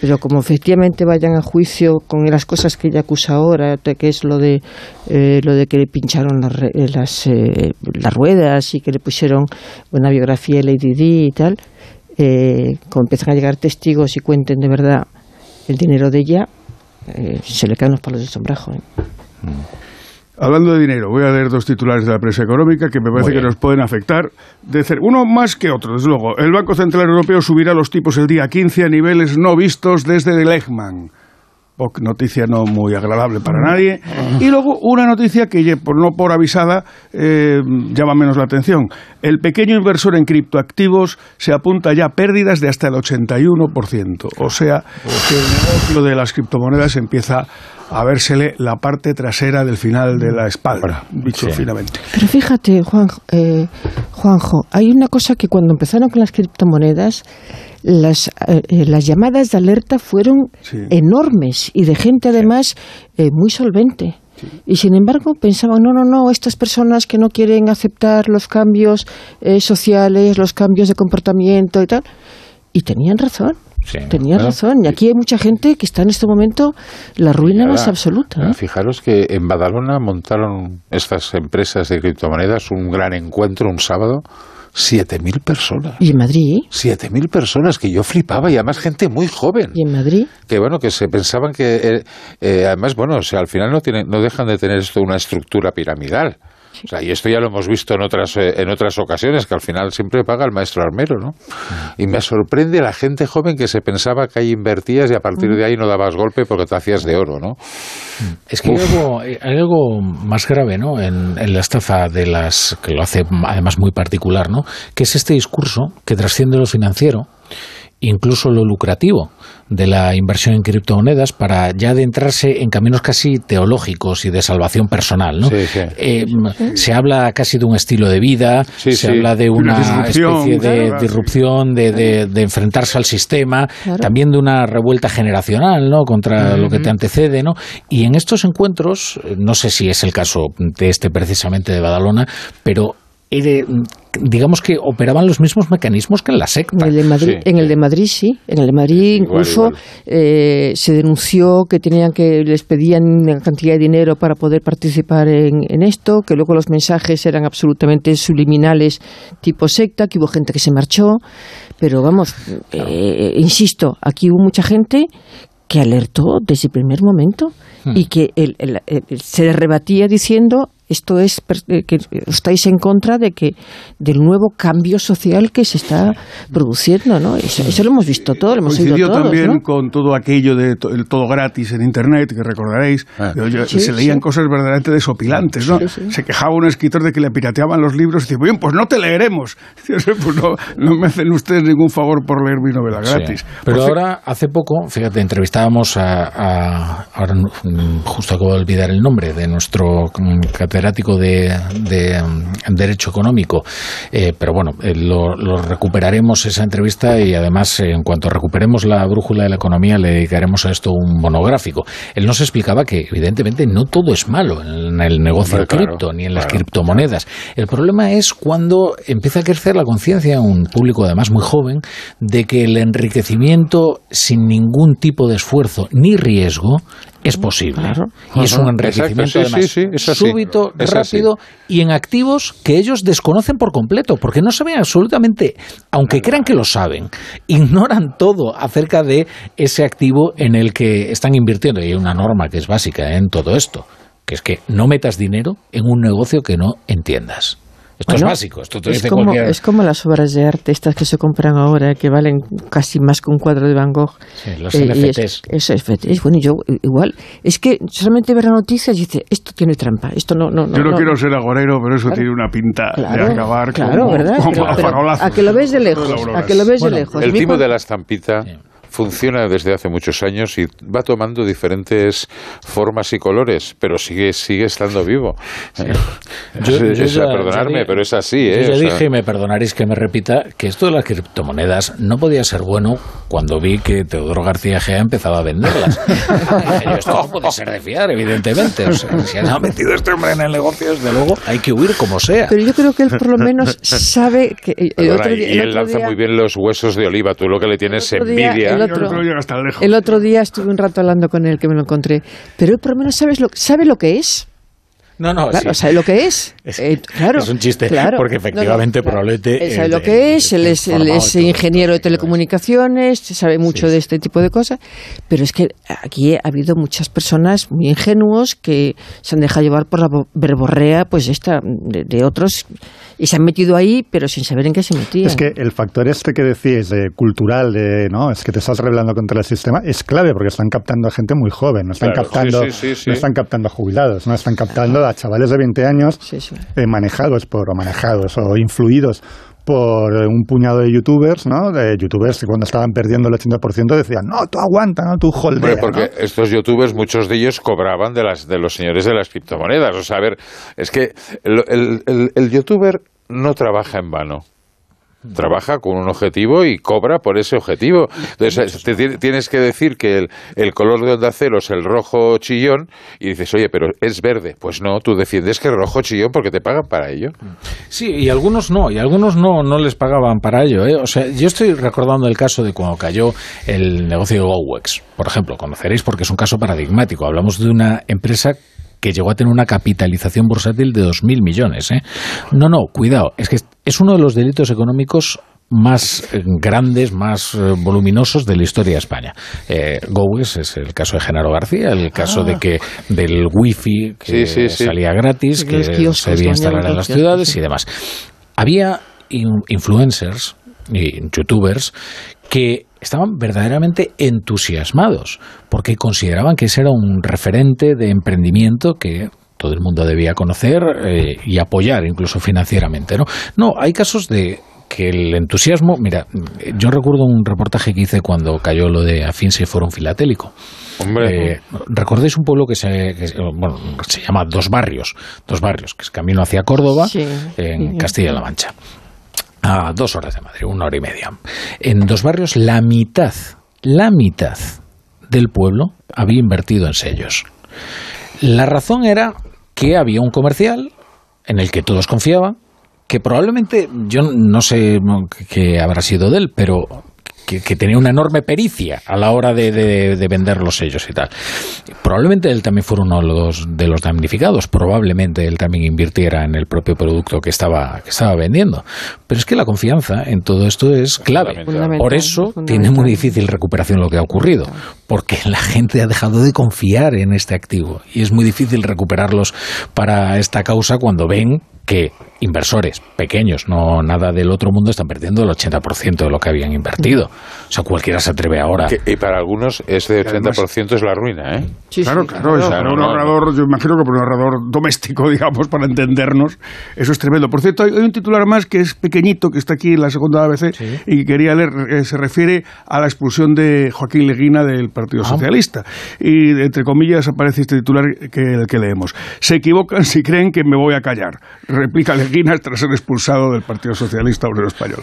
Pero como efectivamente vayan a juicio con las cosas que ella acusa ahora, que es lo de eh, lo de que le pincharon las, eh, las, eh, las ruedas y que le pusieron una biografía de Lady Di y tal, eh, como empiezan a llegar testigos y cuenten de verdad el dinero de ella, eh, se le caen los palos del sombrajo. ¿eh? Hablando de dinero, voy a leer dos titulares de la prensa económica que me parece que nos pueden afectar. De cer- uno más que otro, desde luego. El Banco Central Europeo subirá los tipos el día 15 a niveles no vistos desde Lehman. Noticia no muy agradable para nadie. Y luego una noticia que, por no por avisada, eh, llama menos la atención. El pequeño inversor en criptoactivos se apunta ya a pérdidas de hasta el 81%. O sea, que el negocio de las criptomonedas empieza a vérsele la parte trasera del final de la espalda, dicho finamente. Pero fíjate, Juan, eh, Juanjo, hay una cosa que cuando empezaron con las criptomonedas, las, eh, eh, las llamadas de alerta fueron enormes y de gente además eh, muy solvente. Y sin embargo pensaban, no, no, no, estas personas que no quieren aceptar los cambios eh, sociales, los cambios de comportamiento y tal. Y tenían razón. Tenían claro. razón. Y aquí hay mucha gente que está en este momento la ruina más absoluta. ¿eh? Fijaros que en Badalona montaron estas empresas de criptomonedas un gran encuentro un sábado. 7.000 personas. ¿Y en Madrid? 7.000 personas, que yo flipaba, y además gente muy joven. ¿Y en Madrid? Que bueno, que se pensaban que. eh, eh, además, bueno, o sea, al final no, tienen, no dejan de tener esto una estructura piramidal. O sea, y esto ya lo hemos visto en otras, eh, en otras ocasiones, que al final siempre paga el maestro armero, ¿no? Y me sorprende la gente joven que se pensaba que ahí invertías y a partir de ahí no dabas golpe porque te hacías de oro, ¿no? Es que hay algo, hay algo más grave ¿no? en, en la estafa de las que lo hace además muy particular, ¿no? que es este discurso que trasciende lo financiero, incluso lo lucrativo de la inversión en criptomonedas para ya adentrarse en caminos casi teológicos y de salvación personal. ¿no? Sí, sí. Eh, se habla casi de un estilo de vida, Sí, se sí. habla de una especie de claro. disrupción, de, de- de enfrentarse al sistema, Claro. también de una revuelta generacional ¿no? contra lo que te antecede. ¿no? Y en estos encuentros, eh, no sé si es el caso de este precisamente de Badalona, pero digamos que operaban los mismos mecanismos que en la secta. En el de Madrid, en el de Madrid sí, en el de Madrid incluso igual. eh, se denunció que tenían que les pedían una cantidad de dinero para poder participar en, en esto, que luego los mensajes eran absolutamente subliminales tipo secta, que hubo gente que se marchó, pero vamos, eh, insisto, aquí hubo mucha gente que alertó desde el primer momento Hmm. y que el- el- el- se rebatía diciendo esto es per- eh, que estáis en contra de que del nuevo cambio social que se está produciendo, ¿no? Eso, eso lo hemos visto todo, lo hemos oído Coincidió todos, también ¿no? con todo aquello de to- el todo gratis en Internet, que recordaréis. Sí, se leían sí. cosas verdaderamente desopilantes, ¿no? Sí, sí. Se quejaba un escritor de que le pirateaban los libros y dice, bien, pues no te leeremos. Pues no, no me hacen ustedes ningún favor por leer mi novela Sí. gratis. Pero ci- ahora, hace poco, fíjate, entrevistábamos a, a- mm, justo acabo de olvidar el nombre, de nuestro mm, catedrático de, de, mm, Derecho Económico, Eh, pero bueno, eh, lo, lo recuperaremos esa entrevista y además, eh, en cuanto recuperemos la brújula de la economía, le dedicaremos a esto un monográfico. Él nos explicaba que, evidentemente, no todo es malo en el negocio claro, cripto ni en las claro, criptomonedas. El problema es cuando empieza a crecer la conciencia en un público además muy joven de que el enriquecimiento sin ningún tipo de esfuerzo ni riesgo es posible. Y es un enriquecimiento súbito, rápido y en activos que ellos desconocen por completo, porque no saben absolutamente, aunque crean que lo saben, ignoran todo acerca de ese activo en el que están invirtiendo. Y hay una norma que es básica en todo esto, que es que no metas dinero en un negocio que no entiendas. Esto es básico. Esto te es, dice como, cualquier... es como las obras de arte, estas que se compran ahora, que valen casi más que un cuadro de Van Gogh. Sí, los Eh, NFTs. Es, eso, NFTs. Bueno, yo igual, es que solamente ver la noticia y dice, esto tiene trampa, esto no... no, no Yo no, no. quiero ser agorero, pero eso tiene una pinta Claro, de acabar claro, como, ¿verdad? como Pero- a pero a que lo ves de lejos, a que lo ves de lejos. El timo de la estampita funciona desde hace muchos años y va tomando diferentes formas y colores, pero sigue sigue estando vivo. Yo- Es- yo es- ya- di- pero es así. Yo ¿eh? ya O sea, dije, y me perdonaréis que me repita, que esto de las criptomonedas no podía ser bueno cuando vi que Teodoro García Gea empezaba a venderlas. Dije yo, esto no puede ser de fiar, evidentemente. O sea, si ha metido este hombre en el negocio, desde luego, hay que huir como sea. Pero yo creo que él por lo menos sabe que el perdona, otro y- día, y el él otro lanza día- muy bien los huesos de oliva. Tú lo que le tienes otro El otro día estuve un rato hablando con él, que me lo encontré. Pero él por lo menos sabes lo, sabe lo que es. No, no, Claro, sí. sabe lo que es. Eh, claro, es un chiste, claro. porque No, no, efectivamente claro. probablemente... Él sabe eh, lo que es, él es, él es ingeniero de telecomunicaciones, sabe mucho de este tipo de cosas, pero es que aquí ha habido muchas personas muy ingenuos que se han dejado llevar por la bo- verborrea pues esta de, de otros y se han metido ahí, pero sin saber en qué se metían. Es que el factor este que decís, de cultural, de no, es que te estás rebelando contra el sistema, es clave porque están captando a gente muy joven, no están Claro, captando, sí, sí, sí, sí. no están captando a jubilados, no están captando a chavales de 20 años eh, manejados por o manejados o influidos por eh, un puñado de youtubers, ¿no? De youtubers que cuando estaban perdiendo el 80% decían, no, tú aguanta, no, tú holdea, porque ¿no? estos youtubers, muchos de ellos cobraban de las de los señores de las criptomonedas. O sea, a ver, es que el, el- el- el youtuber no trabaja en vano. Trabaja con un objetivo y cobra por ese objetivo. Entonces, te ti- tienes que decir que el, el color de onda cero es el rojo chillón y dices, oye, pero es verde. Pues no, tú defiendes que rojo chillón porque te pagan para ello. Sí, y algunos no, y algunos no, no les pagaban para ello. ¿eh? O sea, yo estoy recordando el caso de cuando cayó el negocio de GoWex, por ejemplo, conoceréis porque es un caso paradigmático. Hablamos de una empresa que llegó a tener una capitalización bursátil de 2.000 millones. ¿eh? No, no, cuidado, es que es uno de los delitos económicos más eh, grandes, más eh, voluminosos de la historia de España. Eh, es el caso de Genaro García, el caso de que del wifi que Sí, sí, sí. salía gratis, que kioscos, se debía instalar en las ciudades y demás. Había in- influencers y youtubers que estaban verdaderamente entusiasmados porque consideraban que ese era un referente de emprendimiento que todo el mundo debía conocer eh, y apoyar incluso financieramente. ¿no? no, hay casos de que el entusiasmo, mira, yo recuerdo un reportaje que hice cuando cayó lo de Afinse Forum Filatélico. Hombre. Eh, ¿Recordáis un pueblo que se, que se- bueno, se llama Dos Barrios? Dos Barrios, que es camino hacia Córdoba, Sí. en Sí. Castilla-La Mancha. A dos horas de Madrid, una hora y media. En Dos Barrios, la mitad, la mitad del pueblo había invertido en sellos. La razón era que había un comercial en el que todos confiaban, que probablemente, yo no sé qué habrá sido de él, pero que, que tenía una enorme pericia a la hora de, de- de vender los sellos y tal. Probablemente él también fuera uno de los, de los damnificados, probablemente él también invirtiera en el propio producto que estaba, que estaba vendiendo. Pero es que la confianza en todo esto es clave. Por eso tiene muy difícil recuperación lo que ha ocurrido, porque la gente ha dejado de confiar en este activo y es muy difícil recuperarlos para esta causa cuando ven que inversores pequeños, no nada del otro mundo, están perdiendo el 80% de lo que habían invertido. O sea, cualquiera se atreve ahora. Que- y para algunos ese 80% es la ruina, ¿eh? claro, claro, es claro. para un ahorrador, yo imagino que para un ahorrador doméstico, digamos, para entendernos, eso es tremendo. Por cierto, hay, hay un titular más que es pequeñito, que está aquí en la segunda ABC, y que quería leer, eh, se refiere a la expulsión de Joaquín Leguina del Partido Ah. Socialista. Y, entre comillas, aparece este titular que, el que leemos. Se equivocan si creen que me voy a callar, replica Leguina tras ser expulsado del Partido Socialista Obrero Español.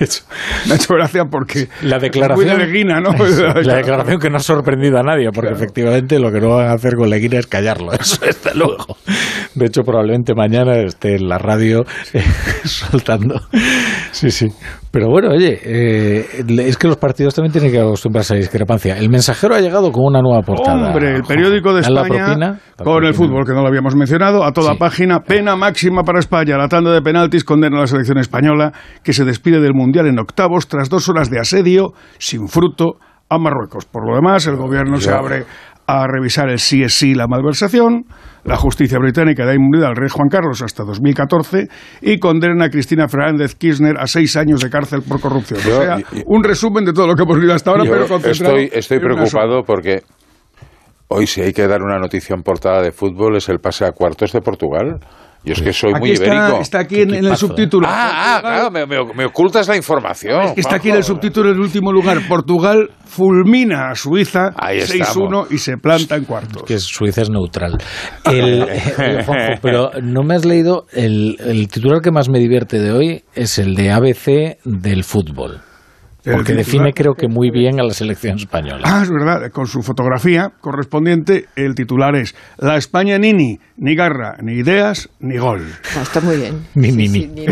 Me ha hecho gracia porque... La declaración, es muy de Leguina, ¿no? la declaración que no ha sorprendido a nadie, porque efectivamente lo que no van a hacer con Leguina es callarlo, eso desde luego. De hecho, probablemente mañana esté en la radio eh, soltando. Sí, sí. Pero bueno, oye, eh, es que los partidos también tienen que acostumbrarse a discrepancia. El mensajero ha llegado con una nueva portada. Hombre, el periódico de España con el fútbol, que no lo habíamos mencionado, a toda página. Pena máxima para España. La tanda de penaltis condena a la selección española, que se despide del Mundial en octavos tras dos horas de asedio sin fruto a Marruecos. Por lo demás, el gobierno se abre a revisar el sí es sí la malversación. La justicia británica da inmunidad al rey Juan Carlos hasta 2014 y condena a Cristina Fernández Kirchner a seis años de cárcel por corrupción. o sea, un resumen de todo lo que hemos visto hasta ahora, pero concentrado Estoy, estoy preocupado porque hoy si hay que dar una noticia en portada de fútbol es el pase a cuartos de Portugal. Yo es que soy muy está, ibérico. Está aquí en, el subtítulo. Ah, ah claro, me, me, ocultas la información. Es que está aquí en el subtítulo en último lugar. Portugal fulmina a Suiza 6-1 y se planta en cuartos. que Suiza es neutral. El, pero no me has leído, el, el titular que más me divierte de hoy es el de ABC del fútbol. Porque define creo que muy bien a la selección española. Ah, es verdad, con su fotografía correspondiente, el titular es La España Nini, ni garra, ni ideas, ni gol. Ah, está muy bien. Ni, ni, ni.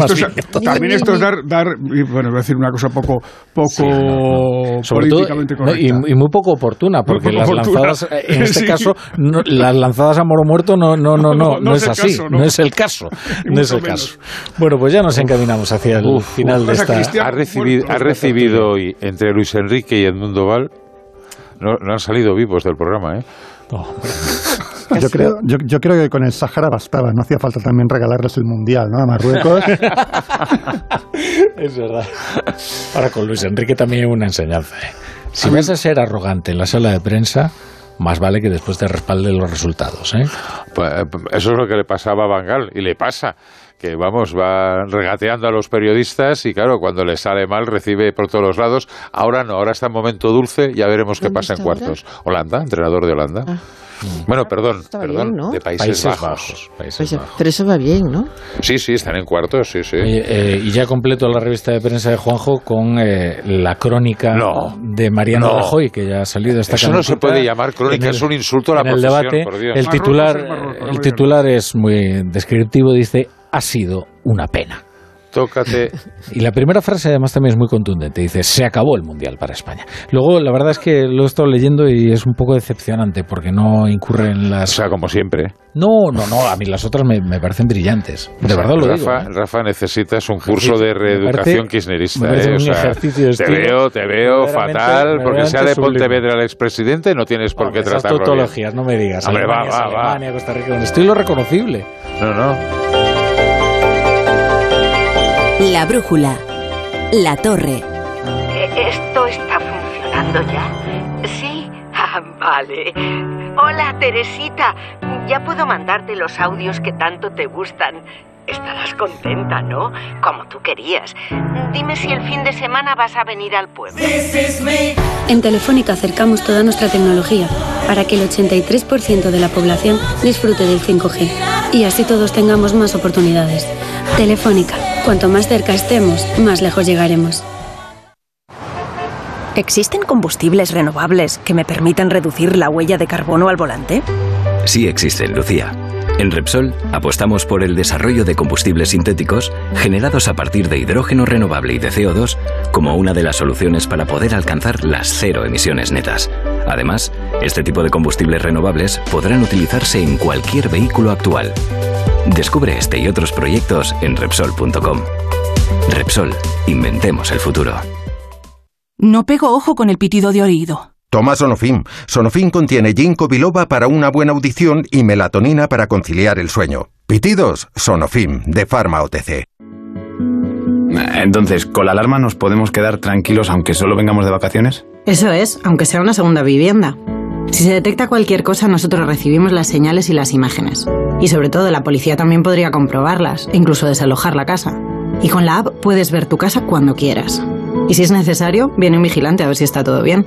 también esto es dar, dar, bueno, voy a decir una cosa poco, poco políticamente correcta. y, muy poco oportuna, porque las lanzadas, en este caso, las lanzadas a moro muerto no, no, no, no, no, es, así, no. es el caso, no es el caso. Bueno, pues ya nos encaminamos hacia el final de esta... Ha recibido, ha recibido hoy entre Luis Enrique y Edmundo Val no, han salido vivos del programa, ¿eh? Yo creo, yo, yo, creo que con el Sahara bastaba, no hacía falta también regalarles el Mundial, ¿no? A Marruecos. es verdad. Ahora con Luis Enrique también una enseñanza. ¿eh? Si vas a ser arrogante en la sala de prensa, más vale que después te respalde los resultados. ¿eh? Pues, eh, eso es lo que le pasaba a Bangal y le pasa que vamos, va regateando a los periodistas y claro, cuando le sale mal recibe por todos los lados. Ahora no, ahora está en momento dulce, ya veremos qué pasa en cuartos. Holanda, entrenador de Holanda. Ah. Bueno, perdón, perdón, de Países, Bajos. Pero eso va bien, ¿no? Sí, sí, están en cuartos, sí, sí. Eh, y ya completo la revista de prensa de Juanjo con eh, la crónica de Mariano Rajoy, que ya ha salido esta Eso no se puede llamar crónica, es un insulto a la en el debate, El titular, el titular es muy descriptivo, dice ha sido una pena. Tócate. Y la primera frase además también es muy contundente. Dice, se acabó el Mundial para España. Luego, la verdad es que lo he estado leyendo y es un poco decepcionante porque no incurre en las... O sea, como siempre. No, no, no. A mí las otras me, parecen brillantes. De verdad lo Rafa, digo. ¿eh? Rafa, necesitas un curso de reeducación kirchnerista. ¿eh? un ejercicio te veo, te veo fatal. Porque sea de Pontevedra el expresidente, no tienes por qué tratarlo tautologías, no me digas. Hombre, va, va, Alemania, Costa Rica, donde estoy lo reconocible. No, no. La brújula. La torre. E, ¿Esto está funcionando ya? ¿Sí? Ah, vale. Hola, Teresita. Ya puedo mandarte los audios que tanto te gustan. Estarás contenta, ¿no? Como tú querías. Dime si el fin de semana vas a venir al pueblo. En Telefónica acercamos toda nuestra tecnología para que el 83% de la población disfrute del 5G y así todos tengamos más oportunidades. Telefónica, cuanto más cerca estemos, más lejos llegaremos. ¿Existen combustibles renovables que me permitan reducir la huella de carbono al volante? Sí existen, Lucía. En Repsol apostamos por el desarrollo de combustibles sintéticos generados a partir de hidrógeno renovable y de CO2 como una de las soluciones para poder alcanzar las cero emisiones netas. Además, este tipo de combustibles renovables podrán utilizarse en cualquier vehículo actual. Descubre este y otros proyectos en Repsol.com. Repsol, inventemos el futuro. No pego ojo con el pitido de oído. Toma Sonofim. Sonofim contiene ginkgo biloba para una buena audición y melatonina para conciliar el sueño. Pitidos, Sonofim, de Pharma OTC. Entonces, ¿con la alarma nos podemos quedar tranquilos aunque solo vengamos de vacaciones? Eso es, aunque sea una segunda vivienda. Si se detecta cualquier cosa, nosotros recibimos las señales y las imágenes. Y sobre todo, la policía también podría comprobarlas e incluso desalojar la casa. Y con la app puedes ver tu casa cuando quieras. Y si es necesario, viene un vigilante a ver si está todo bien.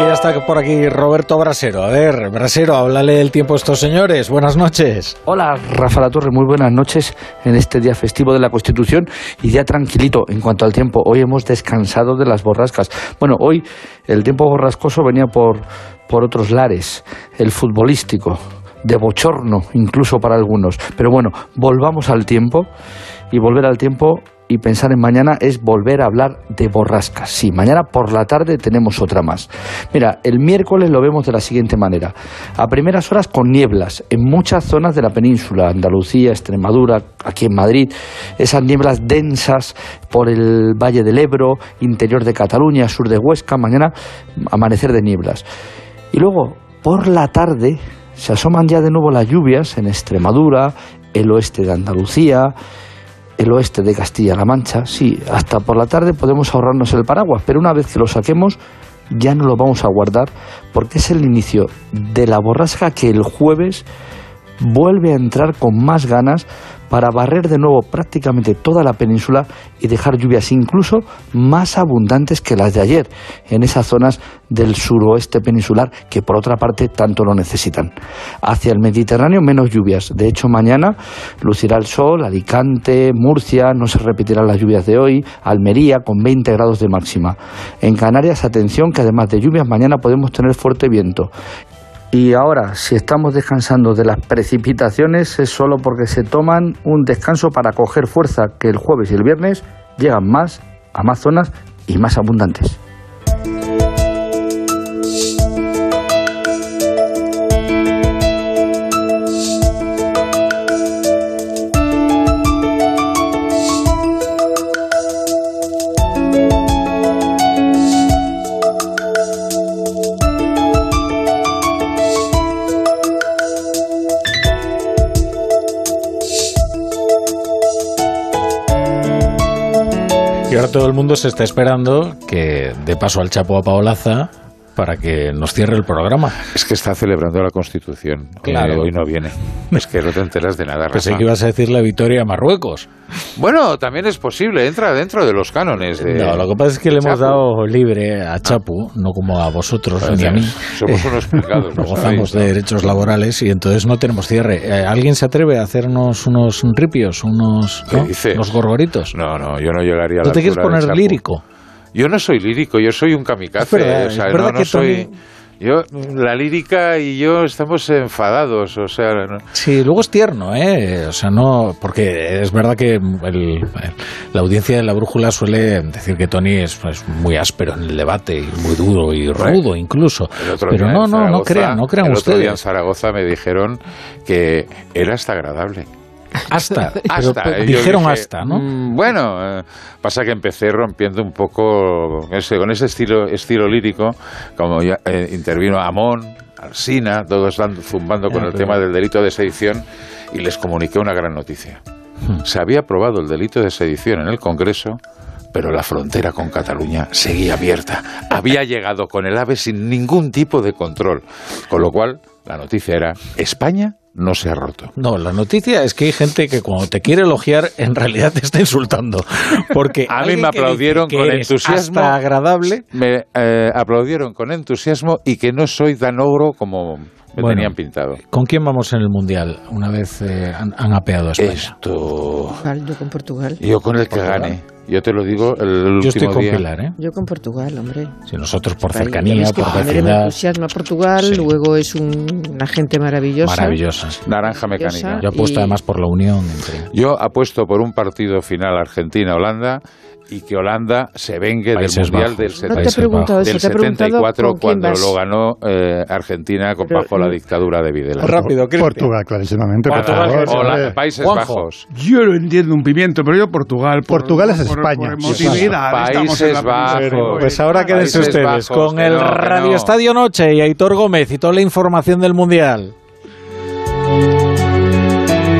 Que ya está por aquí Roberto Brasero. A ver, Brasero, háblale el tiempo a estos señores. Buenas noches. Hola, Rafa La Torre, muy buenas noches en este día festivo de la Constitución y ya tranquilito en cuanto al tiempo. Hoy hemos descansado de las borrascas. Bueno, hoy el tiempo borrascoso venía por, por otros lares, el futbolístico, de bochorno incluso para algunos. Pero bueno, volvamos al tiempo y volver al tiempo y pensar en mañana es volver a hablar de borrascas. Sí, mañana por la tarde tenemos otra más. Mira, el miércoles lo vemos de la siguiente manera. A primeras horas con nieblas en muchas zonas de la península, Andalucía, Extremadura, aquí en Madrid, esas nieblas densas por el Valle del Ebro, interior de Cataluña, sur de Huesca, mañana amanecer de nieblas. Y luego, por la tarde, se asoman ya de nuevo las lluvias en Extremadura, el oeste de Andalucía, el oeste de Castilla-La Mancha. Sí, hasta por la tarde podemos ahorrarnos el paraguas, pero una vez que lo saquemos ya no lo vamos a guardar porque es el inicio de la borrasca que el jueves vuelve a entrar con más ganas para barrer de nuevo prácticamente toda la península y dejar lluvias incluso más abundantes que las de ayer en esas zonas del suroeste peninsular que por otra parte tanto lo necesitan. Hacia el Mediterráneo menos lluvias. De hecho mañana lucirá el sol, Alicante, Murcia, no se repetirán las lluvias de hoy, Almería con 20 grados de máxima. En Canarias atención que además de lluvias mañana podemos tener fuerte viento y ahora, si estamos descansando de las precipitaciones, es solo porque se toman un descanso para coger fuerza que el jueves y el viernes llegan más a más zonas y más abundantes. Mundo se está esperando que dé paso al Chapo a Paolaza para que nos cierre el programa. Es que está celebrando la Constitución. Claro. Eh, hoy no viene. Es que no te enteras de nada. Pensé que ibas a decir la victoria a Marruecos. Bueno, también es posible. Entra dentro de los cánones. De... No, lo que pasa es que le hemos dado libre a Chapu, no como a vosotros Pues ni a mí. Somos unos picados, No ¿no gozamos de derechos laborales y entonces no tenemos cierre. Eh, ¿Alguien se atreve a hacernos unos ripios, unos, ¿Qué ¿no? unos gorgoritos? No, no, yo no llegaría a ¿Tú la te quieres poner lírico? Yo no soy lírico, yo soy un kamikaze. Verdad, o sea, no, soy. Yo, la lírica y yo estamos enfadados, o sea. no- Sí, luego es tierno, ¿eh? O sea, no, porque es verdad que el- la audiencia de la brújula suele decir que Tony es, es muy áspero en el debate y muy duro y rudo incluso. Pero no, no, no crean, no crean el otro día en ustedes. Zaragoza me dijeron que era hasta agradable. Hasta, Hasta, pero yo dijeron dije, hasta, ¿no? "Mm, bueno, eh, pasa que empecé rompiendo un poco ese, con ese estilo, estilo lírico, como ya eh, intervino Amón, Alsina, todos están zumbando con Ya, el tema del delito de sedición y les comuniqué una gran noticia. Hmm. Se había aprobado el delito de sedición en el Congreso, pero la frontera con Cataluña seguía abierta. Había llegado con el AVE sin ningún tipo de control, con lo cual la noticia era España no se ha roto. No, la noticia es que hay gente que cuando te quiere elogiar en realidad te está insultando. Porque A mí alguien me aplaudieron que con eres entusiasmo. hasta agradable. Me eh, aplaudieron con entusiasmo y que no soy tan ogro como me Bueno. tenían pintado. ¿Con quién vamos en el Mundial? Una vez eh, han, han apeado a España. Esto... Yo con Portugal. Yo con el que gane. Yo te lo digo el, Yo último estoy con día. Pilar, ¿eh? Yo con Portugal, hombre. Si nosotros por cercanía, es que por primero me entusiasma Portugal, luego es un- una gente maravillosa. maravillosa. Naranja mecánica. Yo apuesto y- además por la unión entre Yo apuesto por un partido final Argentina-Holanda y que Holanda se vengue Países del Mundial Bajos. del, No te preguntado eso, del te he preguntado 74 con quién cuando lo ganó eh, Argentina con, Pero- bajo la dictadura de Videla. Rápido, Cristian. Portugal, clarísimamente. Portugal. Países Juanjo. Bajos. Yo lo entiendo un pimiento, pero yo Portugal. por- Portugal es por- España. Por Países Bajos. península. Pues ahora quédense Países ustedes Bajos, con que el no, Radio no. Estadio Noche y Aitor Gómez y toda la información del Mundial.